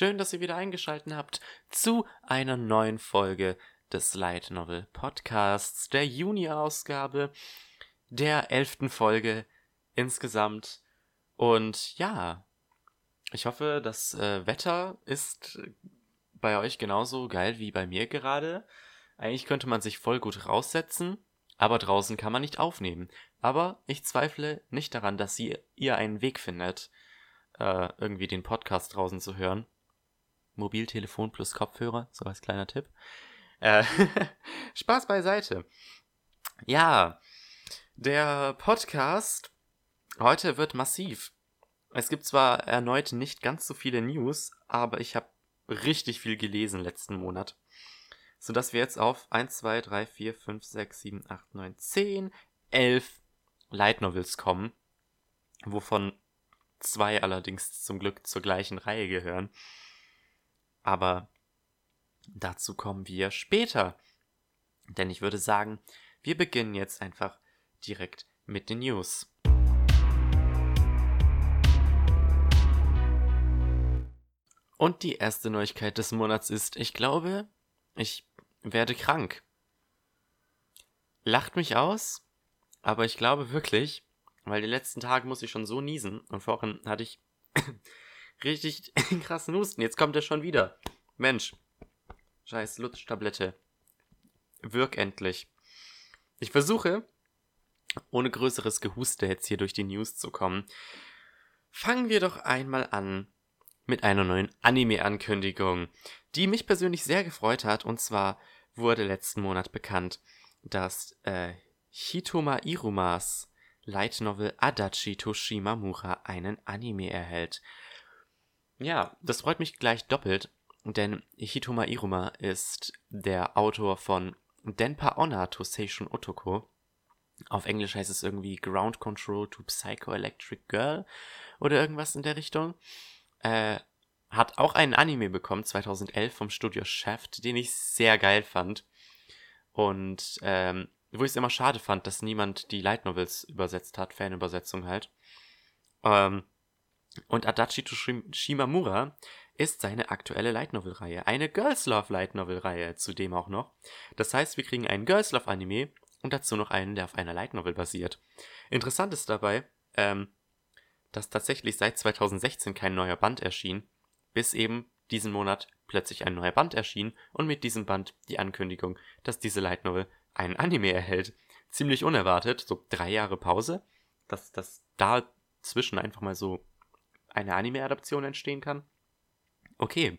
Schön, dass ihr wieder eingeschaltet habt zu einer neuen Folge des Light Novel Podcasts, der Juni-Ausgabe, der elften Folge insgesamt. Und ja, ich hoffe, das äh, Wetter ist bei euch genauso geil wie bei mir gerade. Eigentlich könnte man sich voll gut raussetzen, aber draußen kann man nicht aufnehmen. Aber ich zweifle nicht daran, dass ihr, ihr einen Weg findet, äh, irgendwie den Podcast draußen zu hören. Mobiltelefon plus Kopfhörer, so als kleiner Tipp. Äh, Spaß beiseite. Ja, der Podcast heute wird massiv. Es gibt zwar erneut nicht ganz so viele News, aber ich habe richtig viel gelesen letzten Monat. Sodass wir jetzt auf 1, 2, 3, 4, 5, 6, 7, 8, 9, 10, 11 Light Novels kommen, wovon zwei allerdings zum Glück zur gleichen Reihe gehören. Aber dazu kommen wir später. Denn ich würde sagen, wir beginnen jetzt einfach direkt mit den News. Und die erste Neuigkeit des Monats ist, ich glaube, ich werde krank. Lacht mich aus, aber ich glaube wirklich, weil die letzten Tage muss ich schon so niesen und vorhin hatte ich richtig krassen Husten. Jetzt kommt er schon wieder. Mensch. Scheiß Lutschtablette. Wirk endlich. Ich versuche, ohne größeres Gehuste jetzt hier durch die News zu kommen. Fangen wir doch einmal an mit einer neuen Anime-Ankündigung, die mich persönlich sehr gefreut hat. Und zwar wurde letzten Monat bekannt, dass äh, Hitoma Irumas Light Novel Adachi Toshimamura einen Anime erhält. Ja, das freut mich gleich doppelt, denn Hitoma Iruma ist der Autor von Denpa Onna to Seishun Otoko. Auf Englisch heißt es irgendwie Ground Control to Psychoelectric Girl oder irgendwas in der Richtung. Äh, hat auch einen Anime bekommen, 2011 vom Studio Shaft, den ich sehr geil fand. Und ähm, wo ich es immer schade fand, dass niemand die Light Novels übersetzt hat, Fanübersetzung halt. Ähm, und Adachi Shimamura ist seine aktuelle Light Novel Reihe, eine Girls Love Light Novel Reihe zudem auch noch. Das heißt, wir kriegen einen Girls Love Anime und dazu noch einen, der auf einer Light Novel basiert. Interessant ist dabei, ähm, dass tatsächlich seit 2016 kein neuer Band erschien, bis eben diesen Monat plötzlich ein neuer Band erschien und mit diesem Band die Ankündigung, dass diese Light Novel einen Anime erhält. Ziemlich unerwartet, so drei Jahre Pause, dass, dass dazwischen einfach mal so eine Anime-Adaption entstehen kann. Okay,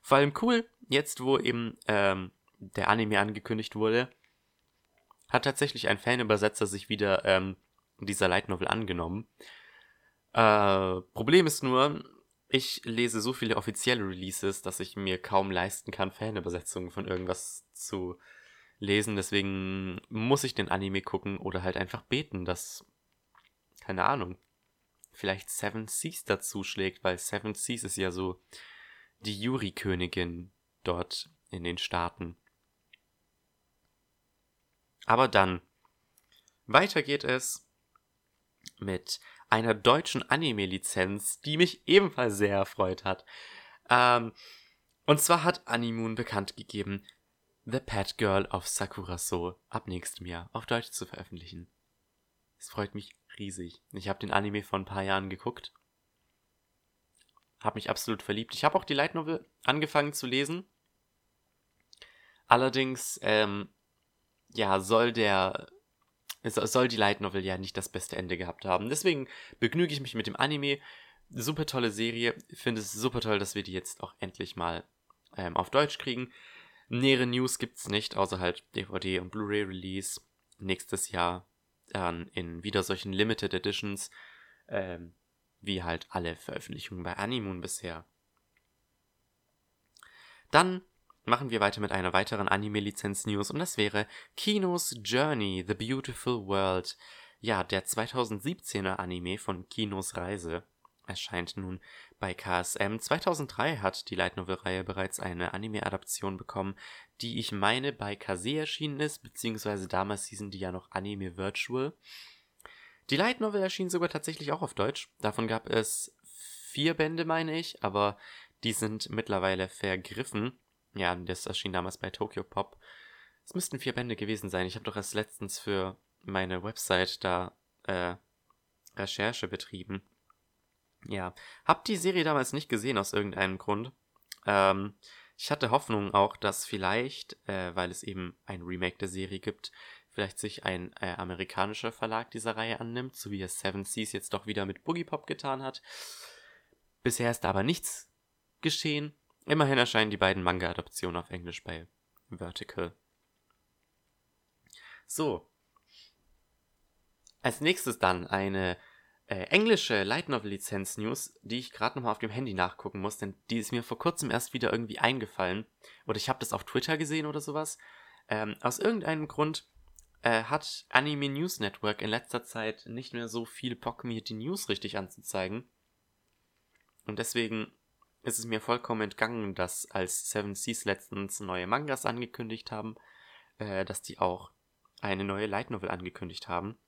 vor allem cool, jetzt wo eben ähm, der Anime angekündigt wurde, hat tatsächlich ein Fanübersetzer sich wieder ähm, dieser Light Novel angenommen. Äh, Problem ist nur, ich lese so viele offizielle Releases, dass ich mir kaum leisten kann, Fanübersetzungen von irgendwas zu lesen. Deswegen muss ich den Anime gucken oder halt einfach beten, dass, keine Ahnung, vielleicht Seven Seas dazu schlägt, weil Seven Seas ist ja so die Yuri-Königin dort in den Staaten. Aber dann, weiter geht es mit einer deutschen Anime-Lizenz, die mich ebenfalls sehr erfreut hat. Ähm, und zwar hat Animoon bekannt gegeben, The Pet Girl of Sakura So ab nächstem Jahr auf Deutsch zu veröffentlichen. Es freut mich riesig. Ich habe den Anime vor ein paar Jahren geguckt. Habe mich absolut verliebt. Ich habe auch die Light Novel angefangen zu lesen. Allerdings, ähm, ja, soll der, soll die Light Novel ja nicht das beste Ende gehabt haben. Deswegen begnüge ich mich mit dem Anime. Super tolle Serie. Finde es super toll, dass wir die jetzt auch endlich mal ähm, auf Deutsch kriegen. Nähere News gibt's nicht, außer halt DVD und Blu-ray Release nächstes Jahr dann in wieder solchen Limited Editions, ähm, wie halt alle Veröffentlichungen bei Animoon bisher. Dann machen wir weiter mit einer weiteren Anime-Lizenz-News und das wäre Kinos Journey, The Beautiful World. Ja, der 2017er Anime von Kinos Reise erscheint nun bei KSM. 2003 hat die Light Novel-Reihe bereits eine Anime-Adaption bekommen, die ich meine bei Kase erschienen ist, beziehungsweise damals hießen die ja noch Anime Virtual. Die Light Novel erschien sogar tatsächlich auch auf Deutsch. Davon gab es vier Bände, meine ich, aber Die sind mittlerweile vergriffen. Ja, das erschien damals bei Tokyo Pop. Es müssten vier Bände gewesen sein. Ich habe doch erst letztens für meine Website da äh, Recherche betrieben. Ja, hab die Serie damals nicht gesehen aus irgendeinem Grund. Ähm, ich hatte Hoffnung auch, dass vielleicht, äh, weil es eben ein Remake der Serie gibt, vielleicht sich ein äh, amerikanischer Verlag dieser Reihe annimmt, so wie es Seven Seas jetzt doch wieder mit Boogie Pop getan hat. Bisher ist aber nichts geschehen. Immerhin erscheinen die beiden Manga-Adaptionen auf Englisch bei Vertical. So. Als nächstes dann eine äh, englische Light Novel Lizenz News, die ich gerade nochmal auf dem Handy nachgucken muss, denn die ist mir vor kurzem erst wieder irgendwie eingefallen. Oder ich habe das auf Twitter gesehen oder sowas. Ähm, aus irgendeinem Grund äh, hat Anime News Network in letzter Zeit nicht mehr so viel Bock, mir die News richtig anzuzeigen. Und deswegen ist es mir vollkommen entgangen, dass als Seven Seas letztens neue Mangas angekündigt haben, äh, dass die auch eine neue Light Novel angekündigt haben.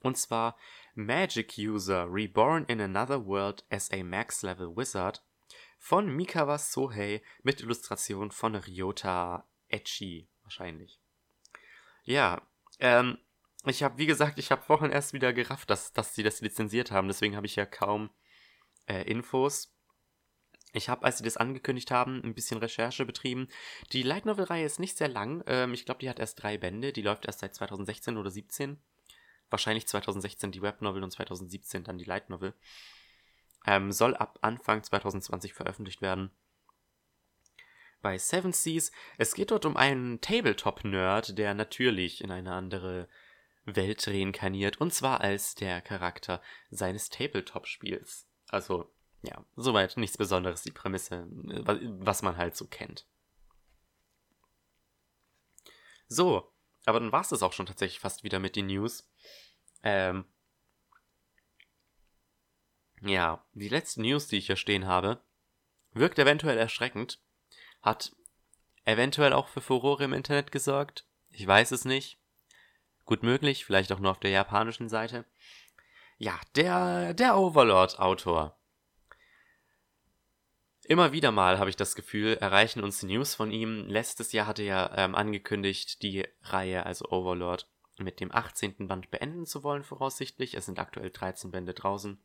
Und zwar Magic User Reborn in Another World as a Max Level Wizard von Mikawa Sohei mit Illustration von Ryota Echi wahrscheinlich. Ja, ähm, ich habe, wie gesagt, ich habe vorhin erst wieder gerafft, dass, dass sie das lizenziert haben, deswegen habe ich ja kaum äh, Infos. Ich habe, als sie das angekündigt haben, ein bisschen Recherche betrieben. Die Light Novel-Reihe ist nicht sehr lang. Ähm, ich glaube, die hat erst drei Bände. Die läuft erst seit 2016 oder 2017. Wahrscheinlich 2016 die Webnovel und 2017 dann die Light Novel. Ähm, soll ab Anfang 2020 veröffentlicht werden. Bei Seven Seas. Es geht dort um einen Tabletop-Nerd, der natürlich in eine andere Welt reinkarniert. Und zwar als der Charakter seines Tabletop-Spiels. Also ja, soweit nichts Besonderes, die Prämisse, was man halt so kennt. So, aber dann war es das auch schon tatsächlich fast wieder mit den News. Ähm, ja, die letzte News, die ich hier stehen habe, wirkt eventuell erschreckend, hat eventuell auch für Furore im Internet gesorgt. Ich weiß es nicht. Gut möglich, vielleicht auch nur auf der japanischen Seite. Ja, der, der Overlord-Autor Immer wieder mal habe ich das Gefühl, erreichen uns News von ihm. Letztes Jahr hatte er ähm, angekündigt, die Reihe, also Overlord, mit dem 18. Band beenden zu wollen, voraussichtlich. Es sind aktuell 13 Bände draußen.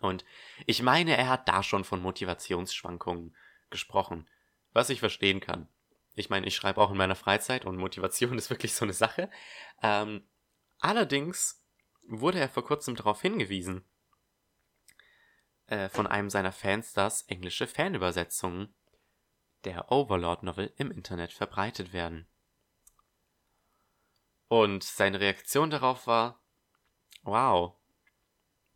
Und ich meine, er hat da schon von Motivationsschwankungen gesprochen, was ich verstehen kann. Ich meine, ich schreibe auch in meiner Freizeit und Motivation ist wirklich so eine Sache. Ähm, allerdings wurde er vor kurzem darauf hingewiesen, äh, von einem seiner Fans, dass englische Fanübersetzungen der Overlord-Novel im Internet verbreitet werden. Und seine Reaktion darauf war, wow,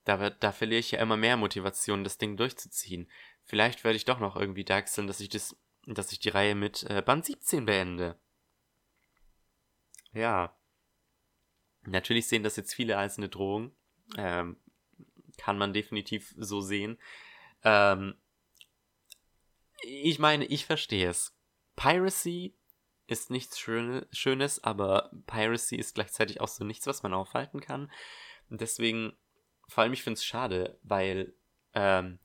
da, da verliere ich ja immer mehr Motivation, das Ding durchzuziehen. Vielleicht werde ich doch noch irgendwie deichseln, dass ich das, dass ich die Reihe mit äh, Band 17 beende. Ja. Natürlich sehen das jetzt viele als eine Drohung. Ähm, kann man definitiv so sehen. Ähm, ich meine, ich verstehe es. Piracy ist nichts Schönes, aber Piracy ist gleichzeitig auch so nichts, was man aufhalten kann. Deswegen, vor allem ich finde es schade, weil ähm,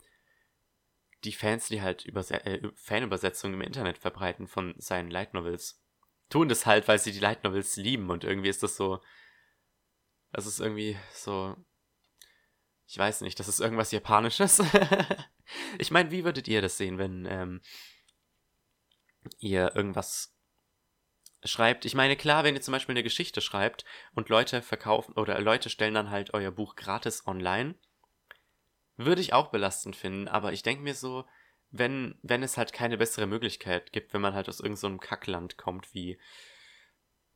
die Fans, die halt Überse äh, Fanübersetzungen im Internet verbreiten von seinen Light Novels, tun das halt, weil sie die Light Novels lieben und irgendwie ist das so, das ist irgendwie so ich weiß nicht, das ist irgendwas Japanisches. ich meine, wie würdet ihr das sehen, wenn ähm, ihr irgendwas schreibt? Ich meine, klar, wenn ihr zum Beispiel eine Geschichte schreibt und Leute verkaufen oder Leute stellen dann halt euer Buch gratis online, würde ich auch belastend finden, aber ich denke mir so, wenn, wenn es halt keine bessere Möglichkeit gibt, wenn man halt aus irgendeinem so Kackland kommt wie,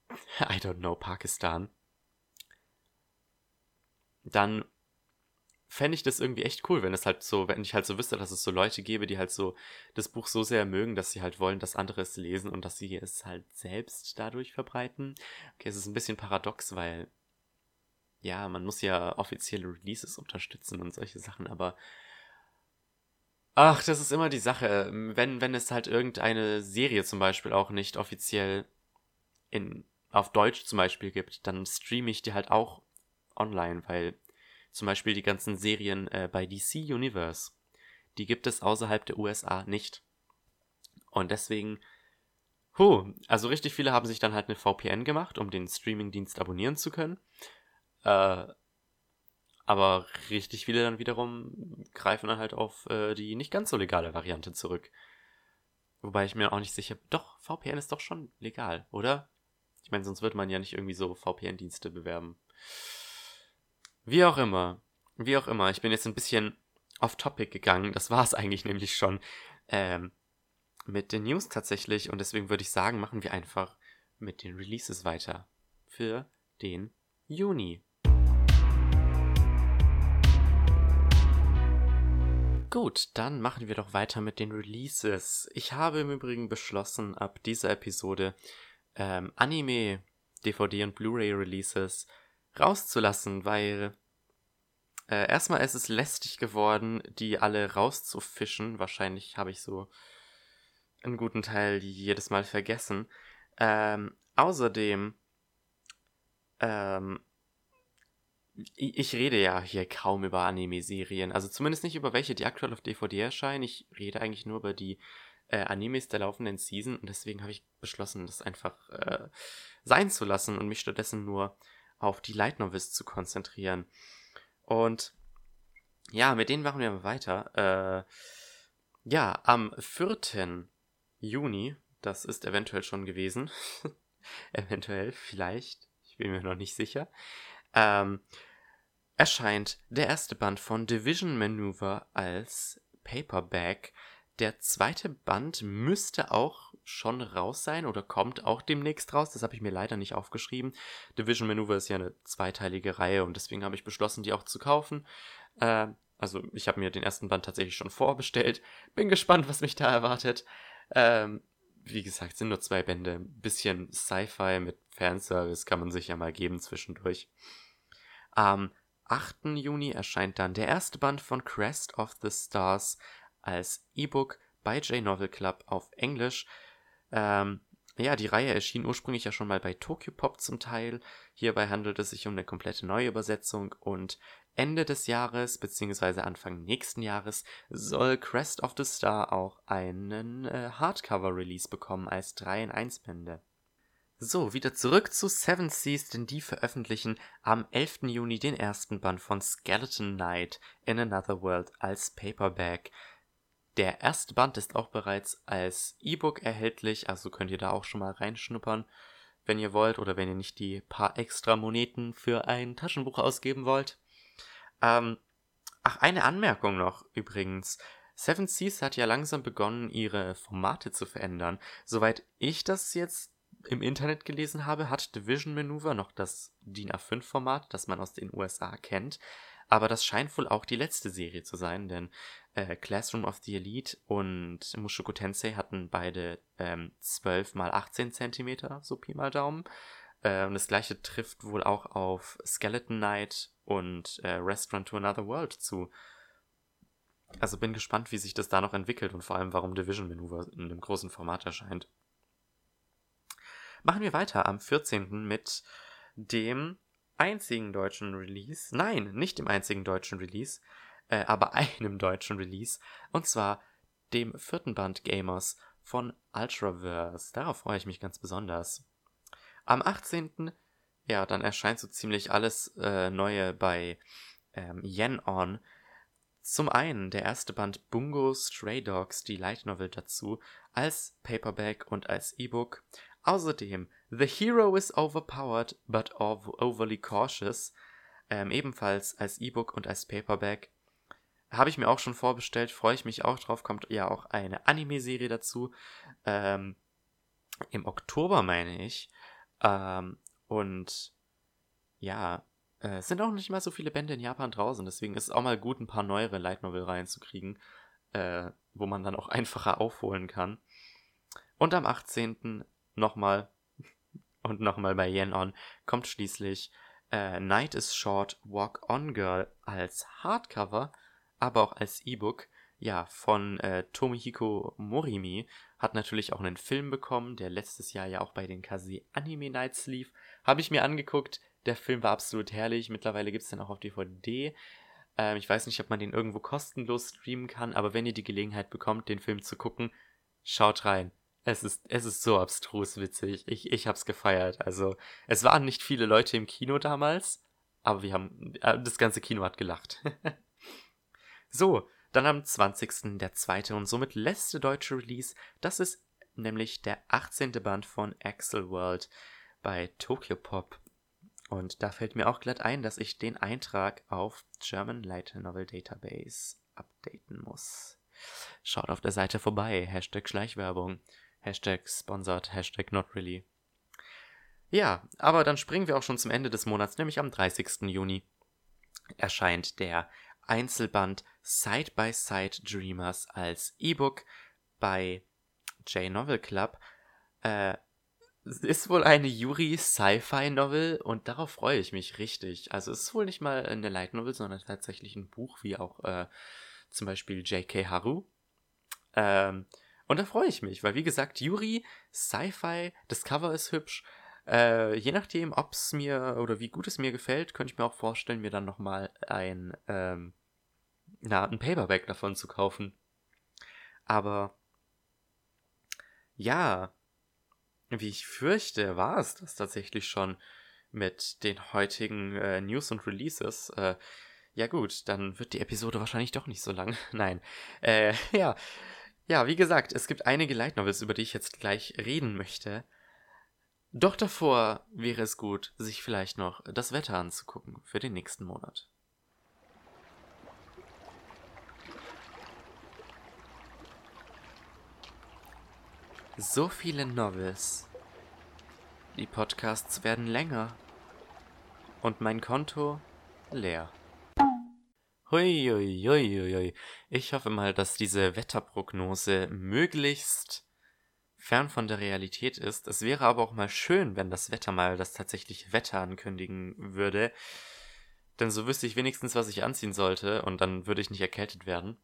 I don't know, Pakistan, dann fände ich das irgendwie echt cool, wenn es halt so, wenn ich halt so wüsste, dass es so Leute gäbe, die halt so das Buch so sehr mögen, dass sie halt wollen, dass andere es lesen und dass sie es halt selbst dadurch verbreiten. Okay, es ist ein bisschen paradox, weil ja, man muss ja offizielle Releases unterstützen und solche Sachen, aber ach, das ist immer die Sache. Wenn, wenn es halt irgendeine Serie zum Beispiel auch nicht offiziell in, auf Deutsch zum Beispiel gibt, dann streame ich die halt auch online, weil zum Beispiel die ganzen Serien äh, bei DC Universe. die gibt es außerhalb der USA nicht. Und deswegen, huh, also richtig viele haben sich dann halt eine VPN gemacht, um den Streamingdienst abonnieren zu können. Äh, aber richtig viele dann wiederum greifen dann halt auf äh, die nicht ganz so legale Variante zurück. Wobei ich mir auch nicht sicher. Doch, VPN ist doch schon legal, oder? Ich meine, sonst wird man ja nicht irgendwie so VPN-Dienste bewerben. Wie auch immer. Wie auch immer. Ich bin jetzt ein bisschen off-topic gegangen. Das war es eigentlich nämlich schon. Ähm, mit den News tatsächlich. Und deswegen würde ich sagen, machen wir einfach mit den Releases weiter. Für den Juni. Gut, dann machen wir doch weiter mit den Releases. Ich habe im Übrigen beschlossen, ab dieser Episode ähm, Anime, DVD und Blu-ray Releases rauszulassen, weil äh, erstmal ist es lästig geworden, die alle rauszufischen. Wahrscheinlich habe ich so einen guten Teil jedes Mal vergessen. Ähm, außerdem ähm, ich rede ja hier kaum über Anime-Serien. Also zumindest nicht über welche, die aktuell auf DVD erscheinen. Ich rede eigentlich nur über die äh, Animes der laufenden Season. Und deswegen habe ich beschlossen, das einfach äh, sein zu lassen und mich stattdessen nur auf die Light Novels zu konzentrieren. Und ja, mit denen machen wir weiter. Äh, ja, am 4. Juni, das ist eventuell schon gewesen. eventuell, vielleicht. Ich bin mir noch nicht sicher. Ähm, erscheint der erste Band von Division Maneuver als Paperback. Der zweite Band müsste auch schon raus sein oder kommt auch demnächst raus. Das habe ich mir leider nicht aufgeschrieben. Division Maneuver ist ja eine zweiteilige Reihe und deswegen habe ich beschlossen, die auch zu kaufen. Äh, also ich habe mir den ersten Band tatsächlich schon vorbestellt. Bin gespannt, was mich da erwartet. Ähm, wie gesagt, sind nur zwei Bände. Ein bisschen Sci-Fi mit Fanservice kann man sich ja mal geben zwischendurch. Am 8. Juni erscheint dann der erste Band von Crest of the Stars als E-Book bei J Novel Club auf Englisch. Ähm, ja, die Reihe erschien ursprünglich ja schon mal bei Tokyo Pop zum Teil. Hierbei handelt es sich um eine komplette Neuübersetzung und Ende des Jahres bzw. Anfang nächsten Jahres soll Crest of the Star auch einen äh, Hardcover-Release bekommen als 3 in 1 Bände. So, wieder zurück zu Seven Seas, denn die veröffentlichen am 11. Juni den ersten Band von Skeleton Knight in Another World als Paperback. Der erste Band ist auch bereits als E-Book erhältlich, also könnt ihr da auch schon mal reinschnuppern, wenn ihr wollt oder wenn ihr nicht die paar extra Moneten für ein Taschenbuch ausgeben wollt. Ähm, ach, eine Anmerkung noch übrigens. Seven Seas hat ja langsam begonnen, ihre Formate zu verändern. Soweit ich das jetzt im Internet gelesen habe, hat Division Maneuver noch das DIN A5-Format, das man aus den USA kennt. Aber das scheint wohl auch die letzte Serie zu sein, denn äh, Classroom of the Elite und Mushoku Tensei hatten beide ähm, 12 mal 18 Zentimeter, so Pi mal Daumen. Äh, und das gleiche trifft wohl auch auf Skeleton Knight und äh, Restaurant to Another World zu. Also bin gespannt, wie sich das da noch entwickelt und vor allem, warum Division Maneuver in einem großen Format erscheint. Machen wir weiter am 14. mit dem einzigen deutschen Release. Nein, nicht dem einzigen deutschen Release, äh, aber einem deutschen Release. Und zwar dem vierten Band Gamers von Ultraverse. Darauf freue ich mich ganz besonders. Am 18. Ja, dann erscheint so ziemlich alles äh, Neue bei ähm, Yen On. Zum einen der erste Band Bungo Stray Dogs, die Light Novel dazu, als Paperback und als E-Book. Außerdem The Hero is Overpowered but Overly Cautious, ähm, ebenfalls als E-Book und als Paperback. Habe ich mir auch schon vorbestellt, freue ich mich auch drauf, kommt ja auch eine Anime-Serie dazu. Ähm, Im Oktober meine ich. Ähm, und ja, äh, es sind auch nicht mal so viele Bände in Japan draußen, deswegen ist es auch mal gut, ein paar neuere Light Novel reinzukriegen, äh, wo man dann auch einfacher aufholen kann. Und am 18 nochmal und nochmal bei Yen On kommt schließlich äh, Night is Short, Walk On Girl als Hardcover, aber auch als E-Book. Ja, von äh, Tomihiko Morimi. Hat natürlich auch einen Film bekommen, der letztes Jahr ja auch bei den Kase Anime Nights lief. Habe ich mir angeguckt. Der Film war absolut herrlich. Mittlerweile gibt es den auch auf DVD. Ähm, ich weiß nicht, ob man den irgendwo kostenlos streamen kann, aber wenn ihr die Gelegenheit bekommt, den Film zu gucken, schaut rein. Es ist, es ist so abstrus witzig. Ich, ich hab's gefeiert. Also, es waren nicht viele Leute im Kino damals, aber wir haben, äh, das ganze Kino hat gelacht. so, dann am 20. der zweite und somit letzte deutsche Release. Das ist nämlich der 18. Band von Axel World bei Tokyo Pop. Und da fällt mir auch glatt ein, dass ich den Eintrag auf German Light Novel Database updaten muss. Schaut auf der Seite vorbei. Hashtag Schleichwerbung. Hashtag sponsored. Hashtag not really. Ja, aber dann springen wir auch schon zum Ende des Monats, nämlich am 30. Juni erscheint der Einzelband Side by Side Dreamers als E-Book bei J-Novel Club. Äh, ist wohl eine Yuri Sci-Fi Novel und darauf freue ich mich richtig. Also es ist wohl nicht mal eine Light Novel, sondern tatsächlich ein Buch, wie auch äh, zum Beispiel J.K. Haru. Ähm, und da freue ich mich, weil wie gesagt, Yuri Sci-Fi, das Cover ist hübsch. Äh, je nachdem, ob es mir oder wie gut es mir gefällt, könnte ich mir auch vorstellen, mir dann nochmal ein, ähm, na, ein Paperback davon zu kaufen. Aber ja, wie ich fürchte, war es das tatsächlich schon mit den heutigen äh, News und Releases. Äh, ja gut, dann wird die Episode wahrscheinlich doch nicht so lang. Nein. Äh, ja. Ja, wie gesagt, es gibt einige Light Novels, über die ich jetzt gleich reden möchte. Doch davor wäre es gut, sich vielleicht noch das Wetter anzugucken für den nächsten Monat. So viele Novels. Die Podcasts werden länger. Und mein Konto leer. Huiuiuiui. Ich hoffe mal, dass diese Wetterprognose möglichst fern von der Realität ist. Es wäre aber auch mal schön, wenn das Wetter mal das tatsächliche Wetter ankündigen würde. Denn so wüsste ich wenigstens, was ich anziehen sollte und dann würde ich nicht erkältet werden.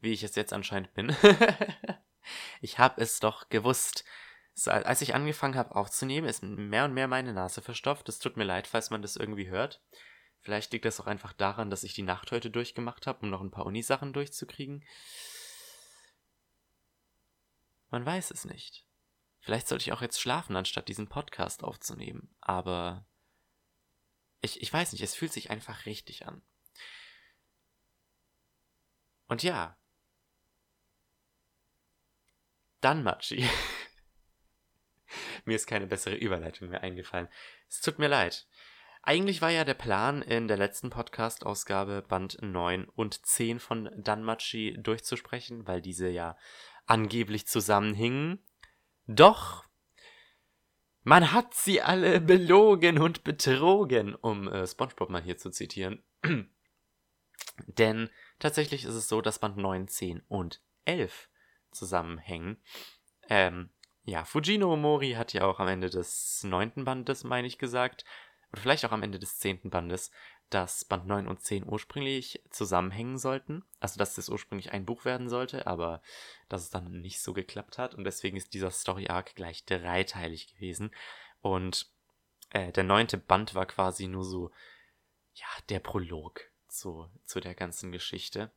Wie ich es jetzt anscheinend bin. Ich habe es doch gewusst. Als ich angefangen habe aufzunehmen, ist mehr und mehr meine Nase verstopft. Es tut mir leid, falls man das irgendwie hört. Vielleicht liegt das auch einfach daran, dass ich die Nacht heute durchgemacht habe, um noch ein paar Unisachen durchzukriegen. Man weiß es nicht. Vielleicht sollte ich auch jetzt schlafen, anstatt diesen Podcast aufzunehmen. Aber ich, ich weiß nicht, es fühlt sich einfach richtig an. Und ja, dann Machi. mir ist keine bessere Überleitung mehr eingefallen. Es tut mir leid. Eigentlich war ja der Plan, in der letzten Podcast-Ausgabe Band 9 und 10 von Danmachi durchzusprechen, weil diese ja angeblich zusammenhingen. Doch man hat sie alle belogen und betrogen, um äh, SpongeBob mal hier zu zitieren. Denn tatsächlich ist es so, dass Band 9, 10 und 11 zusammenhängen. Ähm, ja, Fujino Mori hat ja auch am Ende des neunten Bandes, meine ich, gesagt, oder vielleicht auch am Ende des zehnten Bandes, dass Band 9 und 10 ursprünglich zusammenhängen sollten. Also, dass das ursprünglich ein Buch werden sollte, aber dass es dann nicht so geklappt hat. Und deswegen ist dieser Story Arc gleich dreiteilig gewesen. Und äh, der neunte Band war quasi nur so, ja, der Prolog zu, zu der ganzen Geschichte.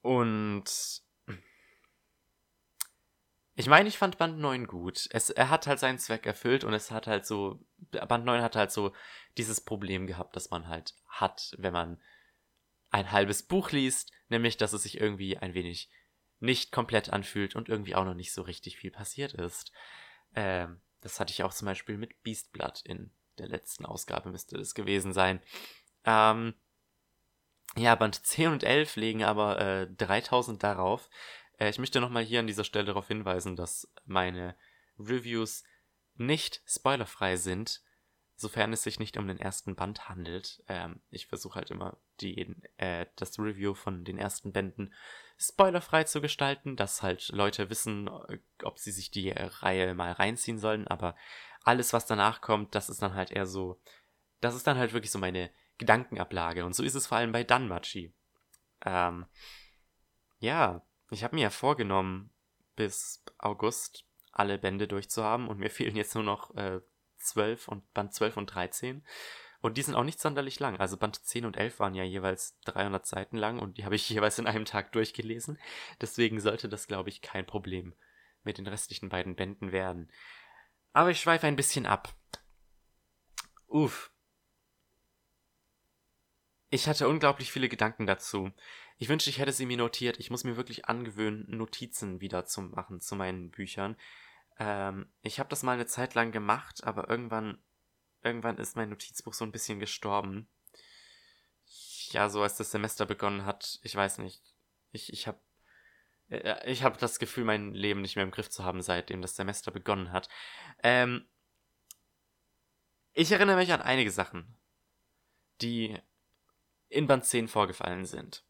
Und ich meine, ich fand Band 9 gut. Es, er hat halt seinen Zweck erfüllt und es hat halt so, Band 9 hat halt so dieses Problem gehabt, das man halt hat, wenn man ein halbes Buch liest, nämlich, dass es sich irgendwie ein wenig nicht komplett anfühlt und irgendwie auch noch nicht so richtig viel passiert ist. Ähm, das hatte ich auch zum Beispiel mit Beastblood in der letzten Ausgabe, müsste das gewesen sein. Ähm, ja, Band 10 und 11 legen aber äh, 3000 darauf. Äh, ich möchte nochmal hier an dieser Stelle darauf hinweisen, dass meine Reviews nicht spoilerfrei sind, sofern es sich nicht um den ersten Band handelt. Ähm, ich versuche halt immer die, äh, das Review von den ersten Bänden spoilerfrei zu gestalten, dass halt Leute wissen, ob sie sich die Reihe mal reinziehen sollen, aber alles, was danach kommt, das ist dann halt eher so, das ist dann halt wirklich so meine Gedankenablage. Und so ist es vor allem bei Danmachi. Ähm, ja, ich habe mir ja vorgenommen, bis August alle Bände durchzuhaben und mir fehlen jetzt nur noch äh, 12 und Band 12 und 13. Und die sind auch nicht sonderlich lang. Also Band 10 und 11 waren ja jeweils 300 Seiten lang und die habe ich jeweils in einem Tag durchgelesen. Deswegen sollte das, glaube ich, kein Problem mit den restlichen beiden Bänden werden. Aber ich schweife ein bisschen ab. Uff. Ich hatte unglaublich viele Gedanken dazu. Ich wünschte, ich hätte sie mir notiert. Ich muss mir wirklich angewöhnen, Notizen wieder zu machen zu meinen Büchern. Ähm, ich habe das mal eine Zeit lang gemacht, aber irgendwann, irgendwann ist mein Notizbuch so ein bisschen gestorben. Ja, so als das Semester begonnen hat, ich weiß nicht. Ich, ich habe äh, ich habe das Gefühl, mein Leben nicht mehr im Griff zu haben, seitdem das Semester begonnen hat. Ähm, ich erinnere mich an einige Sachen, die in Band 10 vorgefallen sind,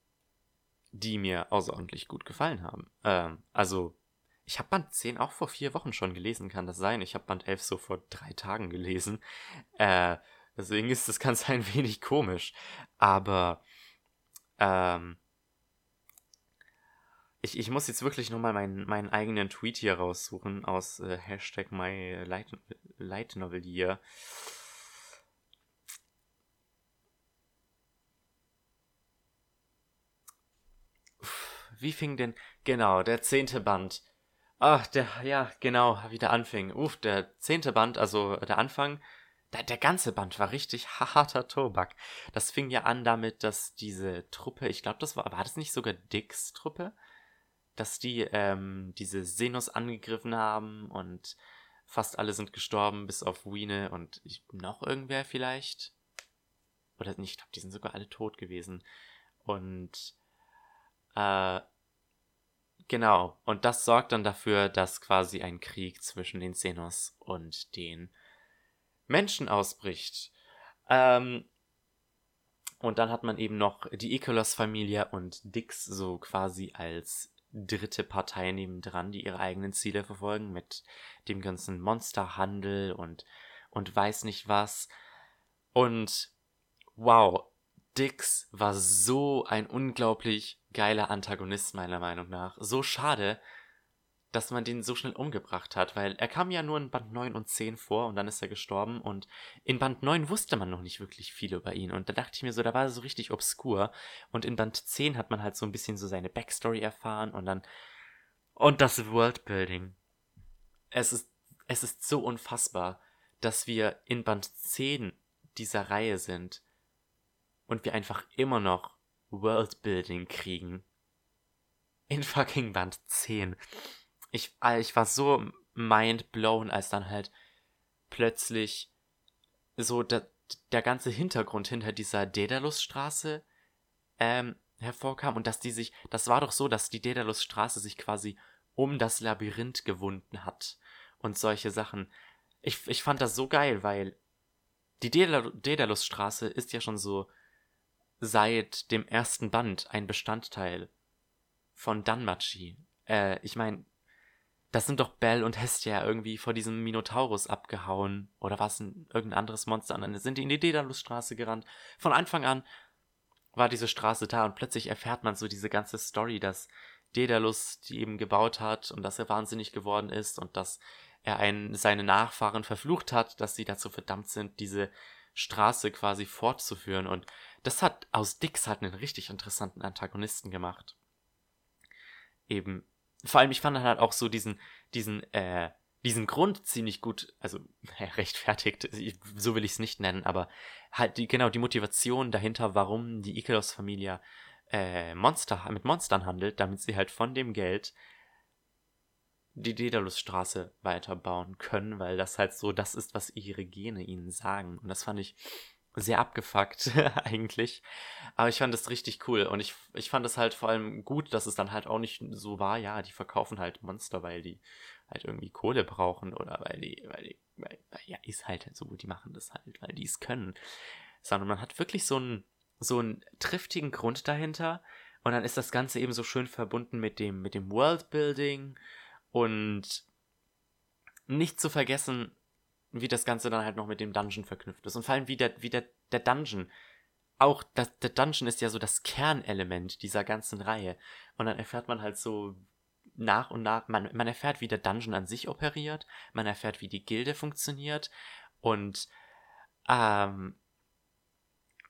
die mir außerordentlich gut gefallen haben. Ähm, also ich habe Band 10 auch vor vier Wochen schon gelesen, kann das sein? Ich habe Band 11 so vor drei Tagen gelesen. Äh, deswegen ist das Ganze ein wenig komisch. Aber ähm, ich, ich muss jetzt wirklich nochmal meinen, meinen eigenen Tweet hier raussuchen aus äh, Hashtag my light, light Novel Year. Wie fing denn, genau, der zehnte Band Ach, der, ja, genau, wie der anfing. Uff, der zehnte Band, also der Anfang, der, der ganze Band war richtig harter Tobak. Das fing ja an damit, dass diese Truppe, ich glaube, das war, war das nicht sogar Dicks Truppe? Dass die, ähm, diese Senos angegriffen haben und fast alle sind gestorben, bis auf Wiene und ich, noch irgendwer vielleicht? Oder nicht, ich glaube, die sind sogar alle tot gewesen. Und, äh, Genau, und das sorgt dann dafür, dass quasi ein Krieg zwischen den Xenos und den Menschen ausbricht. Ähm, und dann hat man eben noch die Ikolos-Familie und Dix so quasi als dritte Partei nebendran, die ihre eigenen Ziele verfolgen mit dem ganzen Monsterhandel und, und weiß nicht was. Und wow, Dix war so ein unglaublich geiler Antagonist, meiner Meinung nach. So schade, dass man den so schnell umgebracht hat, weil er kam ja nur in Band 9 und 10 vor und dann ist er gestorben und in Band 9 wusste man noch nicht wirklich viel über ihn und da dachte ich mir so, da war er so richtig obskur und in Band 10 hat man halt so ein bisschen so seine Backstory erfahren und dann und das Worldbuilding. Es ist es ist so unfassbar, dass wir in Band 10 dieser Reihe sind und wir einfach immer noch Worldbuilding kriegen. In fucking Band 10. Ich, ich war so mind blown, als dann halt plötzlich so der, der ganze Hintergrund hinter dieser Daedalus-Straße ähm, hervorkam und dass die sich, das war doch so, dass die Daedalus-Straße sich quasi um das Labyrinth gewunden hat und solche Sachen. Ich, ich fand das so geil, weil die Daedalus-Straße ist ja schon so seit dem ersten Band ein Bestandteil von Danmachi. Äh, ich meine, das sind doch Bell und Hestia irgendwie vor diesem Minotaurus abgehauen. Oder war es ein, irgendein anderes Monster? Und dann sind die in die Daedalus-Straße gerannt. Von Anfang an war diese Straße da und plötzlich erfährt man so diese ganze Story, dass Daedalus die eben gebaut hat und dass er wahnsinnig geworden ist und dass er einen, seine Nachfahren verflucht hat, dass sie dazu verdammt sind, diese Straße quasi fortzuführen. Und das hat aus Dix halt einen richtig interessanten Antagonisten gemacht. Eben, vor allem, ich fand halt auch so diesen, diesen, äh, diesen Grund ziemlich gut, also äh, rechtfertigt, so will ich es nicht nennen, aber halt die, genau die Motivation dahinter, warum die Ikelos-Familie äh, Monster, mit Monstern handelt, damit sie halt von dem Geld die Daedalusstraße weiterbauen können, weil das halt so das ist, was ihre Gene ihnen sagen. Und das fand ich sehr abgefuckt eigentlich. Aber ich fand das richtig cool und ich, ich fand es halt vor allem gut, dass es dann halt auch nicht so war, ja, die verkaufen halt Monster, weil die halt irgendwie Kohle brauchen oder weil die, weil die, weil, ja, ist halt so, die machen das halt, weil die es können. Sondern man hat wirklich so einen, so einen triftigen Grund dahinter und dann ist das Ganze eben so schön verbunden mit dem, mit dem Worldbuilding und nicht zu vergessen, wie das Ganze dann halt noch mit dem Dungeon verknüpft ist. Und vor allem wie der, wie der, der Dungeon. Auch das, der Dungeon ist ja so das Kernelement dieser ganzen Reihe. Und dann erfährt man halt so nach und nach, man, man erfährt, wie der Dungeon an sich operiert, man erfährt, wie die Gilde funktioniert und ähm,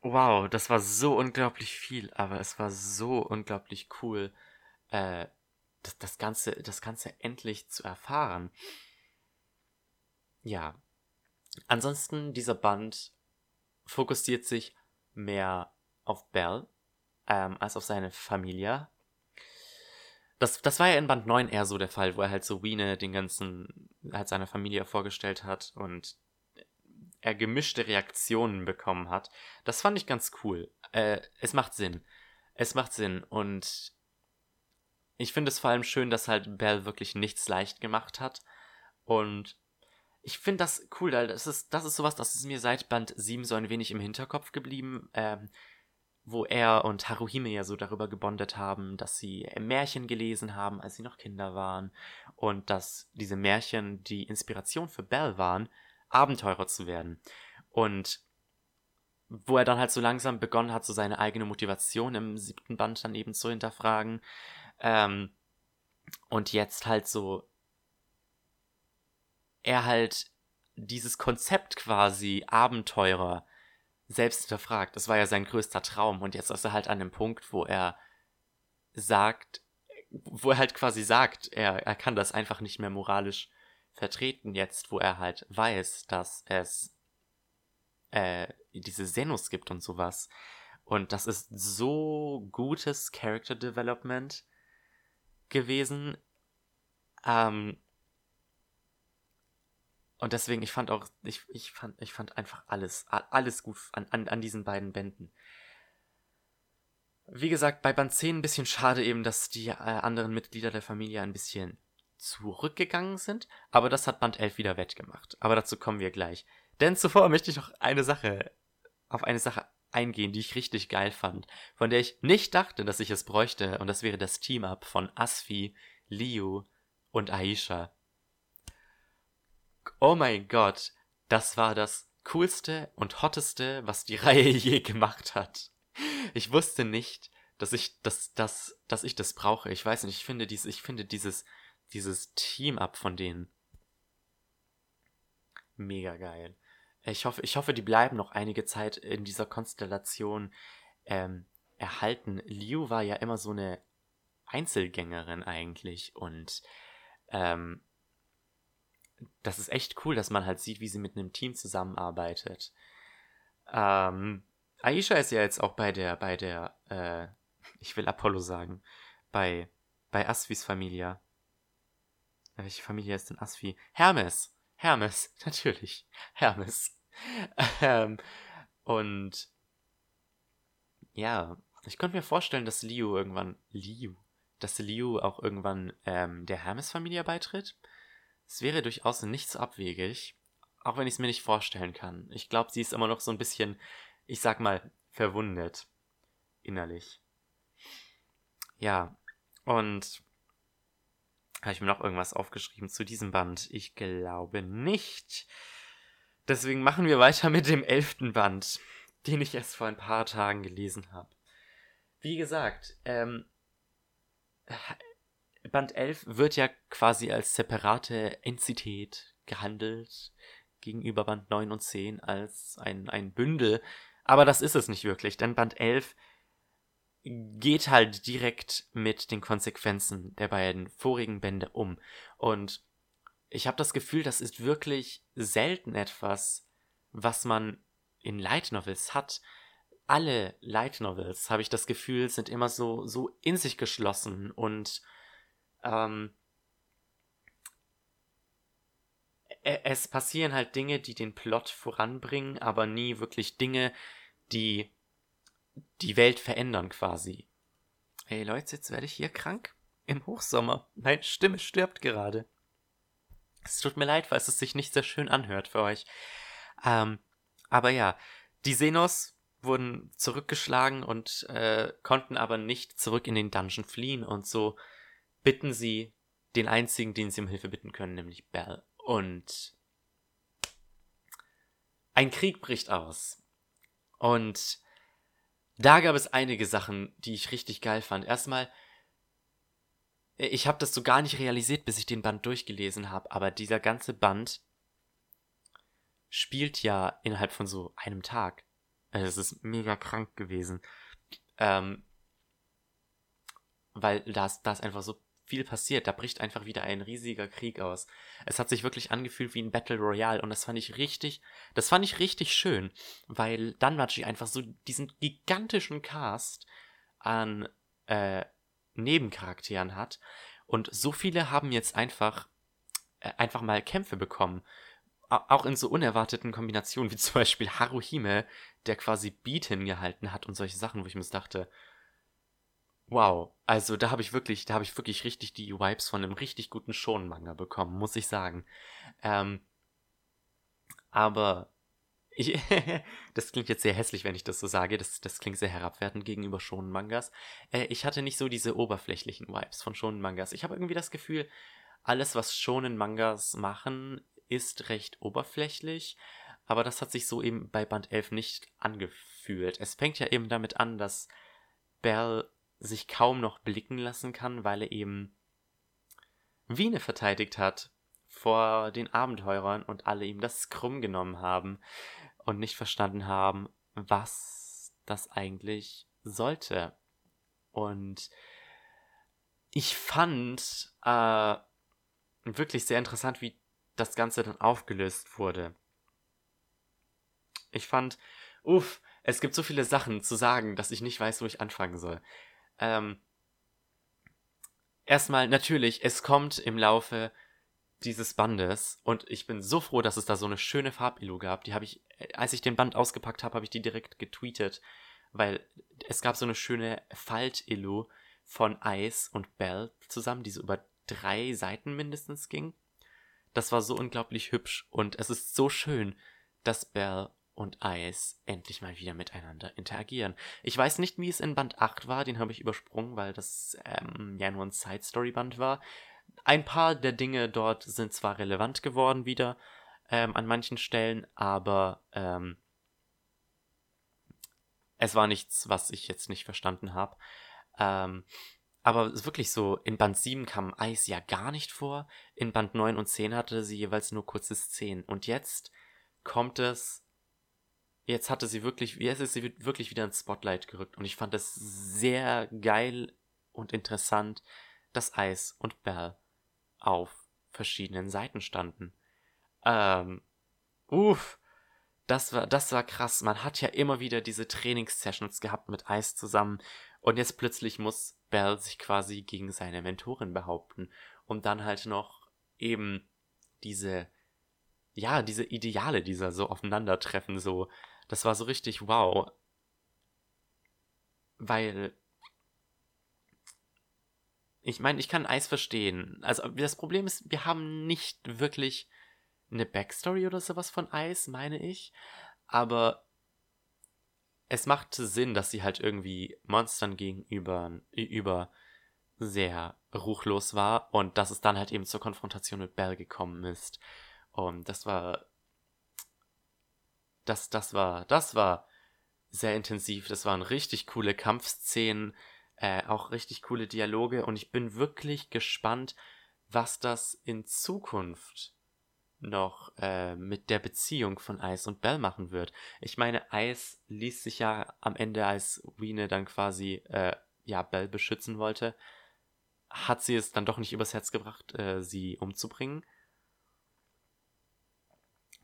wow, das war so unglaublich viel, aber es war so unglaublich cool, äh, das, das, Ganze, das Ganze endlich zu erfahren. Ja. Ansonsten, dieser Band fokussiert sich mehr auf Bell ähm, als auf seine Familie. Das, das war ja in Band 9 eher so der Fall, wo er halt so Wiene den ganzen, halt seiner Familie vorgestellt hat und er gemischte Reaktionen bekommen hat. Das fand ich ganz cool. Äh, es macht Sinn. Es macht Sinn und ich finde es vor allem schön, dass halt Bell wirklich nichts leicht gemacht hat und ich finde das cool, das ist, das ist sowas, das ist mir seit Band 7 so ein wenig im Hinterkopf geblieben, ähm, wo er und Haruhime ja so darüber gebondet haben, dass sie Märchen gelesen haben, als sie noch Kinder waren und dass diese Märchen die Inspiration für Belle waren, Abenteurer zu werden. Und wo er dann halt so langsam begonnen hat, so seine eigene Motivation im siebten Band dann eben zu hinterfragen. Ähm, und jetzt halt so er halt dieses Konzept quasi Abenteurer selbst hinterfragt. Das war ja sein größter Traum und jetzt ist er halt an dem Punkt, wo er sagt, wo er halt quasi sagt, er, er kann das einfach nicht mehr moralisch vertreten jetzt, wo er halt weiß, dass es äh, diese Senus gibt und sowas. Und das ist so gutes Character Development gewesen. Ähm, und deswegen, ich fand auch, ich, ich, fand, ich fand einfach alles, alles gut an, an, an diesen beiden Bänden. Wie gesagt, bei Band 10 ein bisschen schade eben, dass die äh, anderen Mitglieder der Familie ein bisschen zurückgegangen sind, aber das hat Band 11 wieder wettgemacht. Aber dazu kommen wir gleich. Denn zuvor möchte ich noch eine Sache, auf eine Sache eingehen, die ich richtig geil fand, von der ich nicht dachte, dass ich es bräuchte, und das wäre das Team-Up von Asfi, Liu und Aisha oh mein Gott, das war das coolste und hotteste, was die Reihe je gemacht hat. Ich wusste nicht, dass ich das, das, dass ich das brauche. Ich weiß nicht, ich finde dieses, ich finde dieses, dieses Team-Up von denen mega geil. Ich hoffe, ich hoffe, die bleiben noch einige Zeit in dieser Konstellation ähm, erhalten. Liu war ja immer so eine Einzelgängerin eigentlich und ähm, das ist echt cool, dass man halt sieht, wie sie mit einem Team zusammenarbeitet. Ähm, Aisha ist ja jetzt auch bei der, bei der, äh, ich will Apollo sagen, bei, bei Asfis Familie. Welche Familie ist denn Asfi? Hermes! Hermes, natürlich. Hermes. ähm, und ja, ich könnte mir vorstellen, dass Liu irgendwann, Liu, dass Liu auch irgendwann ähm, der Hermes-Familie beitritt. Es wäre durchaus nicht so abwegig, auch wenn ich es mir nicht vorstellen kann. Ich glaube, sie ist immer noch so ein bisschen, ich sag mal, verwundet. Innerlich. Ja, und habe ich mir noch irgendwas aufgeschrieben zu diesem Band? Ich glaube nicht. Deswegen machen wir weiter mit dem elften Band, den ich erst vor ein paar Tagen gelesen habe. Wie gesagt, ähm, Band 11 wird ja quasi als separate Entität gehandelt, gegenüber Band 9 und 10 als ein, ein Bündel. Aber das ist es nicht wirklich, denn Band 11 geht halt direkt mit den Konsequenzen der beiden vorigen Bände um. Und ich habe das Gefühl, das ist wirklich selten etwas, was man in Light Novels hat. Alle Light Novels, habe ich das Gefühl, sind immer so, so in sich geschlossen und ähm, e, es passieren halt Dinge, die den Plot voranbringen, aber nie wirklich Dinge, die die Welt verändern quasi. Ey Leute, jetzt werde ich hier krank. Im Hochsommer. Meine Stimme stirbt gerade. Es tut mir leid, falls es sich nicht sehr schön anhört für euch. Ähm, aber ja, die Senos wurden zurückgeschlagen und äh, konnten aber nicht zurück in den Dungeon fliehen und so bitten sie den einzigen, den sie um Hilfe bitten können, nämlich Bell. Und ein Krieg bricht aus. Und da gab es einige Sachen, die ich richtig geil fand. Erstmal, ich habe das so gar nicht realisiert, bis ich den Band durchgelesen habe, aber dieser ganze Band spielt ja innerhalb von so einem Tag. Es ist mega krank gewesen. Ähm, weil da ist einfach so viel passiert. Da bricht einfach wieder ein riesiger Krieg aus. Es hat sich wirklich angefühlt wie ein Battle Royale und das fand ich richtig, das fand ich richtig schön, weil Danmachi einfach so diesen gigantischen Cast an äh, Nebencharakteren hat und so viele haben jetzt einfach äh, einfach mal Kämpfe bekommen. Auch in so unerwarteten Kombinationen, wie zum Beispiel Haruhime, der quasi Beat hingehalten hat und solche Sachen, wo ich mir dachte, Wow, also da habe ich wirklich, da habe ich wirklich richtig die Vibes von einem richtig guten Shonen-Manga bekommen, muss ich sagen. Ähm, aber ich, das klingt jetzt sehr hässlich, wenn ich das so sage. Das, das klingt sehr herabwertend gegenüber Shonen-Mangas. Äh, ich hatte nicht so diese oberflächlichen Vibes von Shonen-Mangas. Ich habe irgendwie das Gefühl, alles, was Shonen-Mangas machen, ist recht oberflächlich. Aber das hat sich so eben bei Band 11 nicht angefühlt. Es fängt ja eben damit an, dass Bell sich kaum noch blicken lassen kann, weil er eben Wiene verteidigt hat vor den Abenteurern und alle ihm das krumm genommen haben und nicht verstanden haben, was das eigentlich sollte. Und ich fand äh, wirklich sehr interessant, wie das Ganze dann aufgelöst wurde. Ich fand, uff, es gibt so viele Sachen zu sagen, dass ich nicht weiß, wo ich anfangen soll. Ähm, erstmal, natürlich, es kommt im Laufe dieses Bandes und ich bin so froh, dass es da so eine schöne Farbilo gab. Die habe ich, als ich den Band ausgepackt habe, habe ich die direkt getweetet, weil es gab so eine schöne Faltilo von Ice und Bell zusammen, die so über drei Seiten mindestens ging. Das war so unglaublich hübsch und es ist so schön, dass Bell und Eis endlich mal wieder miteinander interagieren. Ich weiß nicht, wie es in Band 8 war, den habe ich übersprungen, weil das ähm, ja nur ein Side-Story-Band war. Ein paar der Dinge dort sind zwar relevant geworden wieder ähm, an manchen Stellen, aber ähm, es war nichts, was ich jetzt nicht verstanden habe. Ähm, aber wirklich so, in Band 7 kam Eis ja gar nicht vor. In Band 9 und 10 hatte sie jeweils nur kurze Szenen. Und jetzt kommt es jetzt hatte sie wirklich, jetzt ist sie wirklich wieder ins Spotlight gerückt und ich fand es sehr geil und interessant, dass Ice und Belle auf verschiedenen Seiten standen. Ähm, uff, das war, das war krass. Man hat ja immer wieder diese Trainingssessions gehabt mit Ice zusammen und jetzt plötzlich muss Belle sich quasi gegen seine Mentorin behaupten und dann halt noch eben diese, ja, diese Ideale dieser so aufeinandertreffen, so, das war so richtig wow. Weil. Ich meine, ich kann Eis verstehen. Also, das Problem ist, wir haben nicht wirklich eine Backstory oder sowas von Eis, meine ich. Aber es macht Sinn, dass sie halt irgendwie Monstern gegenüber über sehr ruchlos war und dass es dann halt eben zur Konfrontation mit Bell gekommen ist. Und das war das, das war, das war sehr intensiv. Das waren richtig coole Kampfszenen, äh, auch richtig coole Dialoge und ich bin wirklich gespannt, was das in Zukunft noch äh, mit der Beziehung von Ice und Bell machen wird. Ich meine, Ice ließ sich ja am Ende, als Wiene dann quasi äh, ja Bell beschützen wollte, hat sie es dann doch nicht übers Herz gebracht, äh, sie umzubringen.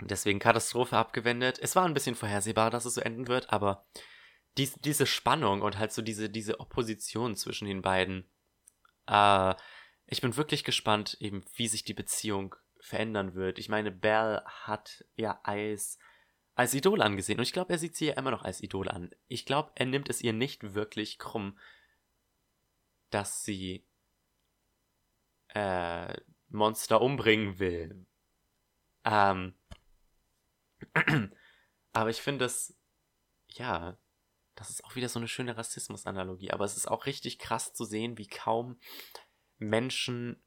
Deswegen Katastrophe abgewendet. Es war ein bisschen vorhersehbar, dass es so enden wird, aber dies, diese Spannung und halt so diese, diese Opposition zwischen den beiden. Äh, ich bin wirklich gespannt, eben, wie sich die Beziehung verändern wird. Ich meine, Bell hat ja Eis als Idol angesehen und ich glaube, er sieht sie ja immer noch als Idol an. Ich glaube, er nimmt es ihr nicht wirklich krumm, dass sie äh, Monster umbringen will. Ähm, aber ich finde es, ja, das ist auch wieder so eine schöne Rassismus-Analogie. Aber es ist auch richtig krass zu sehen, wie kaum Menschen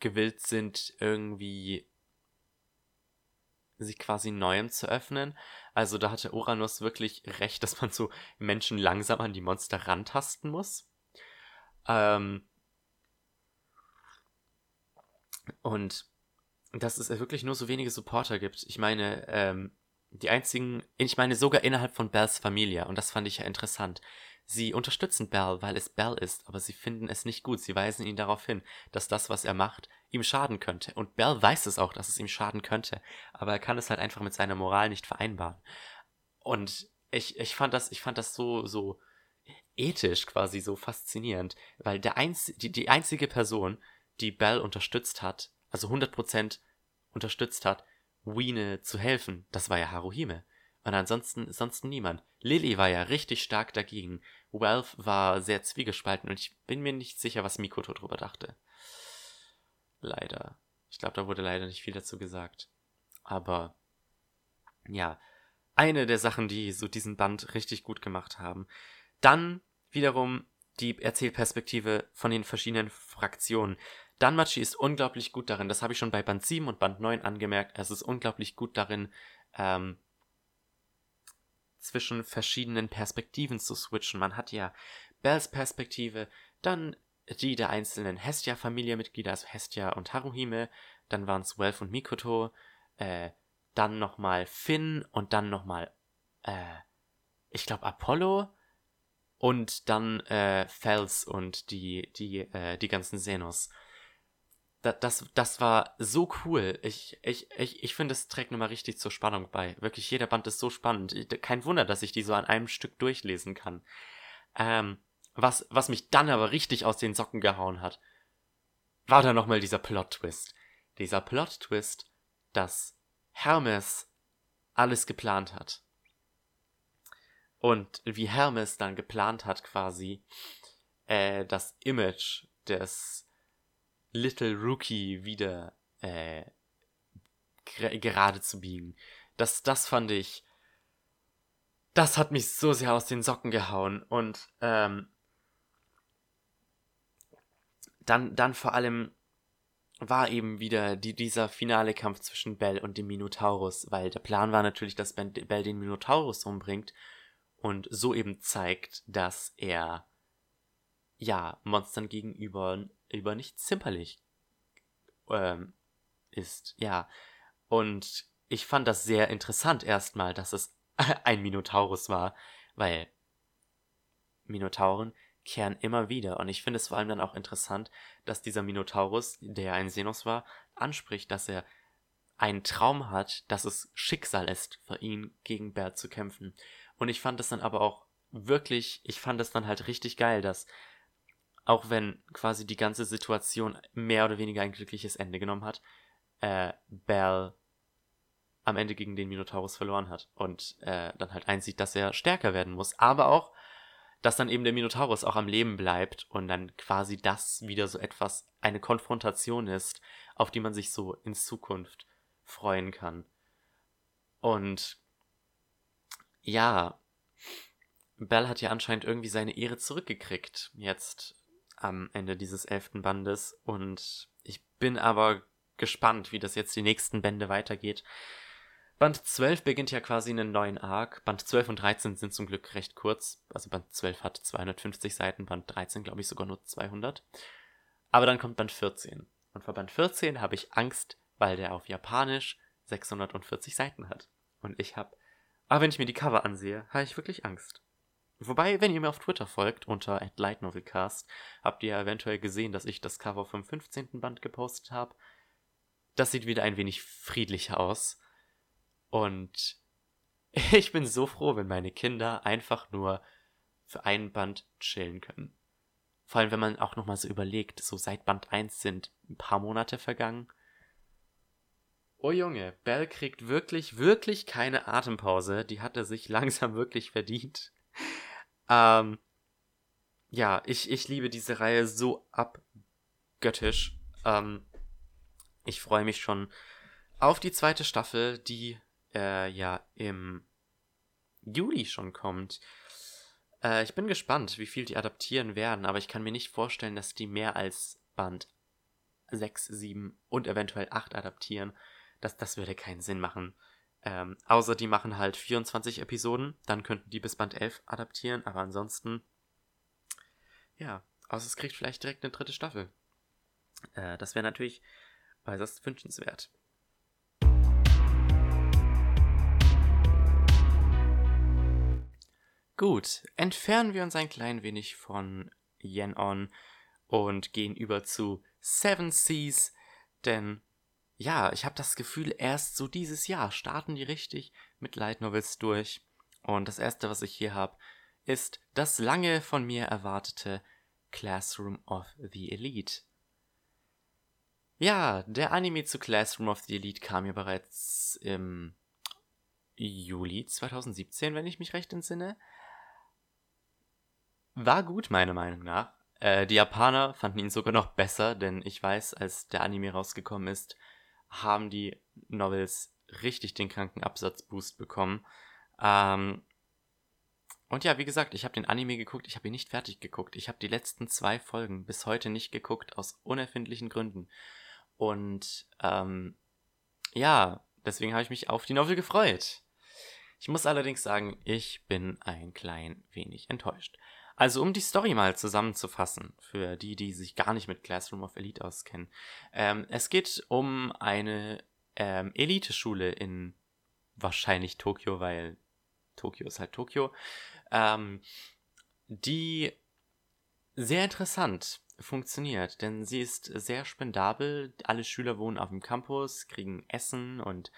gewillt sind, irgendwie sich quasi Neuem zu öffnen. Also da hatte Uranus wirklich recht, dass man so Menschen langsam an die Monster rantasten muss. Ähm und dass es wirklich nur so wenige Supporter gibt. Ich meine, ähm, die einzigen, ich meine sogar innerhalb von Bells Familie, und das fand ich ja interessant. Sie unterstützen Bell, weil es Bell ist, aber sie finden es nicht gut. Sie weisen ihn darauf hin, dass das, was er macht, ihm schaden könnte. Und Bell weiß es auch, dass es ihm schaden könnte, aber er kann es halt einfach mit seiner Moral nicht vereinbaren. Und ich, ich fand das, ich fand das so, so ethisch quasi so faszinierend, weil der einz die, die einzige Person, die Bell unterstützt hat, also 100% unterstützt hat, Wiene zu helfen, das war ja Haruhime. Und ansonsten, ansonsten niemand. Lily war ja richtig stark dagegen. Ralph war sehr zwiegespalten und ich bin mir nicht sicher, was Mikoto drüber dachte. Leider. Ich glaube, da wurde leider nicht viel dazu gesagt. Aber ja, eine der Sachen, die so diesen Band richtig gut gemacht haben. Dann wiederum die Erzählperspektive von den verschiedenen Fraktionen. Danmachi ist unglaublich gut darin, das habe ich schon bei Band 7 und Band 9 angemerkt, es ist unglaublich gut darin, ähm, zwischen verschiedenen Perspektiven zu switchen. Man hat ja Bells Perspektive, dann die der einzelnen Hestia-Familienmitglieder, also Hestia und Haruhime, dann waren es Welf und Mikoto, äh, dann nochmal Finn und dann nochmal, äh, ich glaube Apollo und dann äh, Fels und die, die, äh, die ganzen Xenos das, das, das war so cool. Ich, ich, ich, ich finde, es trägt nochmal richtig zur Spannung bei. Wirklich, jeder Band ist so spannend. Kein Wunder, dass ich die so an einem Stück durchlesen kann. Ähm, was, was mich dann aber richtig aus den Socken gehauen hat, war dann nochmal dieser Plot-Twist. Dieser Plot-Twist, dass Hermes alles geplant hat. Und wie Hermes dann geplant hat, quasi, äh, das Image des Little Rookie wieder äh, gerade zu biegen. Das, das fand ich. Das hat mich so sehr aus den Socken gehauen. Und ähm, dann, dann vor allem war eben wieder die, dieser finale Kampf zwischen Bell und dem Minotaurus, weil der Plan war natürlich, dass Bell den Minotaurus umbringt und so eben zeigt, dass er ja Monstern gegenüber über nicht zimperlich ähm, ist. Ja. Und ich fand das sehr interessant erstmal, dass es ein Minotaurus war, weil Minotauren kehren immer wieder. Und ich finde es vor allem dann auch interessant, dass dieser Minotaurus, der ein Senos war, anspricht, dass er einen Traum hat, dass es Schicksal ist, für ihn gegen Bert zu kämpfen. Und ich fand es dann aber auch wirklich, ich fand es dann halt richtig geil, dass auch wenn quasi die ganze Situation mehr oder weniger ein glückliches Ende genommen hat, äh, Bell am Ende gegen den Minotaurus verloren hat und äh, dann halt einsieht, dass er stärker werden muss, aber auch, dass dann eben der Minotaurus auch am Leben bleibt und dann quasi das wieder so etwas, eine Konfrontation ist, auf die man sich so in Zukunft freuen kann. Und ja, Bell hat ja anscheinend irgendwie seine Ehre zurückgekriegt, jetzt am Ende dieses elften Bandes. Und ich bin aber gespannt, wie das jetzt die nächsten Bände weitergeht. Band 12 beginnt ja quasi einen neuen Arc. Band 12 und 13 sind zum Glück recht kurz. Also Band 12 hat 250 Seiten, Band 13 glaube ich sogar nur 200. Aber dann kommt Band 14. Und vor Band 14 habe ich Angst, weil der auf Japanisch 640 Seiten hat. Und ich habe, aber wenn ich mir die Cover ansehe, habe ich wirklich Angst. Wobei, wenn ihr mir auf Twitter folgt, unter @lightnovelcast, habt ihr ja eventuell gesehen, dass ich das Cover vom 15. Band gepostet habe. Das sieht wieder ein wenig friedlicher aus. Und ich bin so froh, wenn meine Kinder einfach nur für einen Band chillen können. Vor allem, wenn man auch nochmal so überlegt, so seit Band 1 sind ein paar Monate vergangen. Oh Junge, Bell kriegt wirklich, wirklich keine Atempause. Die hat er sich langsam wirklich verdient. Ähm, ja, ich, ich liebe diese Reihe so abgöttisch. Ähm, ich freue mich schon auf die zweite Staffel, die äh, ja im Juli schon kommt. Äh, ich bin gespannt, wie viel die adaptieren werden, aber ich kann mir nicht vorstellen, dass die mehr als Band 6, 7 und eventuell 8 adaptieren. Das, das würde keinen Sinn machen. Ähm, außer die machen halt 24 Episoden, dann könnten die bis Band 11 adaptieren, aber ansonsten, ja, außer es kriegt vielleicht direkt eine dritte Staffel. Äh, das wäre natürlich äußerst wünschenswert. Gut, entfernen wir uns ein klein wenig von Yen On und gehen über zu Seven Seas, denn ja, ich habe das Gefühl, erst so dieses Jahr starten die richtig mit Light Novels durch. Und das erste, was ich hier habe, ist das lange von mir erwartete Classroom of the Elite. Ja, der Anime zu Classroom of the Elite kam ja bereits im Juli 2017, wenn ich mich recht entsinne. War gut, meiner Meinung nach. Äh, die Japaner fanden ihn sogar noch besser, denn ich weiß, als der Anime rausgekommen ist, haben die Novels richtig den kranken Absatzboost bekommen. Ähm, und ja, wie gesagt, ich habe den Anime geguckt, ich habe ihn nicht fertig geguckt. Ich habe die letzten zwei Folgen bis heute nicht geguckt, aus unerfindlichen Gründen. Und ähm, ja, deswegen habe ich mich auf die Novel gefreut. Ich muss allerdings sagen, ich bin ein klein wenig enttäuscht. Also um die Story mal zusammenzufassen, für die, die sich gar nicht mit Classroom of Elite auskennen. Ähm, es geht um eine ähm, Elite-Schule in wahrscheinlich Tokio, weil Tokio ist halt Tokio, ähm, die sehr interessant funktioniert, denn sie ist sehr spendabel. Alle Schüler wohnen auf dem Campus, kriegen Essen und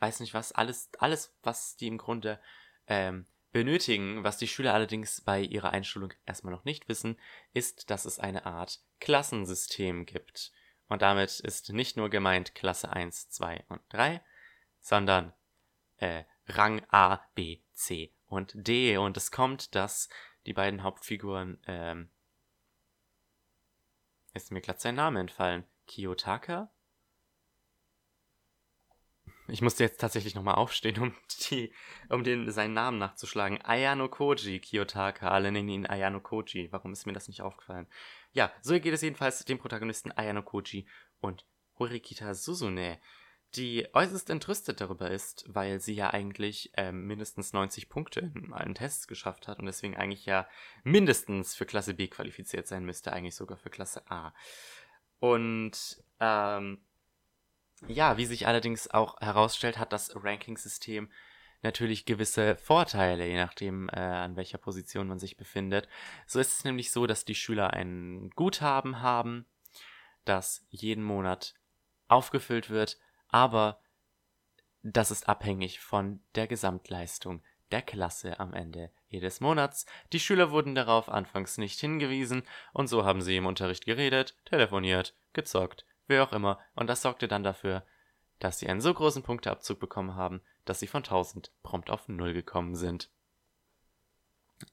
weiß nicht was, alles, alles, was die im Grunde ähm, benötigen. Was die Schüler allerdings bei ihrer Einschulung erstmal noch nicht wissen, ist, dass es eine Art Klassensystem gibt. Und damit ist nicht nur gemeint Klasse 1, 2 und 3, sondern äh, Rang A, B, C und D. Und es kommt, dass die beiden Hauptfiguren, ähm, ist mir glatt sein Name entfallen, Kiyotaka ich musste jetzt tatsächlich nochmal aufstehen, um, die, um den, seinen Namen nachzuschlagen. Ayano Koji Kiyotaka. Alle nennen ihn Ayano Koji. Warum ist mir das nicht aufgefallen? Ja, so geht es jedenfalls dem Protagonisten Ayano Koji und Horikita Suzune, die äußerst entrüstet darüber ist, weil sie ja eigentlich ähm, mindestens 90 Punkte in allen Tests geschafft hat und deswegen eigentlich ja mindestens für Klasse B qualifiziert sein müsste, eigentlich sogar für Klasse A. Und ähm, ja, wie sich allerdings auch herausstellt, hat das Ranking-System natürlich gewisse Vorteile, je nachdem, äh, an welcher Position man sich befindet. So ist es nämlich so, dass die Schüler ein Guthaben haben, das jeden Monat aufgefüllt wird, aber das ist abhängig von der Gesamtleistung der Klasse am Ende jedes Monats. Die Schüler wurden darauf anfangs nicht hingewiesen und so haben sie im Unterricht geredet, telefoniert, gezockt, wie auch immer, und das sorgte dann dafür, dass sie einen so großen Punkteabzug bekommen haben, dass sie von 1000 prompt auf 0 gekommen sind.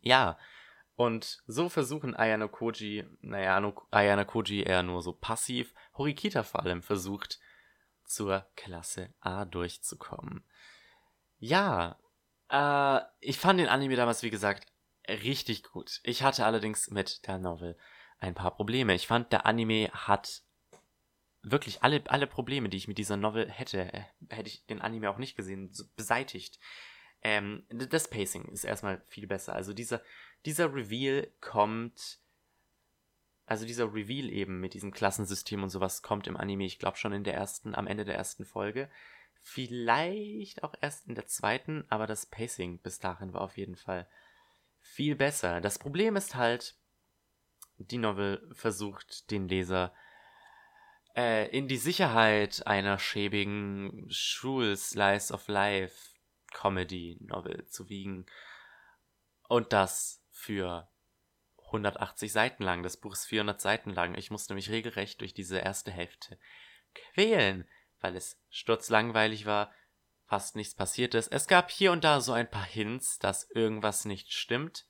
Ja, und so versuchen Ayano Koji, naja, Ayano Koji eher nur so passiv, Horikita vor allem versucht, zur Klasse A durchzukommen. Ja, äh, ich fand den Anime damals, wie gesagt, richtig gut. Ich hatte allerdings mit der Novel ein paar Probleme. Ich fand, der Anime hat wirklich alle, alle Probleme, die ich mit dieser Novel hätte, äh, hätte ich den Anime auch nicht gesehen, so beseitigt. Ähm, das Pacing ist erstmal viel besser. Also dieser, dieser Reveal kommt, also dieser Reveal eben mit diesem Klassensystem und sowas kommt im Anime, ich glaube schon in der ersten, am Ende der ersten Folge. Vielleicht auch erst in der zweiten, aber das Pacing bis dahin war auf jeden Fall viel besser. Das Problem ist halt, die Novel versucht den Leser äh, in die Sicherheit einer schäbigen Schul-Slice of Life Comedy-Novel zu wiegen. Und das für 180 Seiten lang. Das Buch ist 400 Seiten lang. Ich musste mich regelrecht durch diese erste Hälfte quälen, weil es sturzlangweilig war, fast nichts passiert ist. Es gab hier und da so ein paar Hints, dass irgendwas nicht stimmt.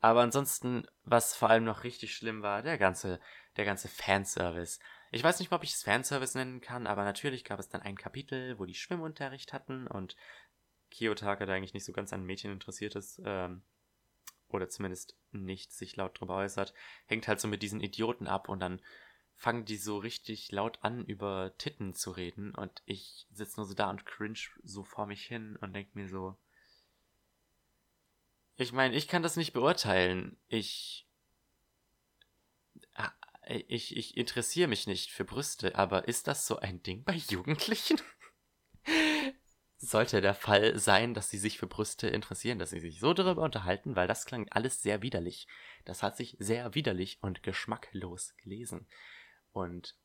Aber ansonsten, was vor allem noch richtig schlimm war, der ganze, der ganze Fanservice. Ich weiß nicht, ob ich es Fanservice nennen kann, aber natürlich gab es dann ein Kapitel, wo die Schwimmunterricht hatten und Kiyotaka, der eigentlich nicht so ganz an Mädchen interessiert ist, ähm, oder zumindest nicht sich laut drüber äußert, hängt halt so mit diesen Idioten ab und dann fangen die so richtig laut an, über Titten zu reden und ich sitze nur so da und cringe so vor mich hin und denk mir so, ich meine, ich kann das nicht beurteilen. Ich ich, ich interessiere mich nicht für Brüste, aber ist das so ein Ding bei Jugendlichen? sollte der Fall sein, dass sie sich für Brüste interessieren, dass sie sich so darüber unterhalten, weil das klang alles sehr widerlich. Das hat sich sehr widerlich und geschmacklos gelesen. Und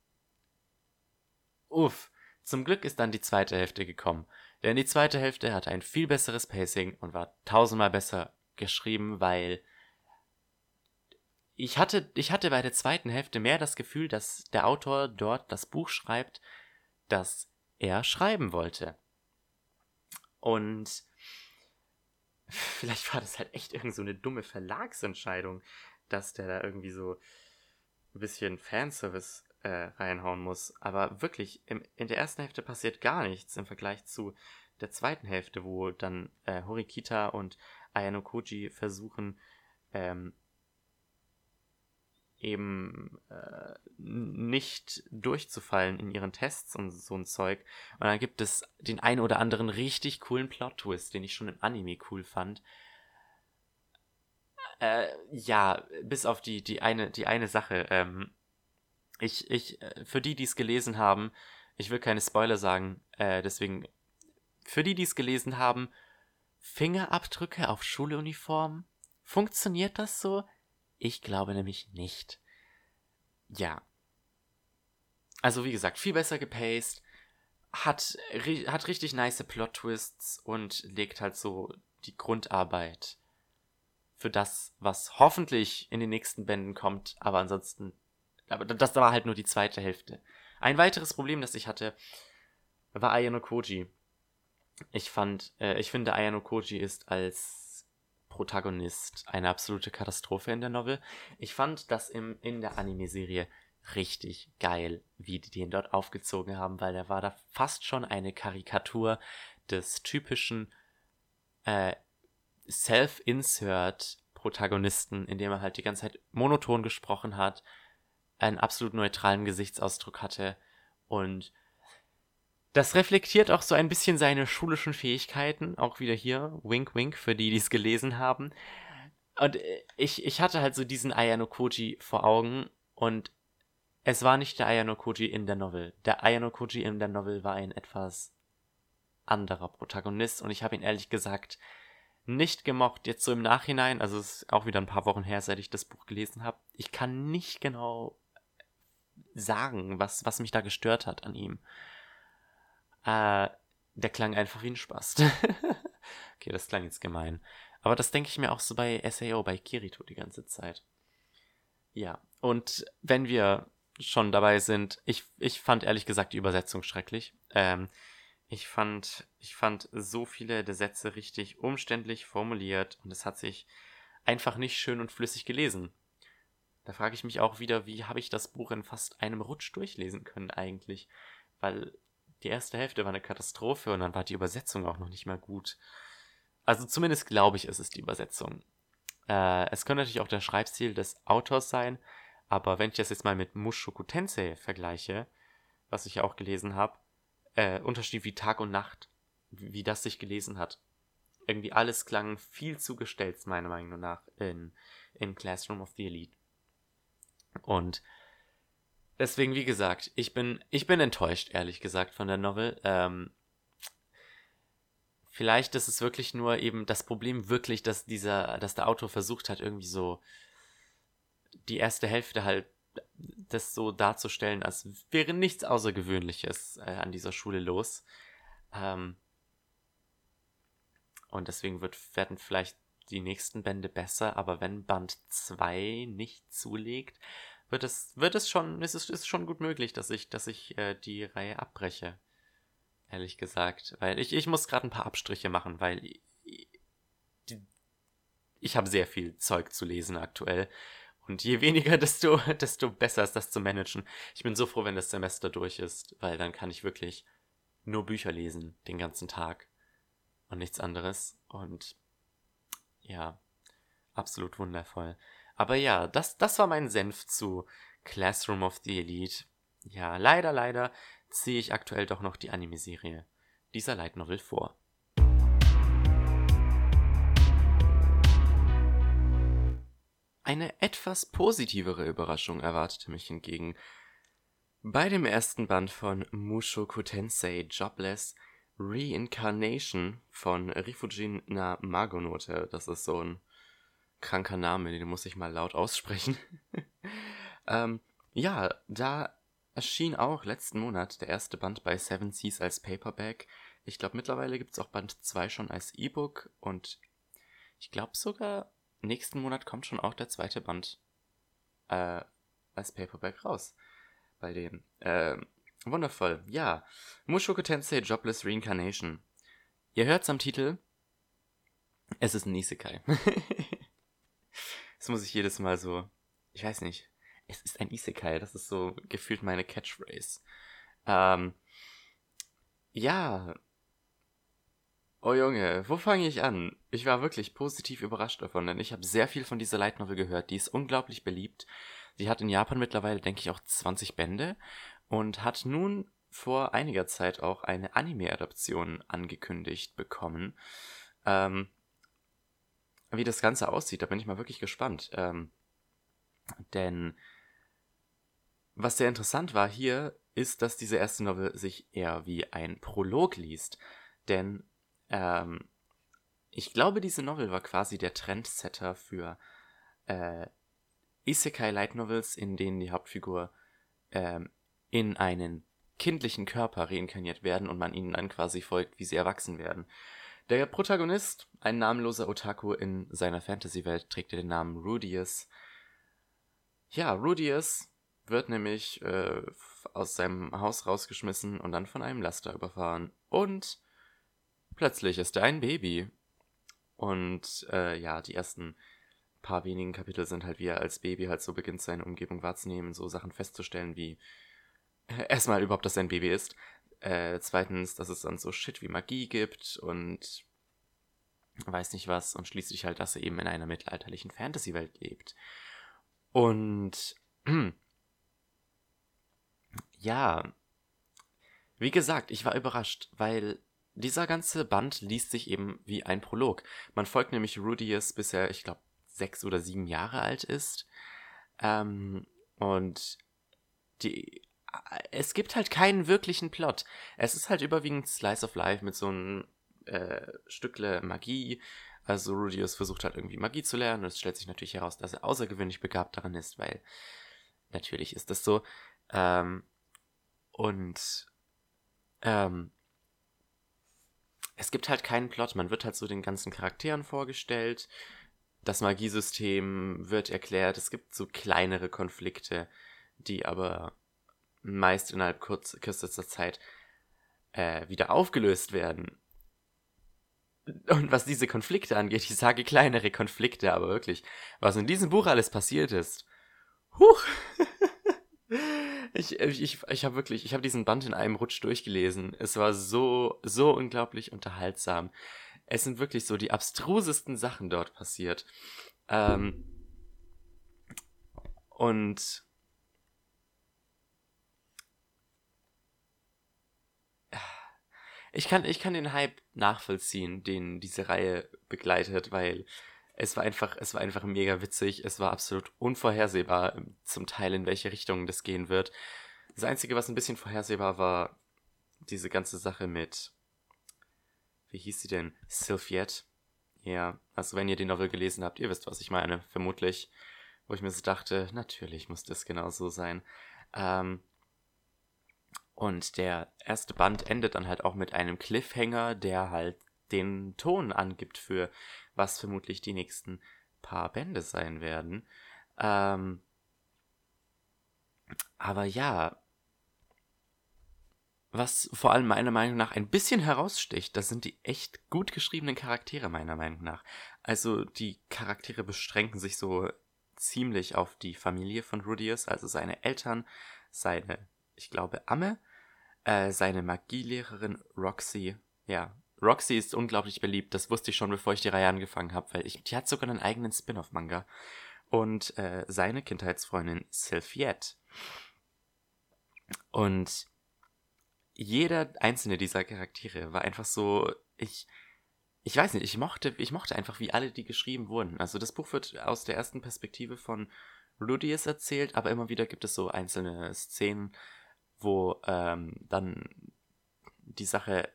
uff, zum Glück ist dann die zweite Hälfte gekommen. Denn die zweite Hälfte hatte ein viel besseres Pacing und war tausendmal besser geschrieben, weil ich hatte, ich hatte bei der zweiten Hälfte mehr das Gefühl, dass der Autor dort das Buch schreibt, das er schreiben wollte. Und vielleicht war das halt echt irgend so eine dumme Verlagsentscheidung, dass der da irgendwie so ein bisschen Fanservice äh, reinhauen muss. Aber wirklich, im, in der ersten Hälfte passiert gar nichts im Vergleich zu der zweiten Hälfte, wo dann äh, Horikita und Ayano Koji versuchen, ähm, eben äh, nicht durchzufallen in ihren Tests und so ein Zeug. Und dann gibt es den einen oder anderen richtig coolen Plot-Twist, den ich schon im Anime cool fand. Äh, ja, bis auf die, die, eine, die eine Sache. Ähm, ich, ich, äh, für die, die es gelesen haben, ich will keine Spoiler sagen, äh, deswegen, für die, die es gelesen haben, Fingerabdrücke auf Schuluniformen? Funktioniert das so? Ich glaube nämlich nicht. Ja. Also wie gesagt, viel besser gepaced, hat, hat richtig nice Plot-Twists und legt halt so die Grundarbeit für das, was hoffentlich in den nächsten Bänden kommt, aber ansonsten, aber das war halt nur die zweite Hälfte. Ein weiteres Problem, das ich hatte, war Ayano Koji. Ich fand, äh, ich finde, Ayano Koji ist als Protagonist eine absolute Katastrophe in der Novel. Ich fand das im, in der Anime-Serie richtig geil, wie die den dort aufgezogen haben, weil der war da fast schon eine Karikatur des typischen äh, Self-Insert-Protagonisten, in dem er halt die ganze Zeit monoton gesprochen hat, einen absolut neutralen Gesichtsausdruck hatte und das reflektiert auch so ein bisschen seine schulischen Fähigkeiten, auch wieder hier, wink wink, für die, die es gelesen haben. Und äh, ich, ich hatte halt so diesen Ayano Koji vor Augen und es war nicht der Ayano Koji in der Novel. Der Ayano Koji in der Novel war ein etwas anderer Protagonist und ich habe ihn ehrlich gesagt nicht gemocht. Jetzt so im Nachhinein, also es ist auch wieder ein paar Wochen her, seit ich das Buch gelesen habe. Ich kann nicht genau sagen, was, was mich da gestört hat an ihm. Äh, der klang einfach wie ein Spaß. okay, das klang jetzt gemein. Aber das denke ich mir auch so bei SAO, bei Kirito die ganze Zeit. Ja, und wenn wir schon dabei sind, ich, ich fand ehrlich gesagt die Übersetzung schrecklich. Ähm, ich fand, ich fand so viele der Sätze richtig umständlich formuliert und es hat sich einfach nicht schön und flüssig gelesen. Da frage ich mich auch wieder, wie habe ich das Buch in fast einem Rutsch durchlesen können eigentlich? Weil die erste Hälfte war eine Katastrophe und dann war die Übersetzung auch noch nicht mal gut. Also zumindest glaube ich, ist es die Übersetzung. Äh, es könnte natürlich auch der Schreibstil des Autors sein, aber wenn ich das jetzt mal mit Mushoku Tensei vergleiche, was ich ja auch gelesen habe, äh, Unterschied wie Tag und Nacht, wie, das sich gelesen hat. Irgendwie alles klang viel zu gestellt, meiner Meinung nach, in, in Classroom of the Elite. Und deswegen, wie gesagt, ich bin, ich bin enttäuscht, ehrlich gesagt, von der Novel. Ähm, vielleicht ist es wirklich nur eben das Problem wirklich, dass dieser, dass der Autor versucht hat, irgendwie so die erste Hälfte halt das so darzustellen, als wäre nichts Außergewöhnliches äh, an dieser Schule los. Ähm, und deswegen wird, werden vielleicht die nächsten Bände besser, aber wenn Band 2 nicht zulegt, wird es, wird es schon, ist es ist schon gut möglich, dass ich, dass ich äh, die Reihe abbreche. Ehrlich gesagt. Weil ich, ich muss gerade ein paar Abstriche machen, weil ich, ich habe sehr viel Zeug zu lesen aktuell. Und je weniger, desto, desto besser ist das zu managen. Ich bin so froh, wenn das Semester durch ist, weil dann kann ich wirklich nur Bücher lesen den ganzen Tag und nichts anderes. Und ja, absolut wundervoll. Aber ja, das, das war mein Senf zu Classroom of the Elite. Ja, leider, leider ziehe ich aktuell doch noch die Anime-Serie dieser Light Novel vor. Eine etwas positivere Überraschung erwartete mich hingegen. Bei dem ersten Band von Mushoku Tensei Jobless Reincarnation von Rifujin na Magonote. Das ist so ein kranker Name, den muss ich mal laut aussprechen. ähm, ja, da erschien auch letzten Monat der erste Band bei Seven Seas als Paperback. Ich glaube, mittlerweile gibt es auch Band 2 schon als E-Book und ich glaube sogar, nächsten Monat kommt schon auch der zweite Band äh, als Paperback raus. Bei dem. Äh, wundervoll. Ja. Mushoku Tensei Jobless Reincarnation. Ihr hört's am Titel. Es ist ein Isekai. das muss ich jedes Mal so. Ich weiß nicht. Es ist ein Isekai. Das ist so gefühlt meine Catchphrase. Ähm, ja. Oh Junge, wo fange ich an? Ich war wirklich positiv überrascht davon, denn ich habe sehr viel von dieser Light Novel gehört. Die ist unglaublich beliebt. Sie hat in Japan mittlerweile, denke ich, auch 20 Bände und hat nun vor einiger Zeit auch eine Anime-Adaption angekündigt bekommen. Ähm, wie das Ganze aussieht, da bin ich mal wirklich gespannt. Ähm, denn was sehr interessant war hier, ist, dass diese erste Novel sich eher wie ein Prolog liest. Denn ähm, ich glaube, diese Novel war quasi der Trendsetter für äh, Isekai Light Novels, in denen die Hauptfigur ähm, in einen kindlichen Körper reinkarniert werden und man ihnen dann quasi folgt, wie sie erwachsen werden. Der Protagonist, ein namenloser Otaku in seiner Fantasy-Welt, trägt den Namen Rudius. Ja, Rudius wird nämlich äh, aus seinem Haus rausgeschmissen und dann von einem Laster überfahren. Und plötzlich ist er ein Baby. Und äh, ja, die ersten paar wenigen Kapitel sind halt, wie er als Baby halt so beginnt, seine Umgebung wahrzunehmen, so Sachen festzustellen, wie äh, erstmal überhaupt, dass er ein Baby ist. Äh, zweitens, dass es dann so Shit wie Magie gibt und weiß nicht was und schließlich halt, dass er eben in einer mittelalterlichen Fantasy-Welt lebt. Und ja, wie gesagt, ich war überrascht, weil dieser ganze Band liest sich eben wie ein Prolog. Man folgt nämlich Rudius, bis er, ich glaube, sechs oder sieben Jahre alt ist. Ähm, und die, es gibt halt keinen wirklichen Plot. Es ist halt überwiegend Slice of Life mit so einem äh, Stückle Magie. Also Rudius versucht halt irgendwie Magie zu lernen und es stellt sich natürlich heraus, dass er außergewöhnlich begabt daran ist, weil natürlich ist das so. Ähm, und ähm, es gibt halt keinen Plot. Man wird halt so den ganzen Charakteren vorgestellt. Das Magiesystem wird erklärt. Es gibt so kleinere Konflikte, die aber meist innerhalb kurz, kürzester Zeit äh, wieder aufgelöst werden. Und was diese Konflikte angeht, ich sage kleinere Konflikte, aber wirklich, was in diesem Buch alles passiert ist. Huch! ich ich, ich, habe wirklich, ich habe diesen Band in einem Rutsch durchgelesen. Es war so, so unglaublich unterhaltsam. Es sind wirklich so die abstrusesten Sachen dort passiert. Ähm, und ich kann, ich kann den Hype nachvollziehen, den diese Reihe begleitet, weil es war einfach, es war einfach mega witzig. Es war absolut unvorhersehbar, zum Teil in welche Richtung das gehen wird. Das Einzige, was ein bisschen vorhersehbar war, diese ganze Sache mit, wie hieß sie denn? Sylphiette. Ja, also wenn ihr die Novel gelesen habt, ihr wisst, was ich meine, vermutlich. Wo ich mir so dachte, natürlich muss das genau so sein. Ähm, und der erste Band endet dann halt auch mit einem Cliffhanger, der halt den Ton angibt für was vermutlich die nächsten paar Bände sein werden. Ähm, aber ja, was vor allem meiner Meinung nach ein bisschen heraussticht, das sind die echt gut geschriebenen Charaktere meiner Meinung nach. Also die Charaktere beschränken sich so ziemlich auf die Familie von Rudius, also seine Eltern, seine, ich glaube, Amme, äh, seine Magielehrerin Roxy, ja, Roxy ist unglaublich beliebt. Das wusste ich schon, bevor ich die Reihe angefangen habe, weil ich, die hat sogar einen eigenen Spin-off-Manga. Und äh, seine Kindheitsfreundin Sylphiette. Und jeder einzelne dieser Charaktere war einfach so, ich, ich weiß nicht, ich mochte, ich mochte einfach, wie alle die geschrieben wurden. Also das Buch wird aus der ersten Perspektive von Rudius erzählt, aber immer wieder gibt es so einzelne Szenen, wo ähm, dann die Sache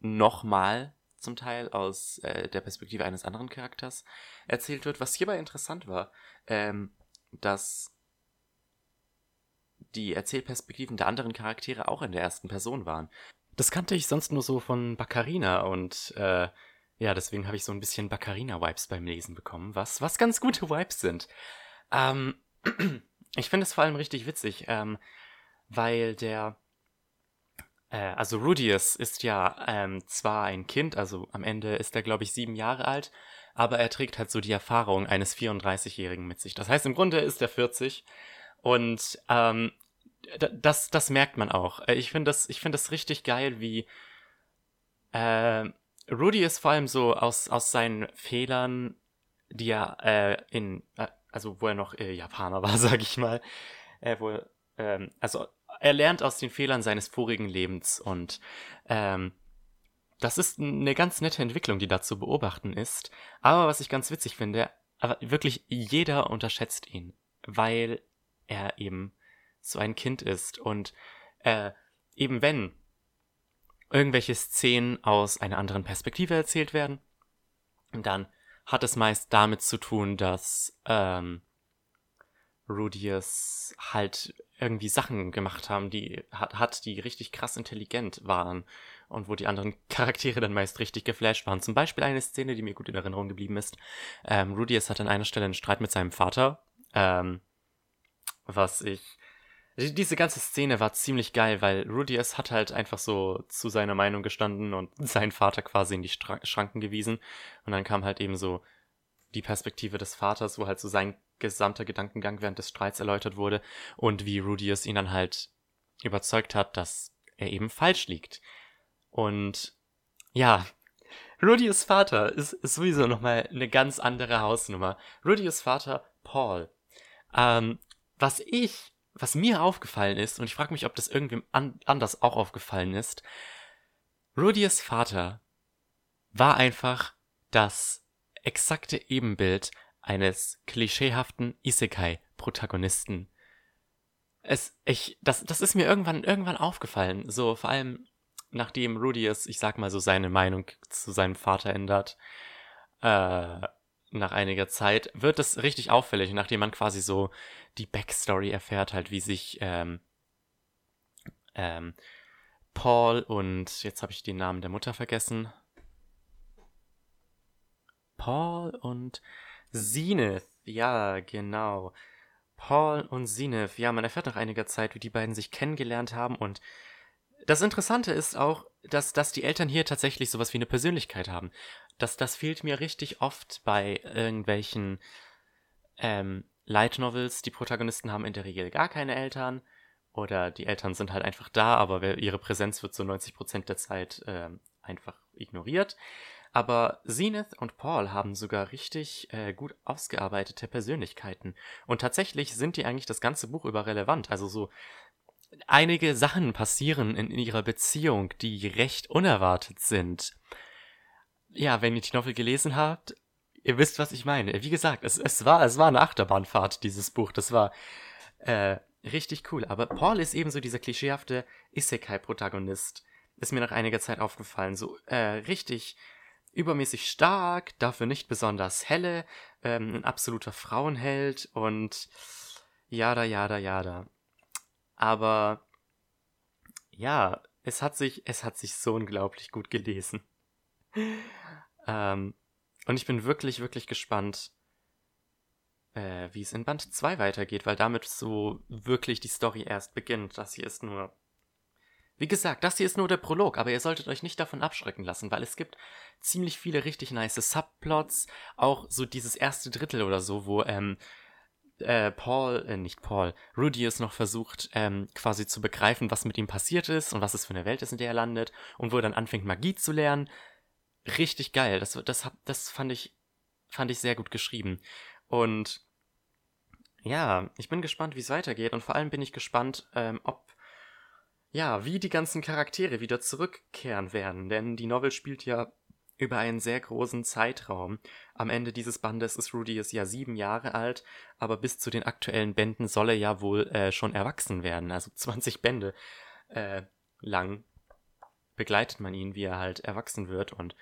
nochmal zum Teil aus äh, der Perspektive eines anderen Charakters erzählt wird. Was hierbei interessant war, ähm, dass die Erzählperspektiven der anderen Charaktere auch in der ersten Person waren. Das kannte ich sonst nur so von Baccarina und äh, ja, deswegen habe ich so ein bisschen Baccarina-Vibes beim Lesen bekommen, was, was ganz gute Vibes sind. Ähm, ich finde es vor allem richtig witzig, ähm, weil der äh, also Rudius ist ja ähm, zwar ein Kind, also am Ende ist er, glaube ich, sieben Jahre alt, aber er trägt halt so die Erfahrung eines 34-Jährigen mit sich. Das heißt, im Grunde ist er 40 und ähm, das, das merkt man auch. Äh, ich finde das, find das richtig geil, wie äh, Rudy ist vor allem so aus, aus seinen Fehlern, die er äh, in, äh, also wo er noch äh, Japaner war, sag ich mal, äh, wo, ähm, also er lernt aus den Fehlern seines vorigen Lebens und ähm, das ist eine ganz nette Entwicklung, die da zu beobachten ist. Aber was ich ganz witzig finde, aber wirklich jeder unterschätzt ihn, weil er eben so ein Kind ist und äh, eben wenn irgendwelche Szenen aus einer anderen Perspektive erzählt werden, dann hat es meist damit zu tun, dass ähm, Rudius halt irgendwie Sachen gemacht haben, die hat, die richtig krass intelligent waren und wo die anderen Charaktere dann meist richtig geflasht waren. Zum Beispiel eine Szene, die mir gut in Erinnerung geblieben ist. Ähm, Rudius hat an einer Stelle einen Streit mit seinem Vater, ähm, was ich diese ganze Szene war ziemlich geil, weil Rudius hat halt einfach so zu seiner Meinung gestanden und seinen Vater quasi in die Schranken gewiesen. Und dann kam halt eben so die Perspektive des Vaters, wo halt so sein gesamter Gedankengang während des Streits erläutert wurde und wie Rudius ihn dann halt überzeugt hat, dass er eben falsch liegt. Und ja, Rudius Vater ist, ist sowieso nochmal eine ganz andere Hausnummer. Rudius Vater, Paul. Ähm, was ich, was mir aufgefallen ist, und ich frage mich, ob das irgendwem an, anders auch aufgefallen ist, Rudius Vater war einfach das exakte Ebenbild eines klischeehaften Isekai-Protagonisten. Es, ich, das, das ist mir irgendwann, irgendwann aufgefallen. So, vor allem, nachdem Rudius, ich sag mal so, seine Meinung zu seinem Vater ändert, äh, nach einiger Zeit, wird es richtig auffällig, nachdem man quasi so die Backstory erfährt, halt, wie sich, ähm, ähm, Paul und, jetzt habe ich den Namen der Mutter vergessen, Paul und Zenith, ja, genau. Paul und Zenith, ja, man erfährt nach einiger Zeit, wie die beiden sich kennengelernt haben und das Interessante ist auch, dass, dass die Eltern hier tatsächlich sowas wie eine Persönlichkeit haben. Das, das fehlt mir richtig oft bei irgendwelchen ähm, Light Novels. Die Protagonisten haben in der Regel gar keine Eltern oder die Eltern sind halt einfach da, aber ihre Präsenz wird so 90% der Zeit äh, einfach ignoriert. Aber Zenith und Paul haben sogar richtig äh, gut ausgearbeitete Persönlichkeiten. Und tatsächlich sind die eigentlich das ganze Buch über relevant. Also so einige Sachen passieren in, in ihrer Beziehung, die recht unerwartet sind. Ja, wenn ihr die Novel gelesen habt, ihr wisst, was ich meine. Wie gesagt, es, es, war, es war eine Achterbahnfahrt, dieses Buch. Das war äh, richtig cool. Aber Paul ist ebenso dieser klischeehafte Isekai-Protagonist. Ist mir nach einiger Zeit aufgefallen. So äh, richtig übermäßig stark, dafür nicht besonders helle, ähm, ein absoluter Frauenheld und jada, jada, jada. Aber ja, es hat sich, es hat sich so unglaublich gut gelesen. ähm, und ich bin wirklich, wirklich gespannt, äh, wie es in Band 2 weitergeht, weil damit so wirklich die Story erst beginnt. Das hier ist nur wie gesagt, das hier ist nur der Prolog, aber ihr solltet euch nicht davon abschrecken lassen, weil es gibt ziemlich viele richtig nice Subplots, auch so dieses erste Drittel oder so, wo ähm, äh, Paul, äh, nicht Paul, Rudius noch versucht, ähm, quasi zu begreifen, was mit ihm passiert ist und was es für eine Welt ist, in der er landet und wo er dann anfängt, Magie zu lernen. Richtig geil. Das, das, das fand ich, fand ich sehr gut geschrieben. Und ja, ich bin gespannt, wie es weitergeht und vor allem bin ich gespannt, ähm, ob ja, wie die ganzen Charaktere wieder zurückkehren werden, denn die Novel spielt ja über einen sehr großen Zeitraum. Am Ende dieses Bandes ist Rudius ja sieben Jahre alt, aber bis zu den aktuellen Bänden soll er ja wohl äh, schon erwachsen werden, also 20 Bände äh, lang, begleitet man ihn, wie er halt erwachsen wird und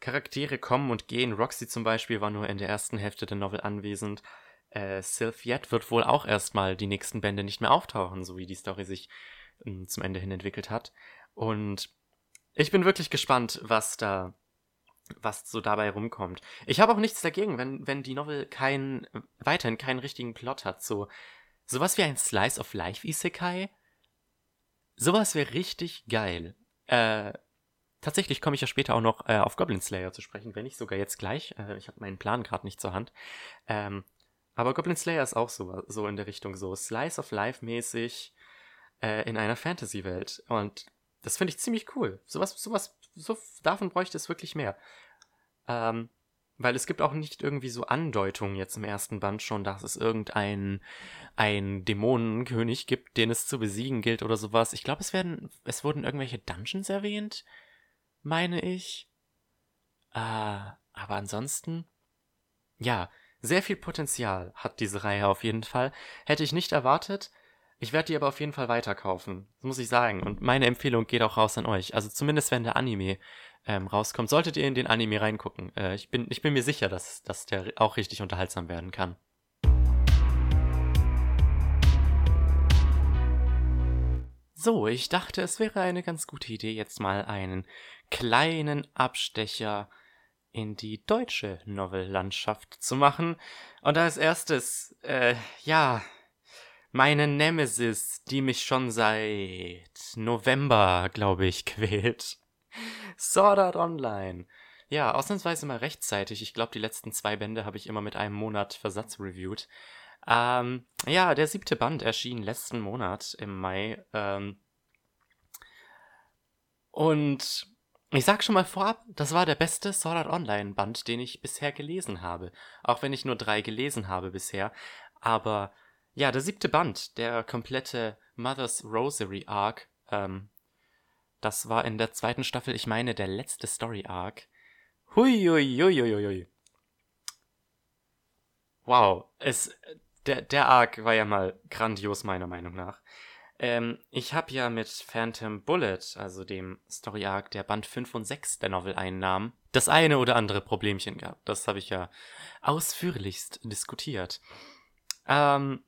Charaktere kommen und gehen. Roxy zum Beispiel war nur in der ersten Hälfte der Novel anwesend. Äh, Sylphiette wird wohl auch erstmal die nächsten Bände nicht mehr auftauchen, so wie die Story sich zum Ende hin entwickelt hat. Und ich bin wirklich gespannt, was da, was so dabei rumkommt. Ich habe auch nichts dagegen, wenn, wenn die Novel kein, weiterhin keinen richtigen Plot hat. So, sowas wie ein Slice of Life Isekai. Sowas wäre richtig geil. Äh, tatsächlich komme ich ja später auch noch äh, auf Goblin Slayer zu sprechen, wenn nicht sogar jetzt gleich. Äh, ich habe meinen Plan gerade nicht zur Hand. Ähm, aber Goblin Slayer ist auch so, so in der Richtung so Slice of Life mäßig äh, in einer Fantasy-Welt. Und das finde ich ziemlich cool. Sowas, sowas, so, davon bräuchte es wirklich mehr. Ähm, weil es gibt auch nicht irgendwie so Andeutungen jetzt im ersten Band schon, dass es irgendein ein Dämonenkönig gibt, den es zu besiegen gilt oder sowas. Ich glaube, es werden, es wurden irgendwelche Dungeons erwähnt, meine ich. Äh, aber ansonsten, ja, sehr viel Potenzial hat diese Reihe auf jeden Fall. Hätte ich nicht erwartet. Ich werde die aber auf jeden Fall weiterkaufen. Das muss ich sagen. Und meine Empfehlung geht auch raus an euch. Also zumindest wenn der Anime ähm, rauskommt, solltet ihr in den Anime reingucken. Äh, ich, bin, ich bin mir sicher, dass, dass der auch richtig unterhaltsam werden kann. So, ich dachte, es wäre eine ganz gute Idee, jetzt mal einen kleinen Abstecher in die deutsche Novellandschaft zu machen. Und als erstes, äh, ja, meine Nemesis, die mich schon seit November, glaube ich, quält. Sword Art Online. Ja, ausnahmsweise mal rechtzeitig. Ich glaube, die letzten zwei Bände habe ich immer mit einem Monat Versatz reviewed. Ähm, ja, der siebte Band erschien letzten Monat im Mai. Ähm, und ich sag schon mal vorab, das war der beste Sword Art Online Band, den ich bisher gelesen habe. Auch wenn ich nur drei gelesen habe bisher. Aber ja, der siebte Band, der komplette Mother's Rosary Arc, ähm, das war in der zweiten Staffel, ich meine, der letzte Story Arc. Hui, hui, hui, hui, hui. Wow, es, der, der Arc war ja mal grandios, meiner Meinung nach. Ähm, ich habe ja mit Phantom Bullet, also dem Story Arc der Band 5 und 6 der Novel einnahm, das eine oder andere Problemchen gehabt. Das habe ich ja ausführlichst diskutiert. Ähm,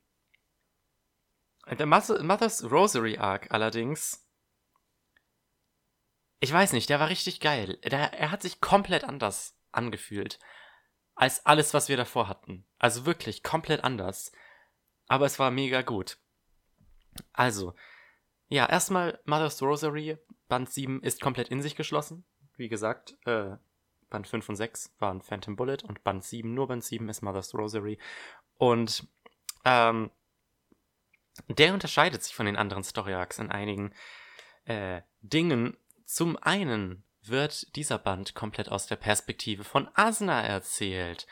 der Mother's Rosary Arc allerdings ich weiß nicht, der war richtig geil. Der, er hat sich komplett anders angefühlt als alles, was wir davor hatten. Also wirklich komplett anders. Aber es war mega gut. Also, ja, erstmal Mother's Rosary, Band 7 ist komplett in sich geschlossen. Wie gesagt, äh, Band 5 und 6 waren Phantom Bullet und Band 7, nur Band 7 ist Mother's Rosary. Und ähm, der unterscheidet sich von den anderen Story Arcs in einigen äh, Dingen, zum einen wird dieser Band komplett aus der Perspektive von Asna erzählt,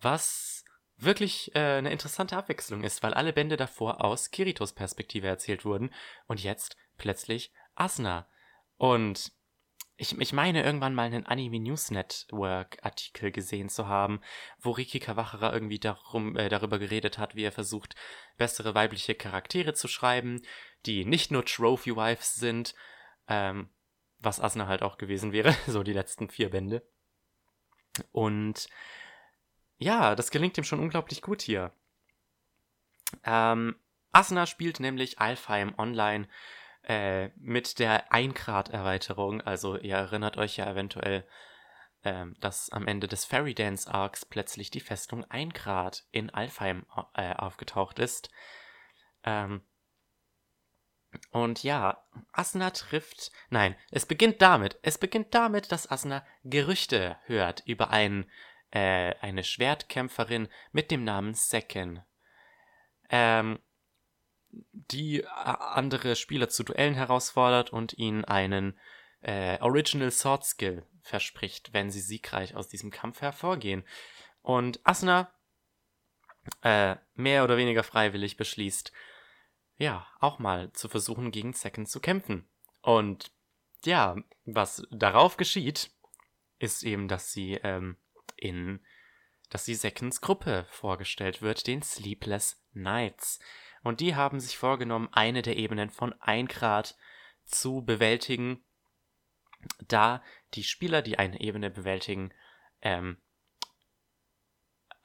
was wirklich äh, eine interessante Abwechslung ist, weil alle Bände davor aus Kiritos Perspektive erzählt wurden und jetzt plötzlich Asna. Und ich, ich meine, irgendwann mal einen Anime News Network Artikel gesehen zu haben, wo Riki Kawachara irgendwie darum, äh, darüber geredet hat, wie er versucht, bessere weibliche Charaktere zu schreiben, die nicht nur Trophy Wives sind, ähm, was Asna halt auch gewesen wäre, so die letzten vier Bände. Und ja, das gelingt ihm schon unglaublich gut hier. Ähm, Asna spielt nämlich Alfheim online äh, mit der Eingrad-Erweiterung. Also ihr erinnert euch ja eventuell, äh, dass am Ende des Fairy Dance Arcs plötzlich die Festung Eingrad in Alfheim äh, aufgetaucht ist. Ähm, und ja, Asna trifft. Nein, es beginnt damit. Es beginnt damit, dass Asna Gerüchte hört über ein, äh, eine Schwertkämpferin mit dem Namen Seken. Ähm, die andere Spieler zu Duellen herausfordert und ihnen einen äh, Original Sword Skill verspricht, wenn sie siegreich aus diesem Kampf hervorgehen. Und Asna äh, mehr oder weniger freiwillig beschließt, ja, auch mal zu versuchen, gegen Zecken zu kämpfen. Und ja, was darauf geschieht, ist eben, dass sie ähm, in, dass die Seckens Gruppe vorgestellt wird, den Sleepless Nights. Und die haben sich vorgenommen, eine der Ebenen von 1 Grad zu bewältigen. da die Spieler, die eine Ebene bewältigen, ähm,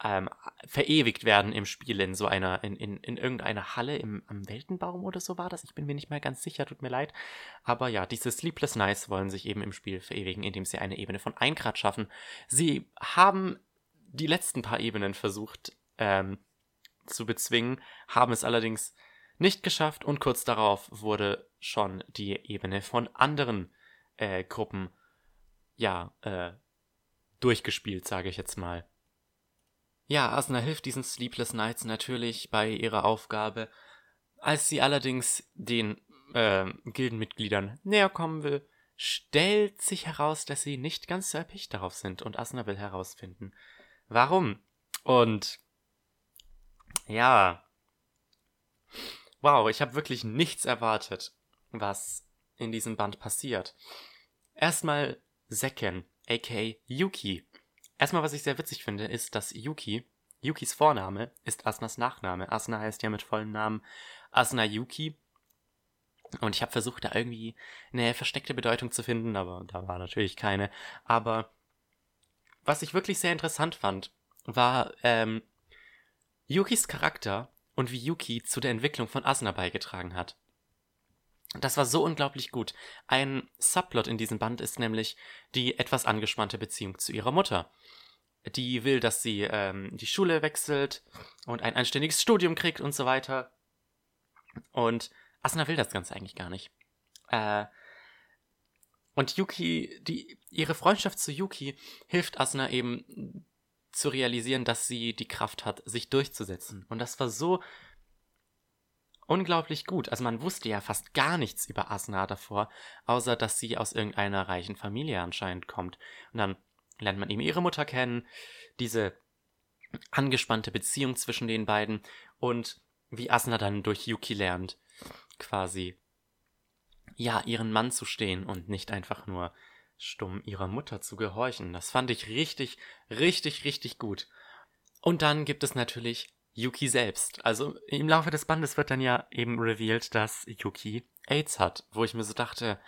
ähm, verewigt werden im Spiel in so einer, in, in, in irgendeiner Halle im, am Weltenbaum oder so war das. Ich bin mir nicht mehr ganz sicher, tut mir leid. Aber ja, diese Sleepless Nights wollen sich eben im Spiel verewigen, indem sie eine Ebene von 1 Grad schaffen. Sie haben die letzten paar Ebenen versucht ähm, zu bezwingen, haben es allerdings nicht geschafft und kurz darauf wurde schon die Ebene von anderen äh, Gruppen ja äh, durchgespielt, sage ich jetzt mal. Ja, Asna hilft diesen Sleepless Nights natürlich bei ihrer Aufgabe. Als sie allerdings den äh, Gildenmitgliedern näher kommen will, stellt sich heraus, dass sie nicht ganz so erpicht darauf sind und Asna will herausfinden, warum. Und ja, wow, ich habe wirklich nichts erwartet, was in diesem Band passiert. Erstmal Seken, aka Yuki, Erstmal, was ich sehr witzig finde, ist, dass Yuki, Yukis Vorname ist Asnas Nachname. Asna heißt ja mit vollem Namen Asna Yuki. Und ich habe versucht, da irgendwie eine versteckte Bedeutung zu finden, aber da war natürlich keine. Aber was ich wirklich sehr interessant fand, war ähm, Yukis Charakter und wie Yuki zu der Entwicklung von Asna beigetragen hat. Das war so unglaublich gut. Ein Subplot in diesem Band ist nämlich die etwas angespannte Beziehung zu ihrer Mutter. Die will, dass sie ähm, die Schule wechselt und ein anständiges Studium kriegt und so weiter. Und Asuna will das Ganze eigentlich gar nicht. Äh, und Yuki, die, ihre Freundschaft zu Yuki hilft Asuna eben zu realisieren, dass sie die Kraft hat, sich durchzusetzen. Und das war so unglaublich gut. Also man wusste ja fast gar nichts über Asna davor, außer dass sie aus irgendeiner reichen Familie anscheinend kommt. Und dann lernt man eben ihre Mutter kennen, diese angespannte Beziehung zwischen den beiden und wie Asna dann durch Yuki lernt, quasi, ja, ihren Mann zu stehen und nicht einfach nur stumm ihrer Mutter zu gehorchen. Das fand ich richtig, richtig, richtig gut. Und dann gibt es natürlich Yuki selbst. Also im Laufe des Bandes wird dann ja eben revealed, dass Yuki AIDS hat, wo ich mir so dachte,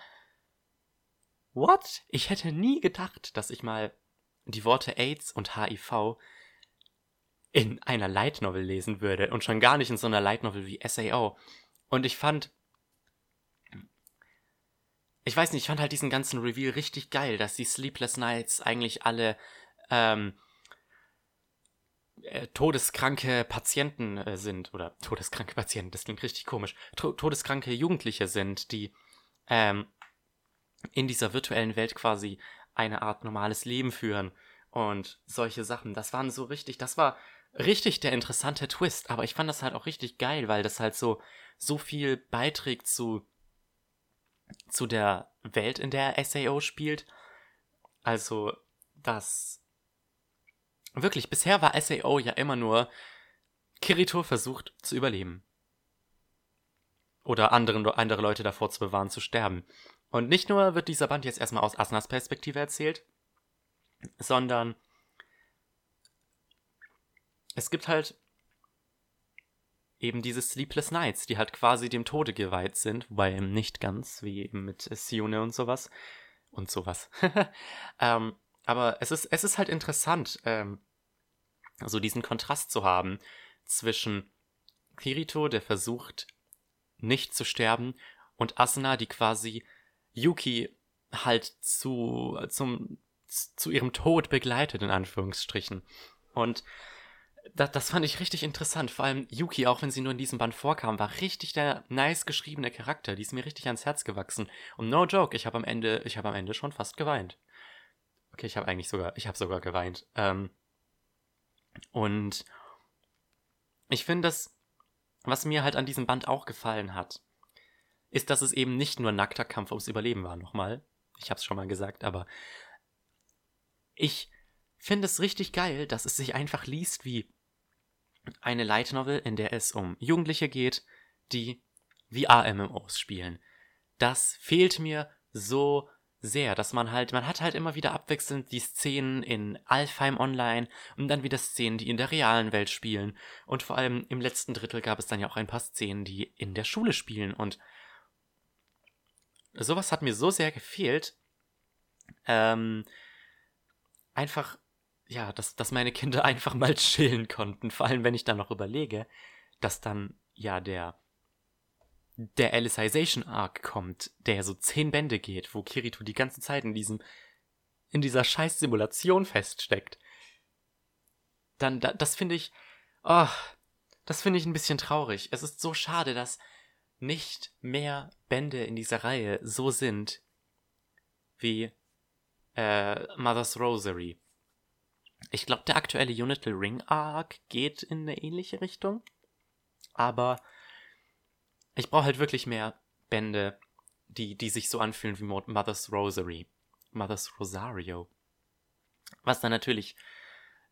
what? Ich hätte nie gedacht, dass ich mal die Worte AIDS und HIV in einer Light Novel lesen würde und schon gar nicht in so einer Light Novel wie SAO. Und ich fand, ich weiß nicht, ich fand halt diesen ganzen Reveal richtig geil, dass die Sleepless Nights eigentlich alle ähm, äh, todeskranke Patienten äh, sind, oder todeskranke Patienten, das klingt richtig komisch, to todeskranke Jugendliche sind, die ähm, in dieser virtuellen Welt quasi eine Art normales Leben führen und solche Sachen. Das waren so richtig, das war richtig der interessante Twist, aber ich fand das halt auch richtig geil, weil das halt so, so viel beiträgt zu, zu der Welt, in der SAO spielt. Also, dass Wirklich, bisher war SAO ja immer nur, Kirito versucht zu überleben. Oder anderen, andere Leute davor zu bewahren, zu sterben. Und nicht nur wird dieser Band jetzt erstmal aus Asnas Perspektive erzählt, sondern es gibt halt eben diese Sleepless Nights, die halt quasi dem Tode geweiht sind, wobei eben nicht ganz, wie eben mit Sione und sowas. Und sowas. ähm, aber es ist, es ist halt interessant, ähm, so diesen Kontrast zu haben zwischen Kirito, der versucht, nicht zu sterben, und Asuna, die quasi Yuki halt zu, zum, zu ihrem Tod begleitet, in Anführungsstrichen. Und das, das fand ich richtig interessant. Vor allem Yuki, auch wenn sie nur in diesem Band vorkam, war richtig der nice geschriebene Charakter. Die ist mir richtig ans Herz gewachsen. Und no joke, ich habe am Ende, ich habe am Ende schon fast geweint. Okay, ich habe eigentlich sogar, ich habe sogar geweint. Ähm, und ich finde das, was mir halt an diesem Band auch gefallen hat, ist, dass es eben nicht nur nackter Kampf ums Überleben war, nochmal. Ich habe es schon mal gesagt, aber ich finde es richtig geil, dass es sich einfach liest wie eine Light Novel, in der es um Jugendliche geht, die VR-MMOs spielen. Das fehlt mir so sehr, dass man halt, man hat halt immer wieder abwechselnd die Szenen in Alfheim Online und dann wieder Szenen, die in der realen Welt spielen. Und vor allem im letzten Drittel gab es dann ja auch ein paar Szenen, die in der Schule spielen. Und sowas hat mir so sehr gefehlt. Ähm, einfach, ja, dass, dass meine Kinder einfach mal chillen konnten. Vor allem, wenn ich dann noch überlege, dass dann ja der der Alicization Arc kommt, der so zehn Bände geht, wo Kirito die ganze Zeit in diesem in dieser scheiß Simulation feststeckt. Dann da, das finde ich oh, das finde ich ein bisschen traurig. Es ist so schade, dass nicht mehr Bände in dieser Reihe so sind wie äh, Mother's Rosary. Ich glaube, der aktuelle Unital Ring Arc geht in eine ähnliche Richtung. Aber ich brauche halt wirklich mehr Bände, die, die sich so anfühlen wie Mother's Rosary. Mother's Rosario. Was dann natürlich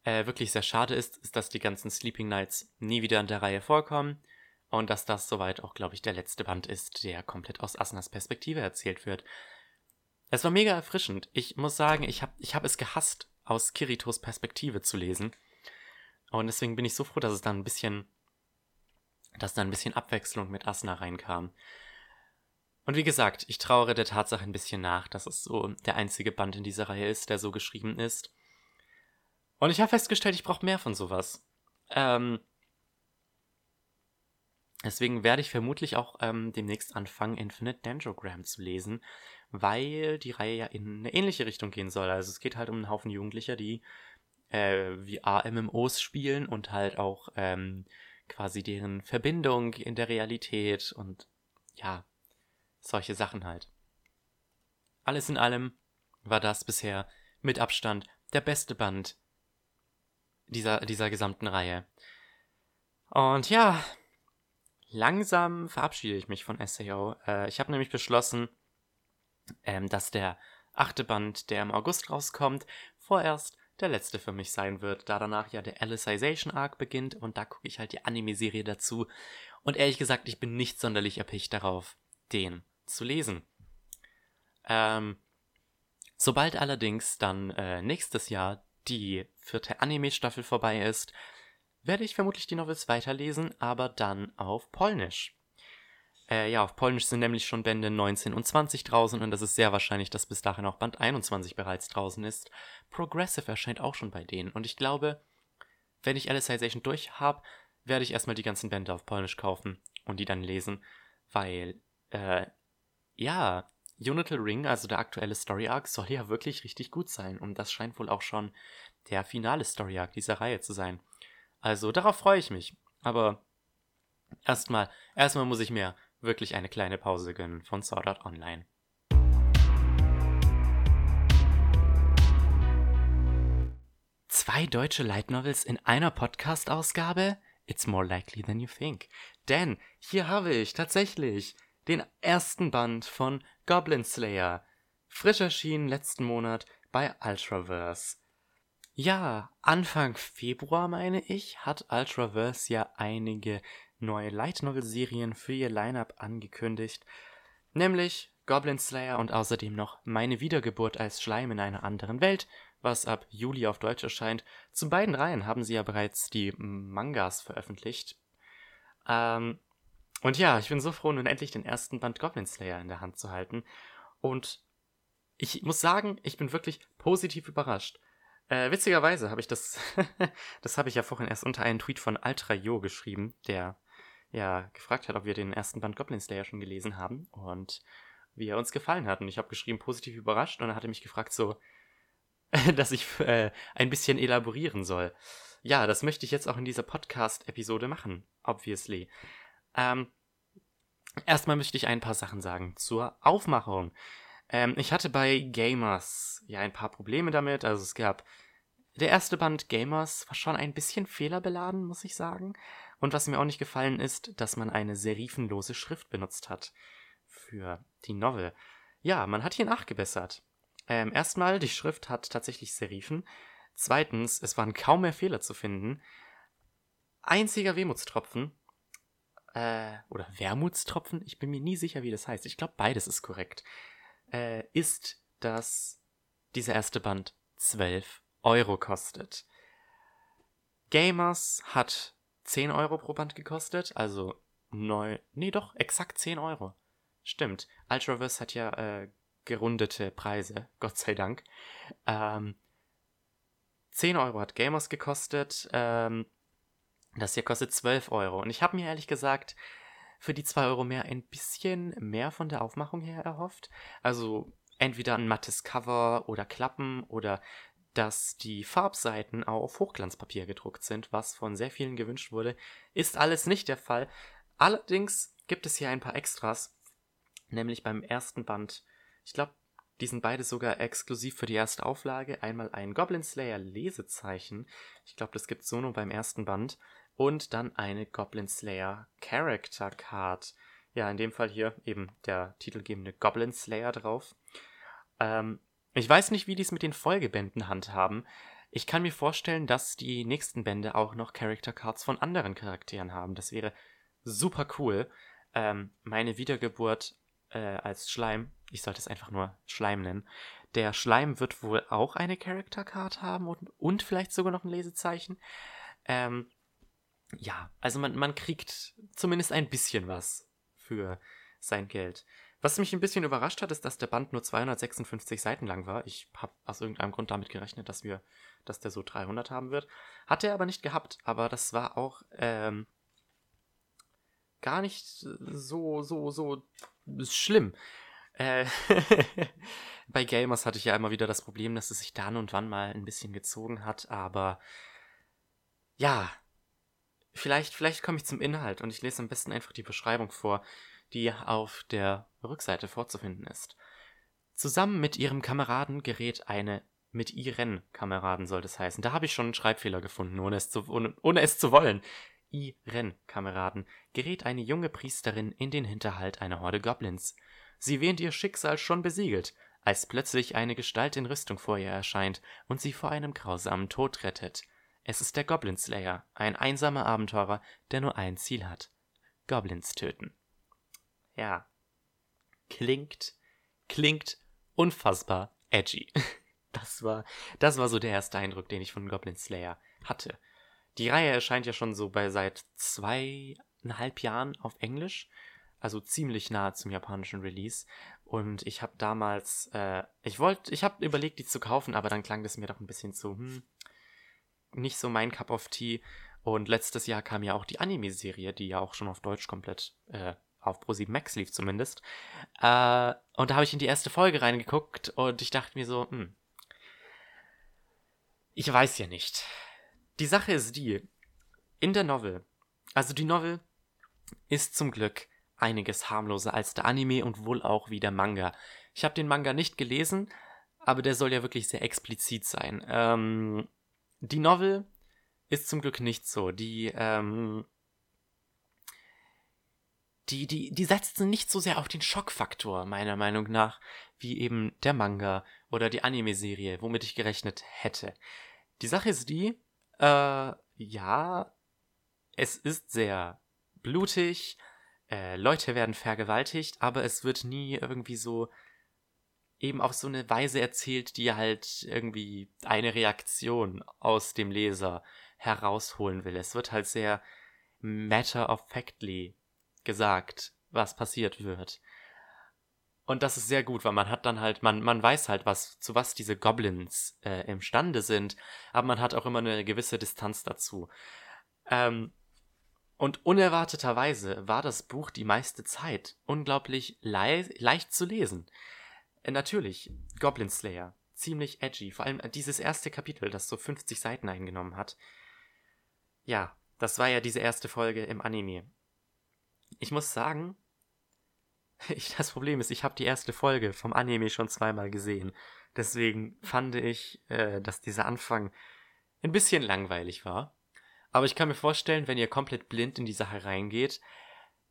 äh, wirklich sehr schade ist, ist, dass die ganzen Sleeping Nights nie wieder in der Reihe vorkommen und dass das soweit auch, glaube ich, der letzte Band ist, der komplett aus Asnas Perspektive erzählt wird. Es war mega erfrischend. Ich muss sagen, ich habe ich hab es gehasst, aus Kiritos Perspektive zu lesen. Und deswegen bin ich so froh, dass es dann ein bisschen, dass da ein bisschen Abwechslung mit Asna reinkam. Und wie gesagt, ich trauere der Tatsache ein bisschen nach, dass es so der einzige Band in dieser Reihe ist, der so geschrieben ist. Und ich habe festgestellt, ich brauche mehr von sowas. Ähm, deswegen werde ich vermutlich auch ähm, demnächst anfangen, Infinite Dendrogram zu lesen, weil die Reihe ja in eine ähnliche Richtung gehen soll. Also es geht halt um einen Haufen Jugendlicher, die äh, VR-MMOs spielen und halt auch ähm, quasi deren Verbindung in der Realität und ja, solche Sachen halt. Alles in allem war das bisher mit Abstand der beste Band dieser, dieser gesamten Reihe. Und ja, langsam verabschiede ich mich von SAO. Äh, ich habe nämlich beschlossen, ähm, dass der achte Band, der im August rauskommt, vorerst der letzte für mich sein wird, da danach ja der Alicization Arc beginnt und da gucke ich halt die Anime-Serie dazu. Und ehrlich gesagt, ich bin nicht sonderlich erpicht darauf, den zu lesen. Ähm, sobald allerdings dann äh, nächstes Jahr die vierte Anime-Staffel vorbei ist, werde ich vermutlich die Novels weiterlesen, aber dann auf Polnisch. Äh, ja, auf Polnisch sind nämlich schon Bände 19 und 20 draußen und es ist sehr wahrscheinlich, dass bis dahin auch Band 21 bereits draußen ist. Progressive erscheint auch schon bei denen und ich glaube, wenn ich Alicization durch habe, werde ich erstmal die ganzen Bände auf Polnisch kaufen und die dann lesen, weil, äh, ja, Unital Ring, also der aktuelle Story Arc, soll ja wirklich richtig gut sein. Und das scheint wohl auch schon der finale Story Arc dieser Reihe zu sein. Also darauf freue ich mich. Aber erstmal, erstmal muss ich mir wirklich eine kleine Pause gönnen von Sword Art Online. Zwei deutsche Light Novels in einer Podcast-Ausgabe? It's more likely than you think. Denn hier habe ich tatsächlich den ersten Band von Goblin Slayer, frisch erschienen letzten Monat bei Ultraverse. Ja, Anfang Februar meine ich, hat Ultraverse ja einige neue Light Novel Serien für ihr Lineup angekündigt, nämlich Goblin Slayer und außerdem noch Meine Wiedergeburt als Schleim in einer anderen Welt, was ab Juli auf Deutsch erscheint. Zu beiden Reihen haben sie ja bereits die Mangas veröffentlicht. Ähm, und ja, ich bin so froh, nun endlich den ersten Band Goblin Slayer in der Hand zu halten. Und ich muss sagen, ich bin wirklich positiv überrascht. Äh, witzigerweise habe ich das, das habe ich ja vorhin erst unter einen Tweet von Ultra Jo geschrieben, der ja gefragt hat, ob wir den ersten Band Goblin Slayer schon gelesen haben und wie er uns gefallen hat. Und ich habe geschrieben, positiv überrascht und er hatte mich gefragt, so, dass ich äh, ein bisschen elaborieren soll. Ja, das möchte ich jetzt auch in dieser Podcast-Episode machen, obviously. Ähm, erstmal möchte ich ein paar Sachen sagen zur Aufmachung. Ähm, ich hatte bei Gamers ja ein paar Probleme damit. Also es gab der erste Band Gamers war schon ein bisschen fehlerbeladen, muss ich sagen. Und was mir auch nicht gefallen ist, dass man eine serifenlose Schrift benutzt hat für die Novel. Ja, man hat hier nachgebessert. Ähm, erstmal, die Schrift hat tatsächlich Serifen. Zweitens, es waren kaum mehr Fehler zu finden. Einziger Wehmutstropfen, äh, oder Wermutstropfen, ich bin mir nie sicher, wie das heißt. Ich glaube, beides ist korrekt. Äh, ist, dass dieser erste Band 12 Euro kostet. Gamers hat 10 Euro pro Band gekostet, also neu, nee doch, exakt 10 Euro. Stimmt. Ultraverse hat ja äh, gerundete Preise, Gott sei Dank. Ähm, 10 Euro hat Gamers gekostet. Ähm, das hier kostet 12 Euro. Und ich habe mir ehrlich gesagt für die 2 Euro mehr ein bisschen mehr von der Aufmachung her erhofft. Also entweder ein mattes Cover oder Klappen oder dass die Farbseiten auf Hochglanzpapier gedruckt sind, was von sehr vielen gewünscht wurde, ist alles nicht der Fall. Allerdings gibt es hier ein paar Extras, nämlich beim ersten Band. Ich glaube, die sind beide sogar exklusiv für die erste Auflage. Einmal ein Goblin Slayer Lesezeichen. Ich glaube, das gibt es so nur beim ersten Band. Und dann eine Goblin Slayer Character Card. Ja, in dem Fall hier eben der titelgebende Goblin Slayer drauf. Ähm, ich weiß nicht, wie die es mit den Folgebänden handhaben. Ich kann mir vorstellen, dass die nächsten Bände auch noch Character Cards von anderen Charakteren haben. Das wäre super cool. Ähm, meine Wiedergeburt äh, als Schleim, ich sollte es einfach nur Schleim nennen. Der Schleim wird wohl auch eine Character Card haben und, und vielleicht sogar noch ein Lesezeichen. Ähm, ja, also man, man kriegt zumindest ein bisschen was für sein Geld. Was mich ein bisschen überrascht hat, ist, dass der Band nur 256 Seiten lang war. Ich habe aus irgendeinem Grund damit gerechnet, dass wir, dass der so 300 haben wird. Hat er aber nicht gehabt. Aber das war auch ähm, gar nicht so so so schlimm. Äh, bei Gamers hatte ich ja immer wieder das Problem, dass es sich dann und wann mal ein bisschen gezogen hat. Aber ja, vielleicht vielleicht komme ich zum Inhalt und ich lese am besten einfach die Beschreibung vor die auf der Rückseite vorzufinden ist. Zusammen mit ihrem Kameraden gerät eine mit ihren Kameraden soll das heißen. Da habe ich schon einen Schreibfehler gefunden, ohne es zu, ohne, ohne es zu wollen. Ihren Kameraden gerät eine junge Priesterin in den Hinterhalt einer Horde Goblins. Sie wähnt ihr Schicksal schon besiegelt, als plötzlich eine Gestalt in Rüstung vor ihr erscheint und sie vor einem grausamen Tod rettet. Es ist der Goblin Slayer, ein einsamer Abenteurer, der nur ein Ziel hat: Goblins töten ja, klingt, klingt unfassbar edgy. Das war, das war so der erste Eindruck, den ich von Goblin Slayer hatte. Die Reihe erscheint ja schon so bei seit zweieinhalb Jahren auf Englisch, also ziemlich nahe zum japanischen Release. Und ich habe damals, äh, ich wollte, ich habe überlegt, die zu kaufen, aber dann klang das mir doch ein bisschen zu, hm, nicht so mein Cup of Tea. Und letztes Jahr kam ja auch die Anime-Serie, die ja auch schon auf Deutsch komplett äh, auf Pro7 Max lief zumindest. Äh, und da habe ich in die erste Folge reingeguckt und ich dachte mir so, hm, ich weiß ja nicht. Die Sache ist die, in der Novel, also die Novel ist zum Glück einiges harmloser als der Anime und wohl auch wie der Manga. Ich habe den Manga nicht gelesen, aber der soll ja wirklich sehr explizit sein. Ähm, die Novel ist zum Glück nicht so. Die ähm, die, die, die setzten nicht so sehr auf den Schockfaktor, meiner Meinung nach, wie eben der Manga oder die Anime-Serie, womit ich gerechnet hätte. Die Sache ist die, äh, ja, es ist sehr blutig, äh, Leute werden vergewaltigt, aber es wird nie irgendwie so eben auf so eine Weise erzählt, die halt irgendwie eine Reaktion aus dem Leser herausholen will. Es wird halt sehr matter of factly gesagt, was passiert wird. Und das ist sehr gut, weil man hat dann halt, man, man weiß halt, was, zu was diese Goblins äh, imstande sind, aber man hat auch immer eine gewisse Distanz dazu. Ähm, und unerwarteterweise war das Buch die meiste Zeit unglaublich le leicht zu lesen. Äh, natürlich, Goblin Slayer, ziemlich edgy, vor allem dieses erste Kapitel, das so 50 Seiten eingenommen hat. Ja, das war ja diese erste Folge im Anime ich muss sagen, ich, das Problem ist, ich habe die erste Folge vom Anime schon zweimal gesehen. Deswegen fand ich, äh, dass dieser Anfang ein bisschen langweilig war. Aber ich kann mir vorstellen, wenn ihr komplett blind in die Sache reingeht,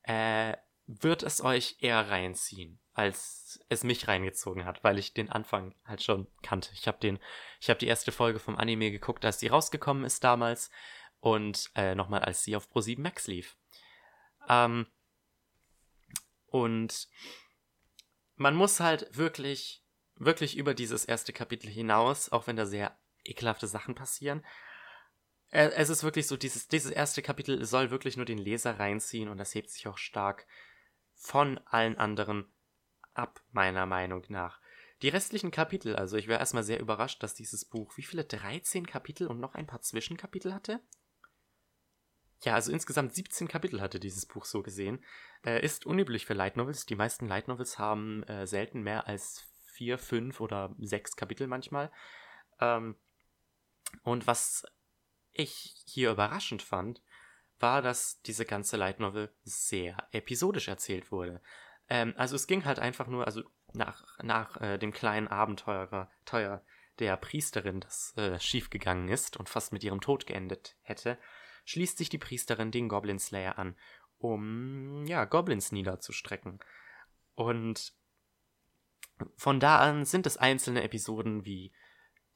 äh, wird es euch eher reinziehen, als es mich reingezogen hat, weil ich den Anfang halt schon kannte. Ich habe den, die erste Folge vom Anime geguckt, als sie rausgekommen ist damals und äh, nochmal, als sie auf Pro 7 Max lief. Ähm, und man muss halt wirklich, wirklich über dieses erste Kapitel hinaus, auch wenn da sehr ekelhafte Sachen passieren. Äh, es ist wirklich so, dieses, dieses erste Kapitel soll wirklich nur den Leser reinziehen und das hebt sich auch stark von allen anderen ab, meiner Meinung nach. Die restlichen Kapitel, also ich wäre erstmal sehr überrascht, dass dieses Buch wie viele 13 Kapitel und noch ein paar Zwischenkapitel hatte. Ja, also insgesamt 17 Kapitel hatte dieses Buch so gesehen. Äh, ist unüblich für Light Novels. Die meisten Light Novels haben äh, selten mehr als vier, fünf oder sechs Kapitel manchmal. Ähm, und was ich hier überraschend fand, war, dass diese ganze Light Novel sehr episodisch erzählt wurde. Ähm, also es ging halt einfach nur, also nach, nach äh, dem kleinen Abenteurer Teuer der Priesterin, das äh, schiefgegangen ist und fast mit ihrem Tod geendet hätte, schließt sich die Priesterin den Goblin Slayer an, um ja Goblins niederzustrecken. Und von da an sind es einzelne Episoden, wie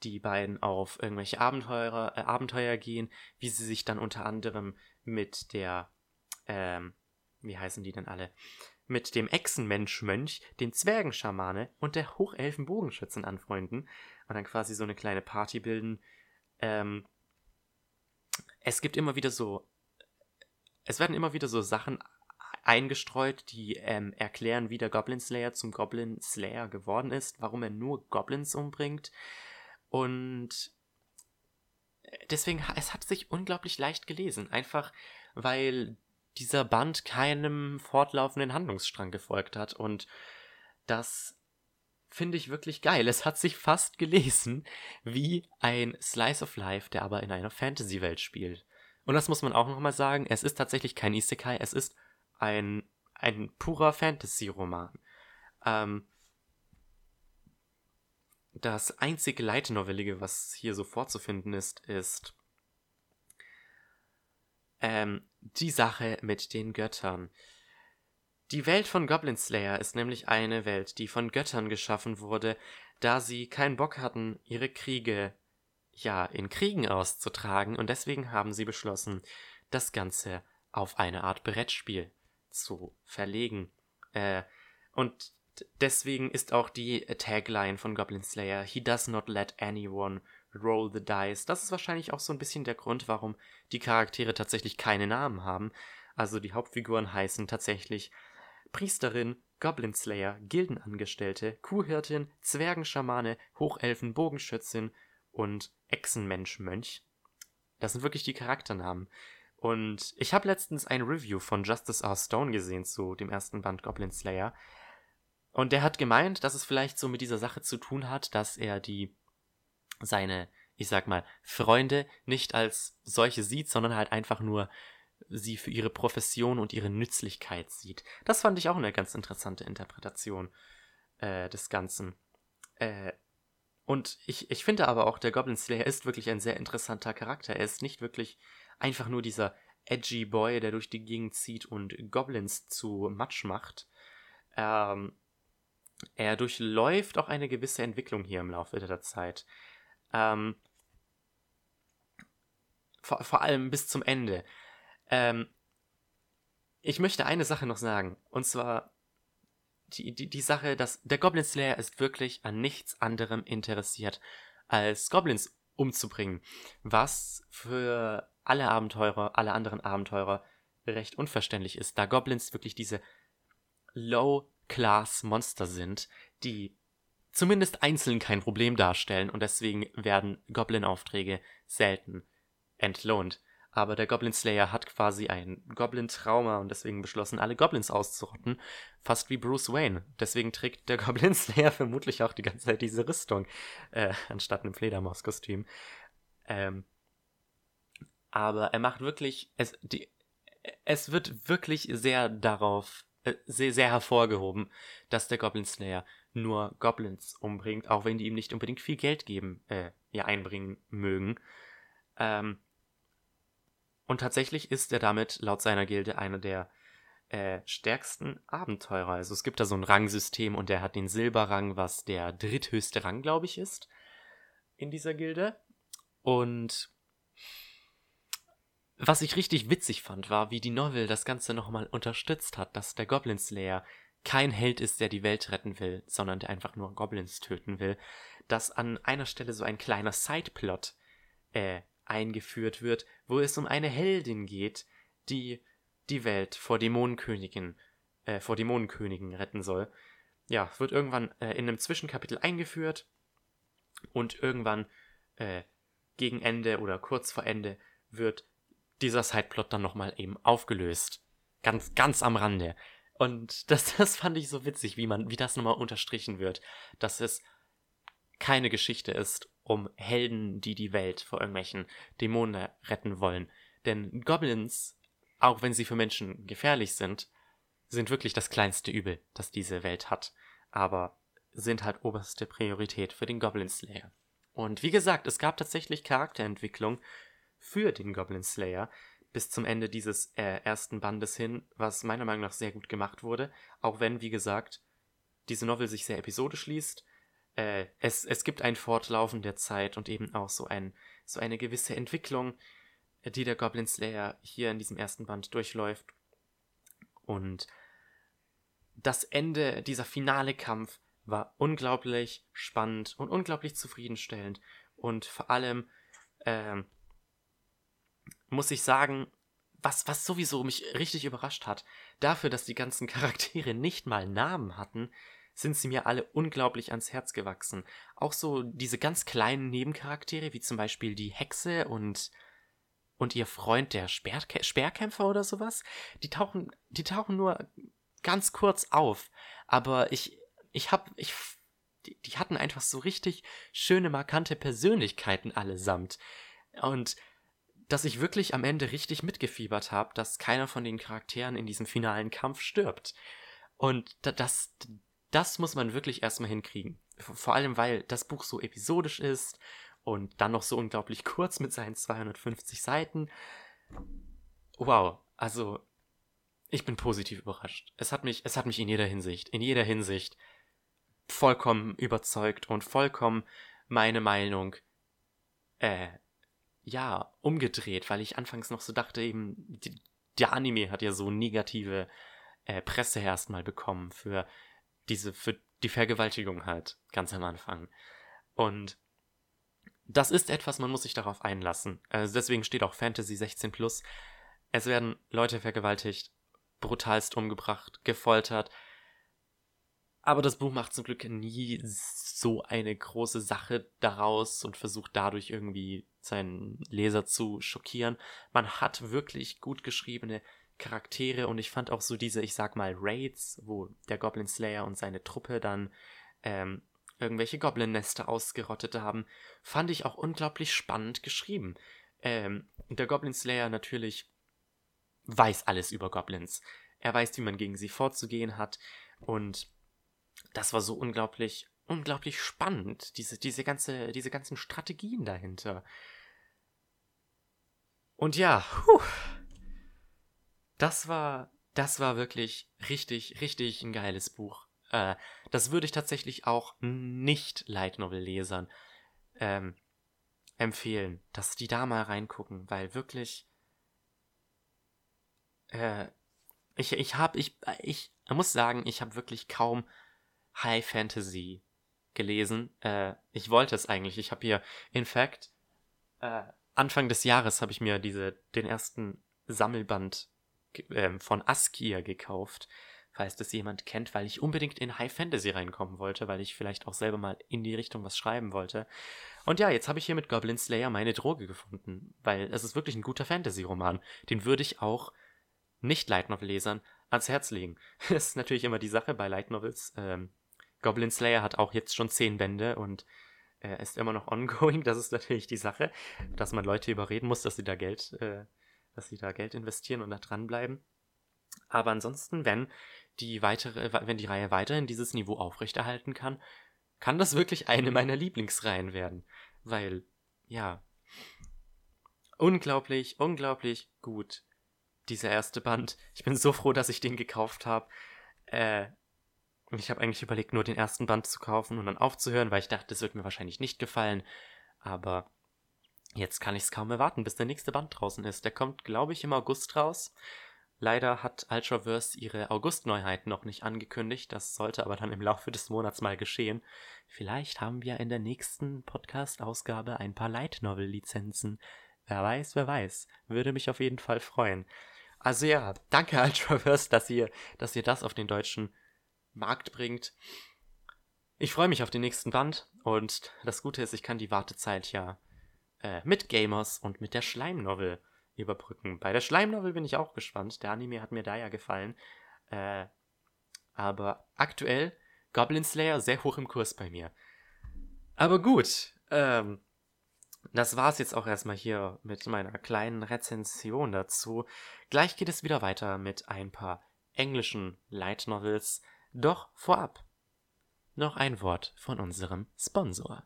die beiden auf irgendwelche Abenteuer, äh, Abenteuer gehen, wie sie sich dann unter anderem mit der, ähm, wie heißen die denn alle? Mit dem Echsenmensch-Mönch, den Zwergenschamane und der Hochelfen-Bogenschützen anfreunden und dann quasi so eine kleine Party bilden. Ähm, es gibt immer wieder so, es werden immer wieder so Sachen eingestreut, die ähm, erklären, wie der Goblin Slayer zum Goblin Slayer geworden ist, warum er nur Goblins umbringt. Und deswegen, es hat sich unglaublich leicht gelesen. Einfach, weil dieser Band keinem fortlaufenden Handlungsstrang gefolgt hat. Und das finde ich wirklich geil. Es hat sich fast gelesen wie ein Slice of Life, der aber in einer Fantasy-Welt spielt. Und das muss man auch nochmal sagen, es ist tatsächlich kein Isekai, es ist ein, ein purer Fantasy-Roman. Ähm, das einzige Light Novelige, was hier so vorzufinden ist, ist ähm, die Sache mit den Göttern. Die Welt von Goblin Slayer ist nämlich eine Welt, die von Göttern geschaffen wurde, da sie keinen Bock hatten, ihre Kriege ja in Kriegen auszutragen und deswegen haben sie beschlossen, das Ganze auf eine Art Brettspiel zu verlegen. Äh, und deswegen ist auch die Tagline von Goblin Slayer, He does not let anyone roll the dice. Das ist wahrscheinlich auch so ein bisschen der Grund, warum die Charaktere tatsächlich keine Namen haben. Also die Hauptfiguren heißen tatsächlich Priesterin, Goblin Slayer, Gildenangestellte, Kuhhirtin, Zwergenschamane, Hochelfen, Bogenschützin und Echsenmensch-Mönch. Das sind wirklich die Charakternamen. Und ich habe letztens ein Review von Justice R. Stone gesehen zu dem ersten Band Goblin Slayer. Und der hat gemeint, dass es vielleicht so mit dieser Sache zu tun hat, dass er die seine, ich sag mal, Freunde nicht als solche sieht, sondern halt einfach nur sie für ihre Profession und ihre Nützlichkeit sieht. Das fand ich auch eine ganz interessante Interpretation äh, des Ganzen. Äh, und ich, ich finde aber auch, der Goblin Slayer ist wirklich ein sehr interessanter Charakter. Er ist nicht wirklich einfach nur dieser edgy Boy, der durch die Gegend zieht und Goblins zu Matsch macht. Ähm, er durchläuft auch eine gewisse Entwicklung hier im Laufe der Zeit. Ähm, vor, vor allem bis zum Ende. Ähm, ich möchte eine Sache noch sagen. Und zwar die, die, die Sache, dass der Goblin Slayer ist wirklich an nichts anderem interessiert, als Goblins umzubringen. Was für alle Abenteurer, alle anderen Abenteurer recht unverständlich ist, da Goblins wirklich diese Low-Class-Monster sind, die zumindest einzeln kein Problem darstellen und deswegen werden Goblin-Aufträge selten entlohnt. Aber der Goblin Slayer hat quasi ein Goblin-Trauma und deswegen beschlossen, alle Goblins auszurotten. Fast wie Bruce Wayne. Deswegen trägt der Goblin Slayer vermutlich auch die ganze Zeit diese Rüstung, äh, anstatt einem Fledermauskostüm. Ähm, aber er macht wirklich, es, die, es wird wirklich sehr darauf, äh, sehr, sehr hervorgehoben, dass der Goblin Slayer nur Goblins umbringt, auch wenn die ihm nicht unbedingt viel Geld geben, äh, ja, einbringen mögen. Ähm, und tatsächlich ist er damit laut seiner Gilde einer der äh, stärksten Abenteurer. Also es gibt da so ein Rangsystem und er hat den Silberrang, was der dritthöchste Rang, glaube ich, ist in dieser Gilde. Und was ich richtig witzig fand, war, wie die Novel das Ganze nochmal unterstützt hat, dass der Goblin Slayer kein Held ist, der die Welt retten will, sondern der einfach nur Goblins töten will, dass an einer Stelle so ein kleiner Sideplot äh, eingeführt wird, wo es um eine Heldin geht, die die Welt vor Dämonenkönigen, äh, vor Dämonenkönigen retten soll. ja, wird irgendwann äh, in einem Zwischenkapitel eingeführt und irgendwann äh, gegen Ende oder kurz vor Ende wird dieser Sideplot dann nochmal eben aufgelöst. Ganz, ganz am Rande. Und das, das fand ich so witzig, wie man, wie das nochmal unterstrichen wird, dass es keine Geschichte ist um Helden, die die Welt vor irgendwelchen Dämonen retten wollen. Denn Goblins, auch wenn sie für Menschen gefährlich sind, sind wirklich das kleinste Übel, das diese Welt hat. Aber sind halt oberste Priorität für den Goblin Slayer. Und wie gesagt, es gab tatsächlich Charakterentwicklung für den Goblin Slayer bis zum Ende dieses äh, ersten Bandes hin, was meiner Meinung nach sehr gut gemacht wurde. Auch wenn, wie gesagt, diese Novel sich sehr episodisch liest. Äh, es, es gibt ein Fortlaufen der Zeit und eben auch so, ein, so eine gewisse Entwicklung, die der Goblin Slayer hier in diesem ersten Band durchläuft. Und das Ende, dieser finale Kampf, war unglaublich spannend und unglaublich zufriedenstellend. Und vor allem ähm, muss ich sagen, was, was sowieso mich richtig überrascht hat, dafür, dass die ganzen Charaktere nicht mal Namen hatten, sind sie mir alle unglaublich ans Herz gewachsen. Auch so diese ganz kleinen Nebencharaktere, wie zum Beispiel die Hexe und, und ihr Freund, der Speerkä Speerkämpfer oder sowas, die tauchen, die tauchen nur ganz kurz auf. Aber ich, ich hab, ich, die, die hatten einfach so richtig schöne, markante Persönlichkeiten allesamt. Und dass ich wirklich am Ende richtig mitgefiebert habe, dass keiner von den Charakteren in diesem finalen Kampf stirbt. Und das, das muss man wirklich erstmal hinkriegen. Vor allem, weil das Buch so episodisch ist und dann noch so unglaublich kurz mit seinen 250 Seiten. Wow, also ich bin positiv überrascht. Es hat mich, es hat mich in jeder Hinsicht, in jeder Hinsicht vollkommen überzeugt und vollkommen meine Meinung, äh, ja, umgedreht, weil ich anfangs noch so dachte, eben, die, der Anime hat ja so negative äh, Presse erstmal bekommen für diese, für die Vergewaltigung halt, ganz am Anfang. Und das ist etwas, man muss sich darauf einlassen. Also deswegen steht auch Fantasy 16 plus. Es werden Leute vergewaltigt, brutalst umgebracht, gefoltert. Aber das Buch macht zum Glück nie so eine große Sache daraus und versucht dadurch irgendwie seinen Leser zu schockieren. Man hat wirklich gut geschriebene Charaktere und ich fand auch so diese, ich sag mal, Raids, wo der Goblin Slayer und seine Truppe dann ähm, irgendwelche Goblin-Nester ausgerottet haben, fand ich auch unglaublich spannend geschrieben. Ähm, der Goblin Slayer natürlich weiß alles über Goblins. Er weiß, wie man gegen sie vorzugehen hat. Und das war so unglaublich, unglaublich spannend. Diese, diese, ganze, diese ganzen Strategien dahinter. Und ja, puh, das war, das war wirklich richtig, richtig ein geiles Buch. Äh, das würde ich tatsächlich auch nicht Light Novel Lesern ähm, empfehlen, dass die da mal reingucken, weil wirklich äh, ich, ich habe, ich, ich muss sagen, ich habe wirklich kaum High Fantasy gelesen. Äh, ich wollte es eigentlich. Ich habe hier, in fact, äh, Anfang des Jahres habe ich mir diese, den ersten Sammelband äh, von Askia gekauft, falls das jemand kennt, weil ich unbedingt in High Fantasy reinkommen wollte, weil ich vielleicht auch selber mal in die Richtung was schreiben wollte. Und ja, jetzt habe ich hier mit Goblin Slayer meine Droge gefunden, weil es ist wirklich ein guter Fantasy-Roman. Den würde ich auch nicht Light Novel Lesern ans Herz legen. Das ist natürlich immer die Sache bei Light Novels. Ähm, Goblin Slayer hat auch jetzt schon zehn Bände und äh, ist immer noch ongoing. Das ist natürlich die Sache, dass man Leute überreden muss, dass sie da Geld, äh, dass sie da Geld investieren und da dranbleiben. Aber ansonsten, wenn die weitere, wenn die Reihe weiterhin dieses Niveau aufrechterhalten kann, kann das wirklich eine meiner Lieblingsreihen werden. Weil, ja, unglaublich, unglaublich gut dieser erste Band. Ich bin so froh, dass ich den gekauft habe. Äh, ich habe eigentlich überlegt, nur den ersten Band zu kaufen und dann aufzuhören, weil ich dachte, das wird mir wahrscheinlich nicht gefallen. Aber jetzt kann ich es kaum erwarten, bis der nächste Band draußen ist. Der kommt, glaube ich, im August raus. Leider hat Ultraverse ihre August-Neuheit noch nicht angekündigt. Das sollte aber dann im Laufe des Monats mal geschehen. Vielleicht haben wir in der nächsten Podcast-Ausgabe ein paar Light-Novel-Lizenzen. Wer weiß, wer weiß. Würde mich auf jeden Fall freuen. Also ja, danke Ultraverse, dass ihr, dass ihr das auf den deutschen Markt bringt. Ich freue mich auf den nächsten Band und das Gute ist, ich kann die Wartezeit ja äh, mit Gamers und mit der Schleimnovel überbrücken. Bei der Schleimnovel bin ich auch gespannt. Der Anime hat mir da ja gefallen. Äh, aber aktuell Goblin Slayer sehr hoch im Kurs bei mir. Aber gut, ähm, das war's jetzt auch erstmal hier mit meiner kleinen Rezension dazu. Gleich geht es wieder weiter mit ein paar englischen Light Novels. Doch vorab noch ein Wort von unserem Sponsor.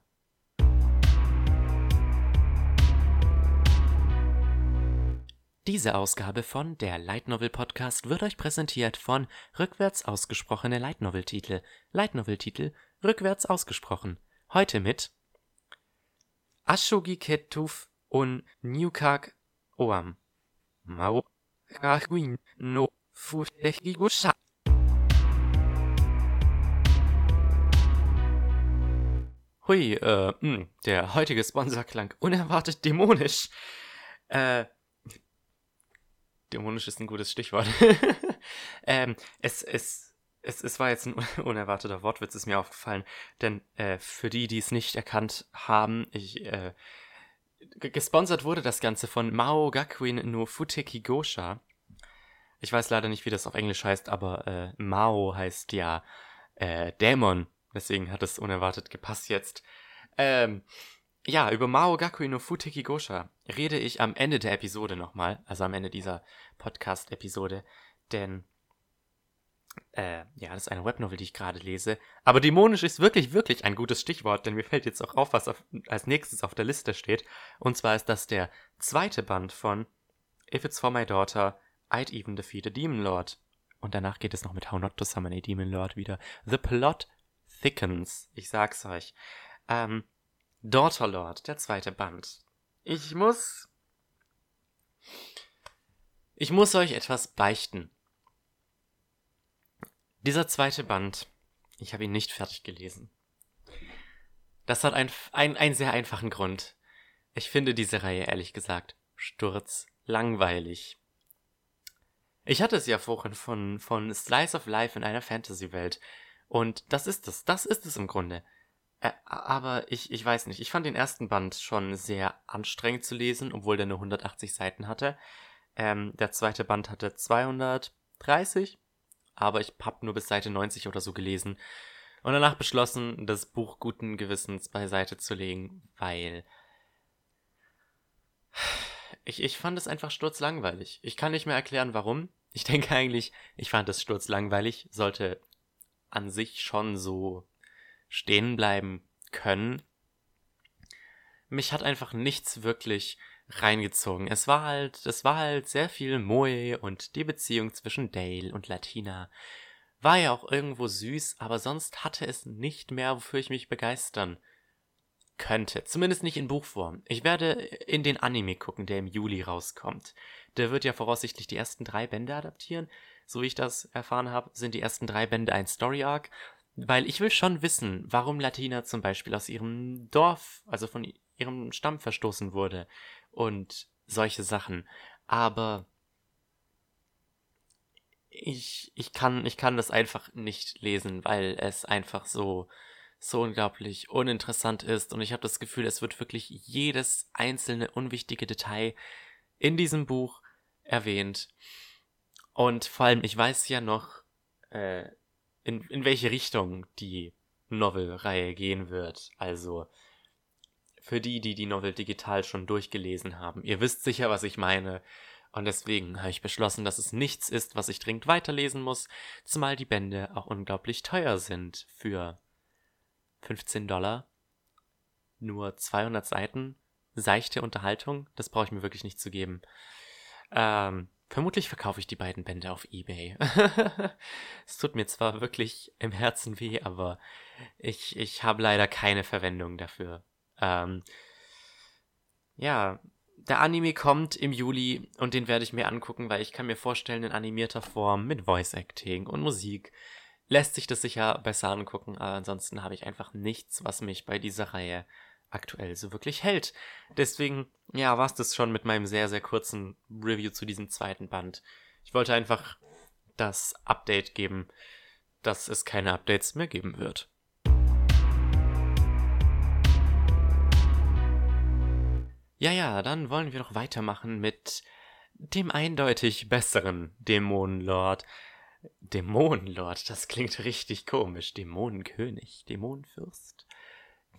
Diese Ausgabe von der Light Novel Podcast wird euch präsentiert von rückwärts ausgesprochene Light Novel Titel. Light Novel Titel rückwärts ausgesprochen. Heute mit Ashogi Ketuf und Newkak Oam. Mao Kaguin no Futehigusha. Hui, äh, mh, hm, der heutige Sponsor klang unerwartet dämonisch. Äh, dämonisch ist ein gutes Stichwort. ähm, es, es, es, es war jetzt ein unerwarteter Wortwitz, ist mir aufgefallen. Denn äh, für die, die es nicht erkannt haben, ich, äh, gesponsert wurde das Ganze von Mao Gakuin no Futeki Gosha. Ich weiß leider nicht, wie das auf Englisch heißt, aber äh, Mao heißt ja äh, Dämon Deswegen hat es unerwartet gepasst jetzt. Ähm, ja, über Mao Gakui no Futeki Gosha rede ich am Ende der Episode nochmal, also am Ende dieser Podcast-Episode, denn äh, ja, das ist eine Webnovel, die ich gerade lese. Aber dämonisch ist wirklich, wirklich ein gutes Stichwort, denn mir fällt jetzt auch auf, was auf, als nächstes auf der Liste steht. Und zwar ist das der zweite Band von If It's For My Daughter, I'd Even Defeat a Demon Lord. Und danach geht es noch mit How Not to Summon a Demon Lord wieder. The Plot thickens. Ich sag's euch. Ähm, Daughterlord, der zweite Band. Ich muss. Ich muss euch etwas beichten. Dieser zweite Band, ich habe ihn nicht fertig gelesen. Das hat ein, ein, einen sehr einfachen Grund. Ich finde diese Reihe ehrlich gesagt sturz langweilig. Ich hatte es ja vorhin von, von Slice of Life in einer Fantasy-Welt. Und das ist es, das ist es im Grunde. Aber ich, ich weiß nicht, ich fand den ersten Band schon sehr anstrengend zu lesen, obwohl der nur 180 Seiten hatte. Ähm, der zweite Band hatte 230, aber ich habe nur bis Seite 90 oder so gelesen und danach beschlossen, das Buch guten Gewissens beiseite zu legen, weil ich, ich fand es einfach sturzlangweilig. Ich kann nicht mehr erklären, warum. Ich denke eigentlich, ich fand es sturzlangweilig, sollte an sich schon so stehen bleiben können. Mich hat einfach nichts wirklich reingezogen. Es war halt, es war halt sehr viel Moe und die Beziehung zwischen Dale und Latina war ja auch irgendwo süß, aber sonst hatte es nicht mehr, wofür ich mich begeistern könnte. Zumindest nicht in Buchform. Ich werde in den Anime gucken, der im Juli rauskommt. Der wird ja voraussichtlich die ersten drei Bände adaptieren so wie ich das erfahren habe, sind die ersten drei Bände ein Story Arc, weil ich will schon wissen, warum Latina zum Beispiel aus ihrem Dorf, also von ihrem Stamm verstoßen wurde und solche Sachen. Aber ich, ich kann, ich kann das einfach nicht lesen, weil es einfach so, so unglaublich uninteressant ist und ich habe das Gefühl, es wird wirklich jedes einzelne unwichtige Detail in diesem Buch erwähnt und vor allem, ich weiß ja noch, äh, in, in welche Richtung die Novel-Reihe gehen wird. Also, für die, die die Novel digital schon durchgelesen haben. Ihr wisst sicher, was ich meine. Und deswegen habe ich beschlossen, dass es nichts ist, was ich dringend weiterlesen muss, zumal die Bände auch unglaublich teuer sind für 15 Dollar. Nur 200 Seiten, seichte Unterhaltung, das brauche ich mir wirklich nicht zu geben. Ähm, Vermutlich verkaufe ich die beiden Bände auf eBay. es tut mir zwar wirklich im Herzen weh, aber ich, ich habe leider keine Verwendung dafür. Ähm, ja, der Anime kommt im Juli und den werde ich mir angucken, weil ich kann mir vorstellen, in animierter Form mit Voice Acting und Musik lässt sich das sicher besser angucken, aber ansonsten habe ich einfach nichts, was mich bei dieser Reihe aktuell so wirklich hält. Deswegen, ja, war es das schon mit meinem sehr, sehr kurzen Review zu diesem zweiten Band. Ich wollte einfach das Update geben, dass es keine Updates mehr geben wird. Ja, ja, dann wollen wir noch weitermachen mit dem eindeutig besseren Dämonenlord. Dämonenlord, das klingt richtig komisch. Dämonenkönig, Dämonenfürst.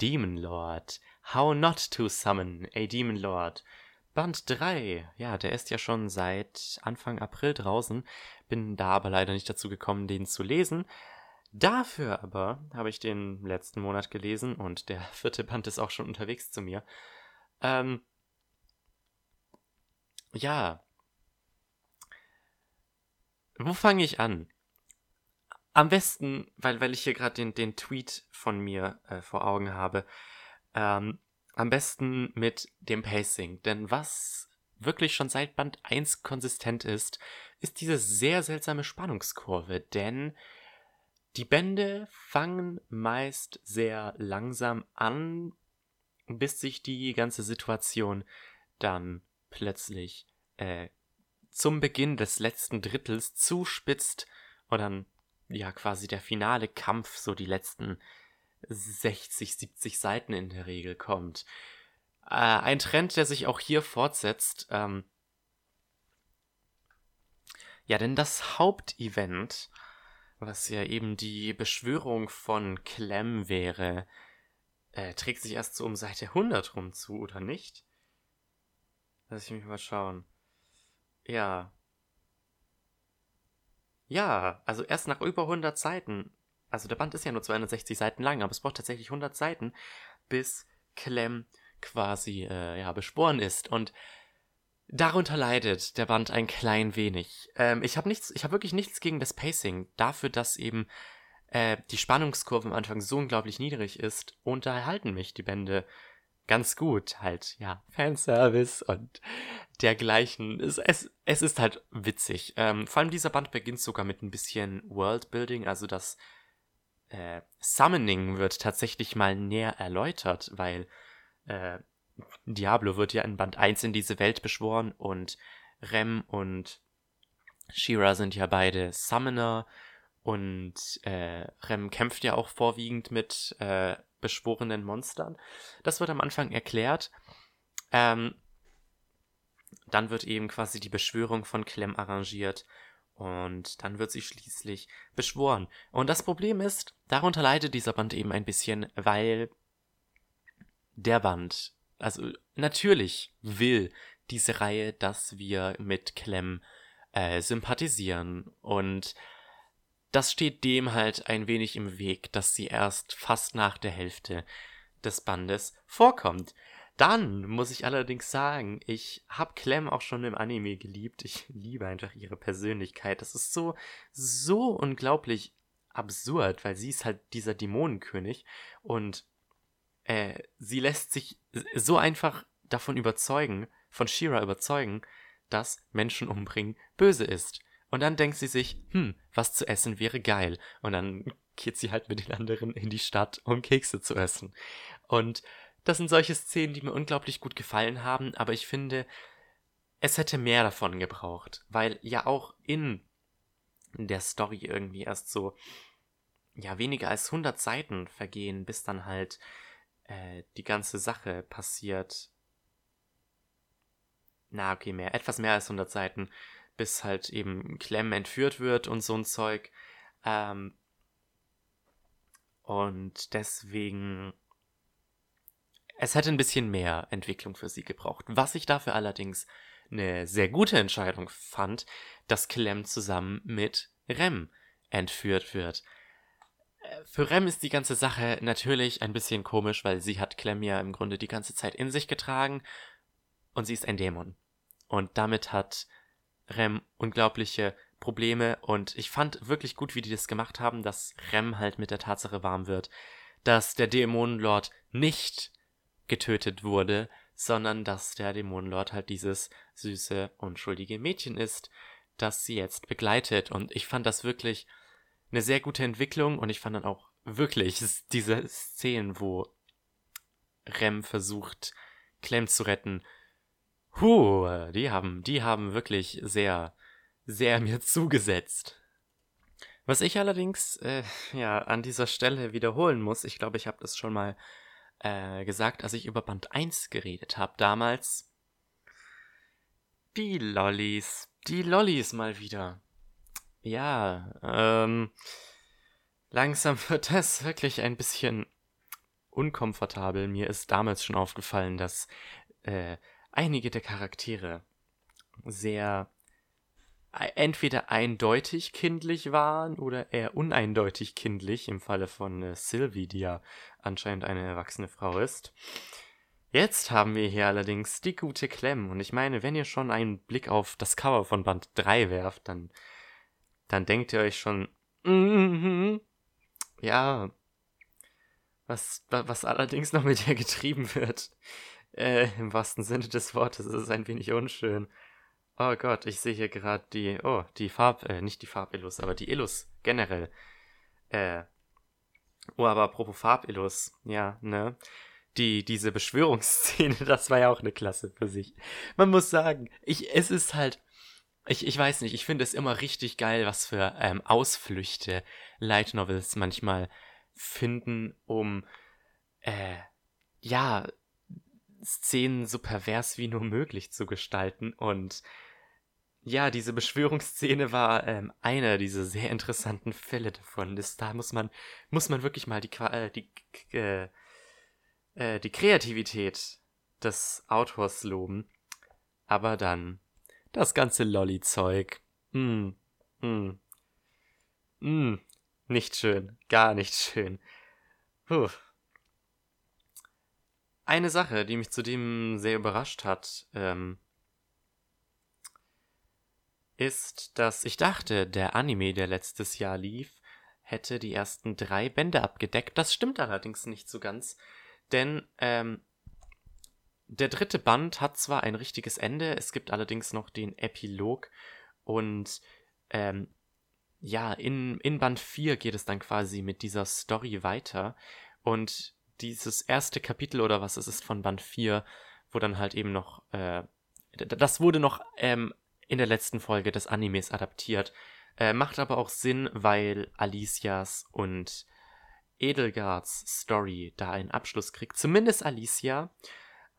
Demon Lord. How not to summon a Demon Lord. Band 3. Ja, der ist ja schon seit Anfang April draußen. Bin da aber leider nicht dazu gekommen, den zu lesen. Dafür aber habe ich den letzten Monat gelesen und der vierte Band ist auch schon unterwegs zu mir. Ähm, ja. Wo fange ich an? Am besten, weil, weil ich hier gerade den, den Tweet von mir äh, vor Augen habe, ähm, am besten mit dem Pacing. Denn was wirklich schon seit Band 1 konsistent ist, ist diese sehr seltsame Spannungskurve. Denn die Bände fangen meist sehr langsam an, bis sich die ganze Situation dann plötzlich äh, zum Beginn des letzten Drittels zuspitzt und dann ja quasi der finale Kampf, so die letzten 60, 70 Seiten in der Regel kommt. Äh, ein Trend, der sich auch hier fortsetzt. Ähm, ja, denn das Hauptevent, was ja eben die Beschwörung von Clem wäre, äh, trägt sich erst so um Seite 100 rum zu, oder nicht? Lass ich mich mal schauen. Ja. Ja, also erst nach über 100 Seiten. Also der Band ist ja nur 260 Seiten lang, aber es braucht tatsächlich 100 Seiten, bis Clem quasi äh, ja, besporen ist. Und darunter leidet der Band ein klein wenig. Ähm, ich habe nichts, ich habe wirklich nichts gegen das Pacing. Dafür, dass eben äh, die Spannungskurve am Anfang so unglaublich niedrig ist, unterhalten mich die Bände ganz gut. Halt, ja, Fanservice und dergleichen. Es, es, es ist halt witzig. Ähm, vor allem dieser Band beginnt sogar mit ein bisschen Worldbuilding, also das äh, Summoning wird tatsächlich mal näher erläutert, weil äh, Diablo wird ja in Band 1 in diese Welt beschworen und Rem und Shira sind ja beide Summoner und äh, Rem kämpft ja auch vorwiegend mit äh, beschworenen Monstern. Das wird am Anfang erklärt. Ähm, dann wird eben quasi die Beschwörung von Clem arrangiert und dann wird sie schließlich beschworen. Und das Problem ist, darunter leidet dieser Band eben ein bisschen, weil der Band, also natürlich will diese Reihe, dass wir mit Clem äh, sympathisieren und das steht dem halt ein wenig im Weg, dass sie erst fast nach der Hälfte des Bandes vorkommt. Dann muss ich allerdings sagen, ich habe Clem auch schon im Anime geliebt. Ich liebe einfach ihre Persönlichkeit. Das ist so, so unglaublich absurd, weil sie ist halt dieser Dämonenkönig und äh, sie lässt sich so einfach davon überzeugen, von Shira überzeugen, dass Menschen umbringen böse ist. Und dann denkt sie sich, hm, was zu essen wäre geil. Und dann geht sie halt mit den anderen in die Stadt, um Kekse zu essen. Und das sind solche Szenen, die mir unglaublich gut gefallen haben, aber ich finde, es hätte mehr davon gebraucht, weil ja auch in der Story irgendwie erst so, ja, weniger als 100 Seiten vergehen, bis dann halt äh, die ganze Sache passiert. Na, okay, mehr, etwas mehr als 100 Seiten, bis halt eben Clem entführt wird und so ein Zeug. Ähm, und deswegen, es hätte ein bisschen mehr Entwicklung für sie gebraucht. Was ich dafür allerdings eine sehr gute Entscheidung fand, dass Clem zusammen mit Rem entführt wird. Äh, für Rem ist die ganze Sache natürlich ein bisschen komisch, weil sie hat Clem ja im Grunde die ganze Zeit in sich getragen und sie ist ein Dämon. Und damit hat Rem unglaubliche Probleme und ich fand wirklich gut, wie die das gemacht haben, dass Rem halt mit der Tatsache warm wird, dass der Dämonenlord nicht getötet wurde, sondern dass der Dämonenlord halt dieses süße, unschuldige Mädchen ist, das sie jetzt begleitet. Und ich fand das wirklich eine sehr gute Entwicklung und ich fand dann auch wirklich diese Szenen, wo Rem versucht, Clem zu retten, Huh, die haben, die haben wirklich sehr, sehr mir zugesetzt. Was ich allerdings äh, ja an dieser Stelle wiederholen muss, ich glaube, ich habe das schon mal äh, gesagt, als ich über Band 1 geredet habe damals. Die Lollis, die Lollis mal wieder. Ja, ähm, langsam wird das wirklich ein bisschen unkomfortabel. Mir ist damals schon aufgefallen, dass äh, einige der Charaktere sehr entweder eindeutig kindlich waren oder eher uneindeutig kindlich, im Falle von äh, Sylvie, die ja anscheinend eine erwachsene Frau ist. Jetzt haben wir hier allerdings die gute Clem, und ich meine, wenn ihr schon einen Blick auf das Cover von Band 3 werft, dann, dann denkt ihr euch schon, mm -hmm, ja, was, was allerdings noch mit ihr getrieben wird, äh, im wahrsten Sinne des Wortes, ist ein wenig unschön. Oh Gott, ich sehe hier gerade die, oh, die Farb, äh, nicht die Farbillus, aber die Illus generell. Äh, oh, aber apropos Farbillus, ja, ne? Die, diese Beschwörungsszene, das war ja auch eine Klasse für sich. Man muss sagen, ich, es ist halt, ich, ich weiß nicht, ich finde es immer richtig geil, was für ähm, Ausflüchte Light Novels manchmal finden, um, äh, ja, Szenen so pervers wie nur möglich zu gestalten und ja, diese Beschwörungsszene war ähm, einer dieser sehr interessanten Fälle davon. Das, da muss man, muss man wirklich mal die, äh, die, äh, äh, die Kreativität des Autors loben. Aber dann das ganze Lolli-Zeug. Mm, mm, mm, nicht schön, gar nicht schön. Puh. Eine Sache, die mich zudem sehr überrascht hat, ähm, ist, dass ich dachte, der Anime, der letztes Jahr lief, hätte die ersten drei Bände abgedeckt. Das stimmt allerdings nicht so ganz, denn ähm, der dritte Band hat zwar ein richtiges Ende, es gibt allerdings noch den Epilog und ähm, ja, in, in Band 4 geht es dann quasi mit dieser Story weiter und dieses erste Kapitel oder was es ist von Band 4, wo dann halt eben noch, äh, das wurde noch ähm, in der letzten Folge des Animes adaptiert. Äh, macht aber auch Sinn, weil Alicias und Edelgards Story da einen Abschluss kriegt. Zumindest Alicia.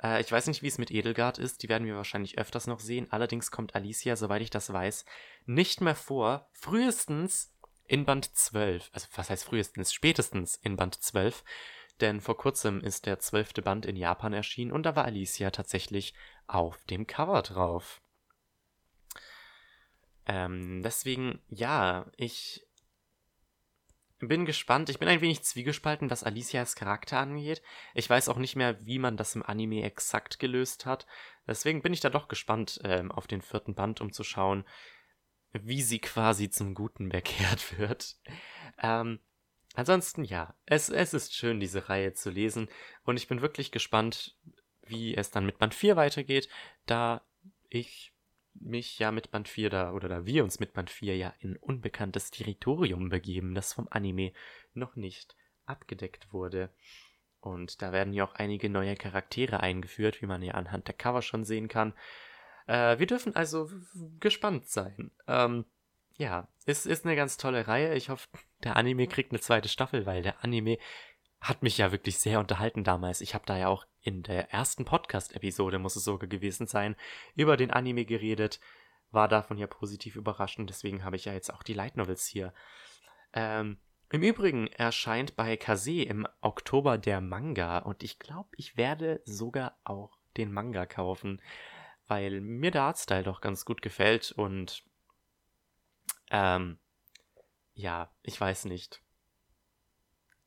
Äh, ich weiß nicht, wie es mit Edelgard ist. Die werden wir wahrscheinlich öfters noch sehen. Allerdings kommt Alicia, soweit ich das weiß, nicht mehr vor. Frühestens in Band 12. Also, was heißt frühestens? Spätestens in Band 12. Denn vor kurzem ist der zwölfte Band in Japan erschienen und da war Alicia tatsächlich auf dem Cover drauf. Ähm, deswegen, ja, ich bin gespannt. Ich bin ein wenig zwiegespalten, was Alicias Charakter angeht. Ich weiß auch nicht mehr, wie man das im Anime exakt gelöst hat. Deswegen bin ich da doch gespannt ähm, auf den vierten Band, um zu schauen, wie sie quasi zum Guten bekehrt wird. Ähm, ansonsten, ja, es, es ist schön, diese Reihe zu lesen. Und ich bin wirklich gespannt, wie es dann mit Band 4 weitergeht, da ich mich ja mit Band 4 da, oder da wir uns mit Band 4 ja in unbekanntes Territorium begeben, das vom Anime noch nicht abgedeckt wurde. Und da werden ja auch einige neue Charaktere eingeführt, wie man ja anhand der Cover schon sehen kann. Äh, wir dürfen also gespannt sein. Ähm, ja, es ist eine ganz tolle Reihe. Ich hoffe, der Anime kriegt eine zweite Staffel, weil der Anime hat mich ja wirklich sehr unterhalten damals. Ich habe da ja auch in der ersten Podcast-Episode, muss es sogar gewesen sein, über den Anime geredet. War davon ja positiv überraschend, deswegen habe ich ja jetzt auch die Light Novels hier. Ähm, Im Übrigen erscheint bei Kase im Oktober der Manga und ich glaube, ich werde sogar auch den Manga kaufen, weil mir der Artstyle doch ganz gut gefällt und ähm, ja, ich weiß nicht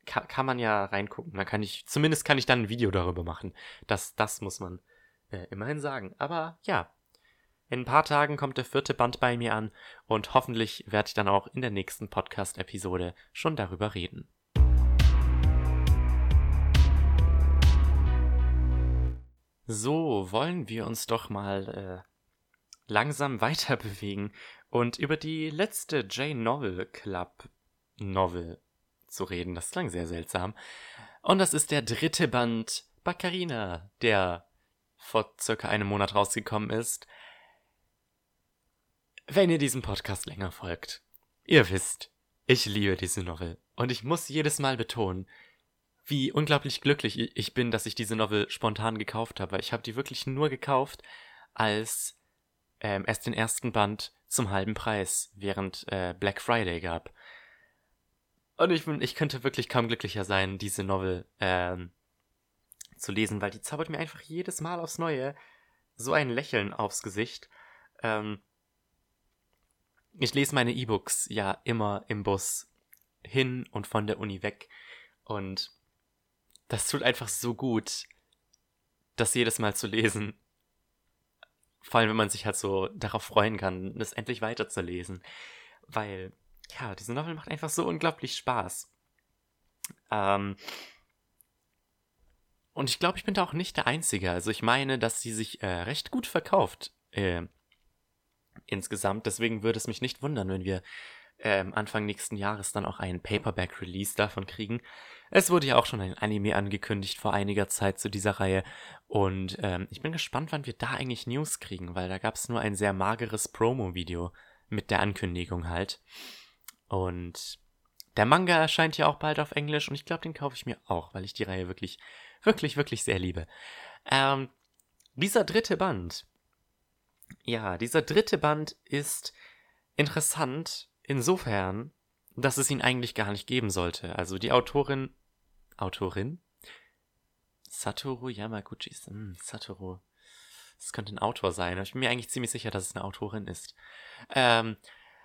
kann, kann man ja reingucken. Da kann ich, zumindest kann ich dann ein Video darüber machen. Das, das muss man äh, immerhin sagen. Aber ja, in ein paar Tagen kommt der vierte Band bei mir an und hoffentlich werde ich dann auch in der nächsten Podcast-Episode schon darüber reden. So, wollen wir uns doch mal äh, langsam weiter bewegen und über die letzte J-Novel Club Novel zu reden. Das klang sehr seltsam. Und das ist der dritte Band Baccarina, der vor circa einem Monat rausgekommen ist. Wenn ihr diesem Podcast länger folgt, ihr wisst, Ich liebe diese Novel. Und ich muss jedes Mal betonen, wie unglaublich glücklich ich bin, dass ich diese Novel spontan gekauft habe. Ich habe die wirklich nur gekauft, als ähm, es den ersten Band zum halben Preis während äh, Black Friday gab. Und ich, bin, ich könnte wirklich kaum glücklicher sein, diese Novel ähm, zu lesen, weil die zaubert mir einfach jedes Mal aufs Neue so ein Lächeln aufs Gesicht. Ähm, ich lese meine E-Books ja immer im Bus hin und von der Uni weg. Und das tut einfach so gut, das jedes Mal zu lesen. Vor allem, wenn man sich halt so darauf freuen kann, das endlich weiterzulesen. Weil, ja, diese Novel macht einfach so unglaublich Spaß. Ähm, und ich glaube, ich bin da auch nicht der Einzige. Also ich meine, dass sie sich äh, recht gut verkauft. Äh, insgesamt. Deswegen würde es mich nicht wundern, wenn wir ähm, Anfang nächsten Jahres dann auch einen Paperback-Release davon kriegen. Es wurde ja auch schon ein Anime angekündigt vor einiger Zeit zu dieser Reihe. Und ähm, ich bin gespannt, wann wir da eigentlich News kriegen, weil da gab es nur ein sehr mageres Promo-Video mit der Ankündigung halt. Und der Manga erscheint ja auch bald auf Englisch und ich glaube, den kaufe ich mir auch, weil ich die Reihe wirklich, wirklich, wirklich sehr liebe. Ähm, dieser dritte Band. Ja, dieser dritte Band ist interessant, Insofern, dass es ihn eigentlich gar nicht geben sollte. Also die Autorin. Autorin? Satoru Yamaguchi. Hm, Satoru. Das könnte ein Autor sein. Ich bin mir eigentlich ziemlich sicher, dass es eine Autorin ist. Ähm,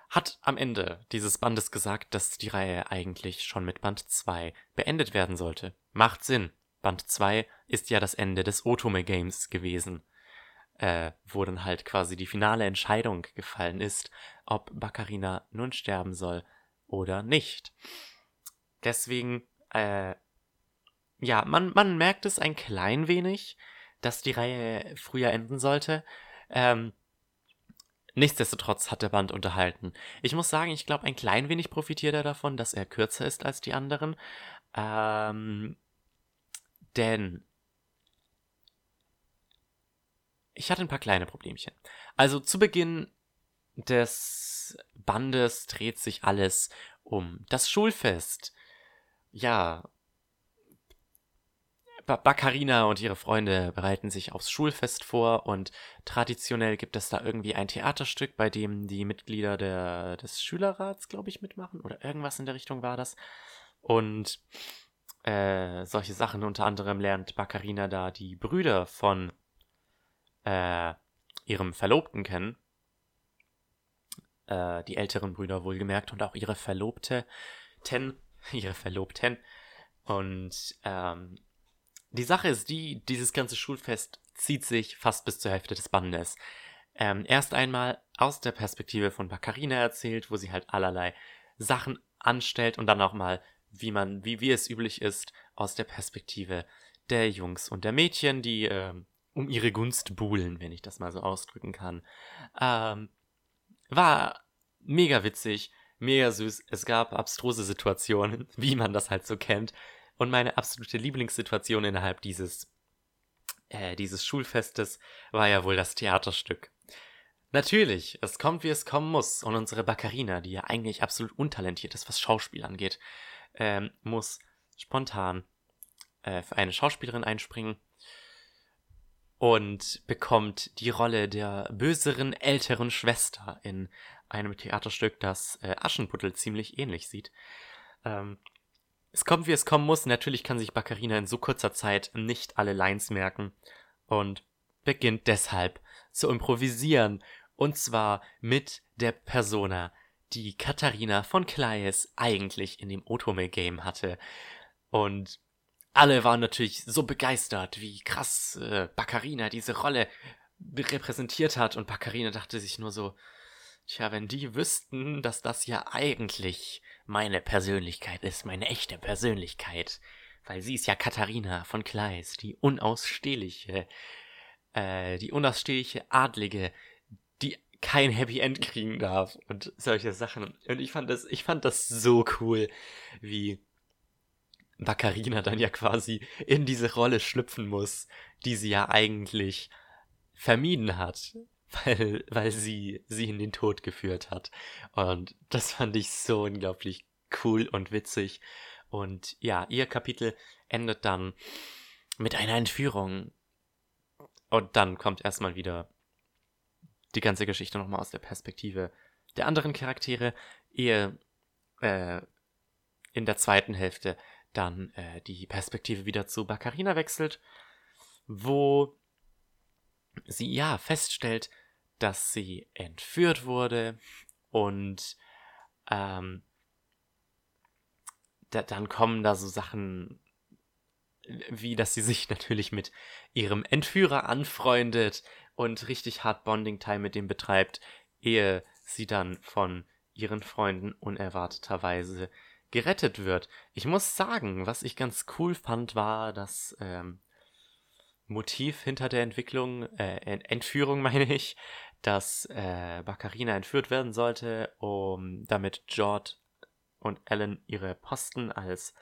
hat am Ende dieses Bandes gesagt, dass die Reihe eigentlich schon mit Band 2 beendet werden sollte. Macht Sinn. Band 2 ist ja das Ende des Otome Games gewesen äh, wo dann halt quasi die finale Entscheidung gefallen ist, ob Baccarina nun sterben soll oder nicht. Deswegen, äh, ja, man, man merkt es ein klein wenig, dass die Reihe früher enden sollte. Ähm, nichtsdestotrotz hat der Band unterhalten. Ich muss sagen, ich glaube, ein klein wenig profitiert er davon, dass er kürzer ist als die anderen. Ähm, denn ich hatte ein paar kleine Problemchen. Also zu Beginn des Bandes dreht sich alles um das Schulfest. Ja. Baccarina und ihre Freunde bereiten sich aufs Schulfest vor und traditionell gibt es da irgendwie ein Theaterstück, bei dem die Mitglieder der, des Schülerrats, glaube ich, mitmachen oder irgendwas in der Richtung war das. Und äh, solche Sachen unter anderem lernt Baccarina da die Brüder von äh, ihrem Verlobten kennen. Äh, die älteren Brüder wohlgemerkt und auch ihre Verlobte, Ten, ihre Verlobten. Und ähm, die Sache ist die, dieses ganze Schulfest zieht sich fast bis zur Hälfte des Bandes. Ähm, erst einmal aus der Perspektive von Baccarina erzählt, wo sie halt allerlei Sachen anstellt und dann auch mal, wie man, wie, wie es üblich ist, aus der Perspektive der Jungs und der Mädchen, die ähm, um ihre Gunst buhlen, wenn ich das mal so ausdrücken kann. Ähm, war mega witzig, mega süß. Es gab abstruse Situationen, wie man das halt so kennt. Und meine absolute Lieblingssituation innerhalb dieses, äh, dieses Schulfestes war ja wohl das Theaterstück. Natürlich, es kommt, wie es kommen muss. Und unsere Baccarina, die ja eigentlich absolut untalentiert ist, was Schauspiel angeht, ähm, muss spontan äh, für eine Schauspielerin einspringen und bekommt die Rolle der böseren älteren Schwester in einem Theaterstück, das äh, Aschenputtel ziemlich ähnlich sieht. Ähm, es kommt, wie es kommen muss. Natürlich kann sich Baccarina in so kurzer Zeit nicht alle Lines merken und beginnt deshalb zu improvisieren. Und zwar mit der Persona, die Katharina von Claes eigentlich in dem Otome-Game hatte. Und alle waren natürlich so begeistert, wie krass äh, Baccarina diese Rolle repräsentiert hat. Und Baccarina dachte sich nur so, tja, wenn die wüssten, dass das ja eigentlich meine Persönlichkeit ist, meine echte Persönlichkeit. Weil sie ist ja Katharina von Kleis, die unausstehliche, äh, die unausstehliche Adlige, die kein Happy End kriegen darf und solche Sachen. Und ich fand das, ich fand das so cool, wie Baccarina dann ja quasi in diese Rolle schlüpfen muss, die sie ja eigentlich vermieden hat, weil, weil sie sie in den Tod geführt hat. Und das fand ich so unglaublich cool und witzig. Und ja, ihr Kapitel endet dann mit einer Entführung. Und dann kommt erstmal wieder die ganze Geschichte nochmal aus der Perspektive der anderen Charaktere, ehe äh, in der zweiten Hälfte dann äh, die Perspektive wieder zu Baccarina wechselt, wo sie ja feststellt, dass sie entführt wurde und ähm, da, dann kommen da so Sachen wie, dass sie sich natürlich mit ihrem Entführer anfreundet und richtig hart Bonding-Time mit dem betreibt, ehe sie dann von ihren Freunden unerwarteterweise gerettet wird. Ich muss sagen, was ich ganz cool fand, war das ähm, Motiv hinter der Entwicklung, äh, Entführung meine ich, dass äh, Baccarina entführt werden sollte, um damit George und Ellen ihre Posten als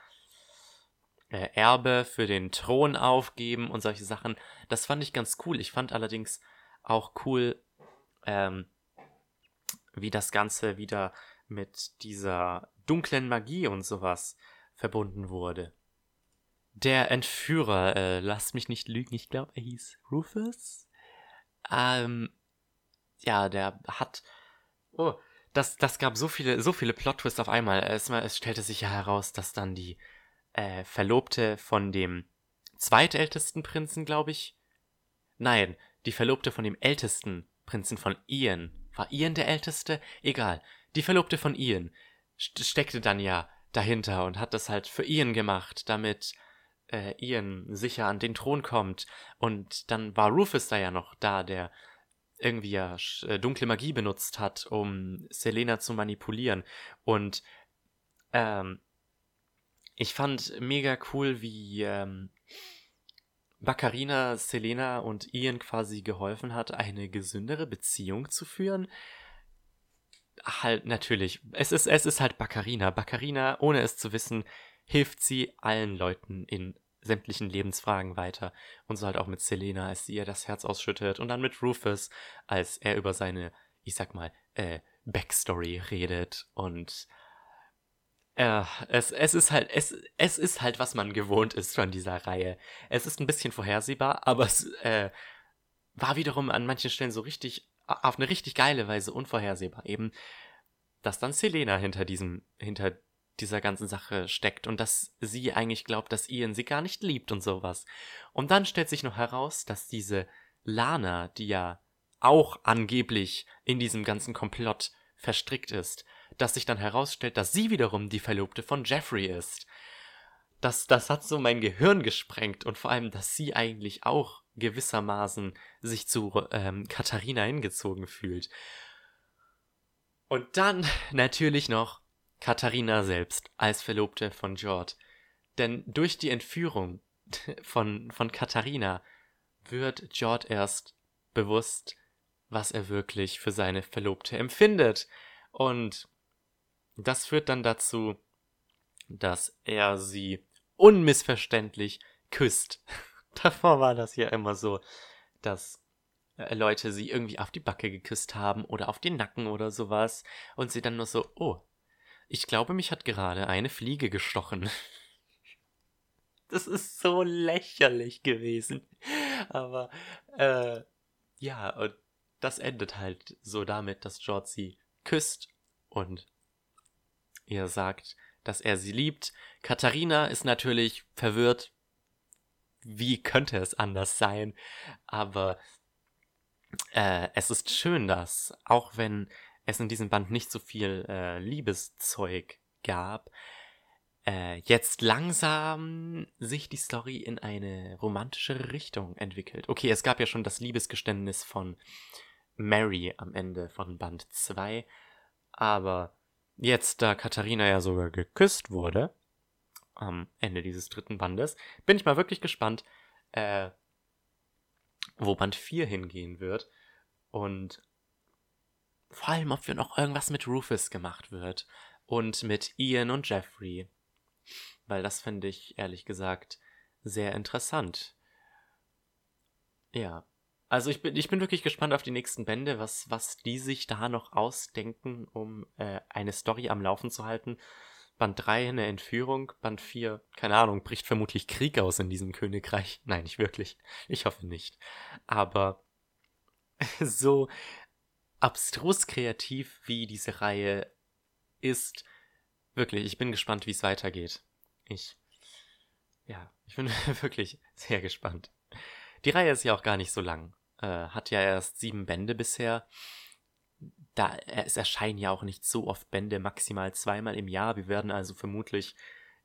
äh, Erbe für den Thron aufgeben und solche Sachen. Das fand ich ganz cool. Ich fand allerdings auch cool, ähm, wie das Ganze wieder mit dieser dunklen Magie und sowas verbunden wurde. Der Entführer, äh, lasst mich nicht lügen, ich glaube, er hieß Rufus. Ähm, ja, der hat. Oh, das, das gab so viele, so viele Plot-Twists auf einmal. Erstmal, es stellte sich ja heraus, dass dann die äh, Verlobte von dem zweitältesten Prinzen, glaube ich. Nein, die Verlobte von dem ältesten Prinzen von Ian. War Ian der älteste? Egal. Die Verlobte von Ian steckte dann ja dahinter und hat das halt für Ian gemacht, damit äh, Ian sicher an den Thron kommt. Und dann war Rufus da ja noch da, der irgendwie ja äh, dunkle Magie benutzt hat, um Selena zu manipulieren. Und ähm, ich fand mega cool, wie ähm, Baccarina Selena und Ian quasi geholfen hat, eine gesündere Beziehung zu führen. Halt, natürlich. Es ist, es ist halt Baccarina. Baccarina, ohne es zu wissen, hilft sie allen Leuten in sämtlichen Lebensfragen weiter. Und so halt auch mit Selena, als sie ihr das Herz ausschüttet. Und dann mit Rufus, als er über seine, ich sag mal, äh, Backstory redet. Und äh, es, es ist halt, es, es ist halt, was man gewohnt ist von dieser Reihe. Es ist ein bisschen vorhersehbar, aber es äh, war wiederum an manchen Stellen so richtig, auf eine richtig geile Weise unvorhersehbar. Eben, dass dann Selena hinter diesem, hinter dieser ganzen Sache steckt und dass sie eigentlich glaubt, dass Ian sie gar nicht liebt und sowas. Und dann stellt sich noch heraus, dass diese Lana, die ja auch angeblich in diesem ganzen Komplott verstrickt ist, dass sich dann herausstellt, dass sie wiederum die Verlobte von Jeffrey ist. Das, das hat so mein Gehirn gesprengt und vor allem, dass sie eigentlich auch gewissermaßen sich zu ähm, Katharina hingezogen fühlt. Und dann natürlich noch Katharina selbst als Verlobte von George. Denn durch die Entführung von, von Katharina wird George erst bewusst, was er wirklich für seine Verlobte empfindet. Und das führt dann dazu, dass er sie unmissverständlich küsst. Davor war das ja immer so, dass äh, Leute sie irgendwie auf die Backe geküsst haben oder auf den Nacken oder sowas und sie dann nur so, oh, ich glaube, mich hat gerade eine Fliege gestochen. Das ist so lächerlich gewesen. Aber, äh, ja, und das endet halt so damit, dass George sie küsst und ihr sagt, dass er sie liebt. Katharina ist natürlich verwirrt. Wie könnte es anders sein? Aber äh, es ist schön, dass, auch wenn es in diesem Band nicht so viel äh, Liebeszeug gab, äh, jetzt langsam sich die Story in eine romantischere Richtung entwickelt. Okay, es gab ja schon das Liebesgeständnis von Mary am Ende von Band 2, aber jetzt, da Katharina ja sogar geküsst wurde, am Ende dieses dritten Bandes, bin ich mal wirklich gespannt, äh, wo Band 4 hingehen wird. Und vor allem, ob wir noch irgendwas mit Rufus gemacht wird. Und mit Ian und Jeffrey. Weil das finde ich, ehrlich gesagt, sehr interessant. Ja. Also ich bin, ich bin wirklich gespannt auf die nächsten Bände, was, was die sich da noch ausdenken, um äh, eine Story am Laufen zu halten. Band 3 eine Entführung, Band 4, keine Ahnung, bricht vermutlich Krieg aus in diesem Königreich. Nein, nicht wirklich. Ich hoffe nicht. Aber so abstrus kreativ wie diese Reihe ist, wirklich, ich bin gespannt, wie es weitergeht. Ich, ja, ich bin wirklich sehr gespannt. Die Reihe ist ja auch gar nicht so lang. Äh, hat ja erst sieben Bände bisher da es erscheinen ja auch nicht so oft Bände, maximal zweimal im Jahr. Wir werden also vermutlich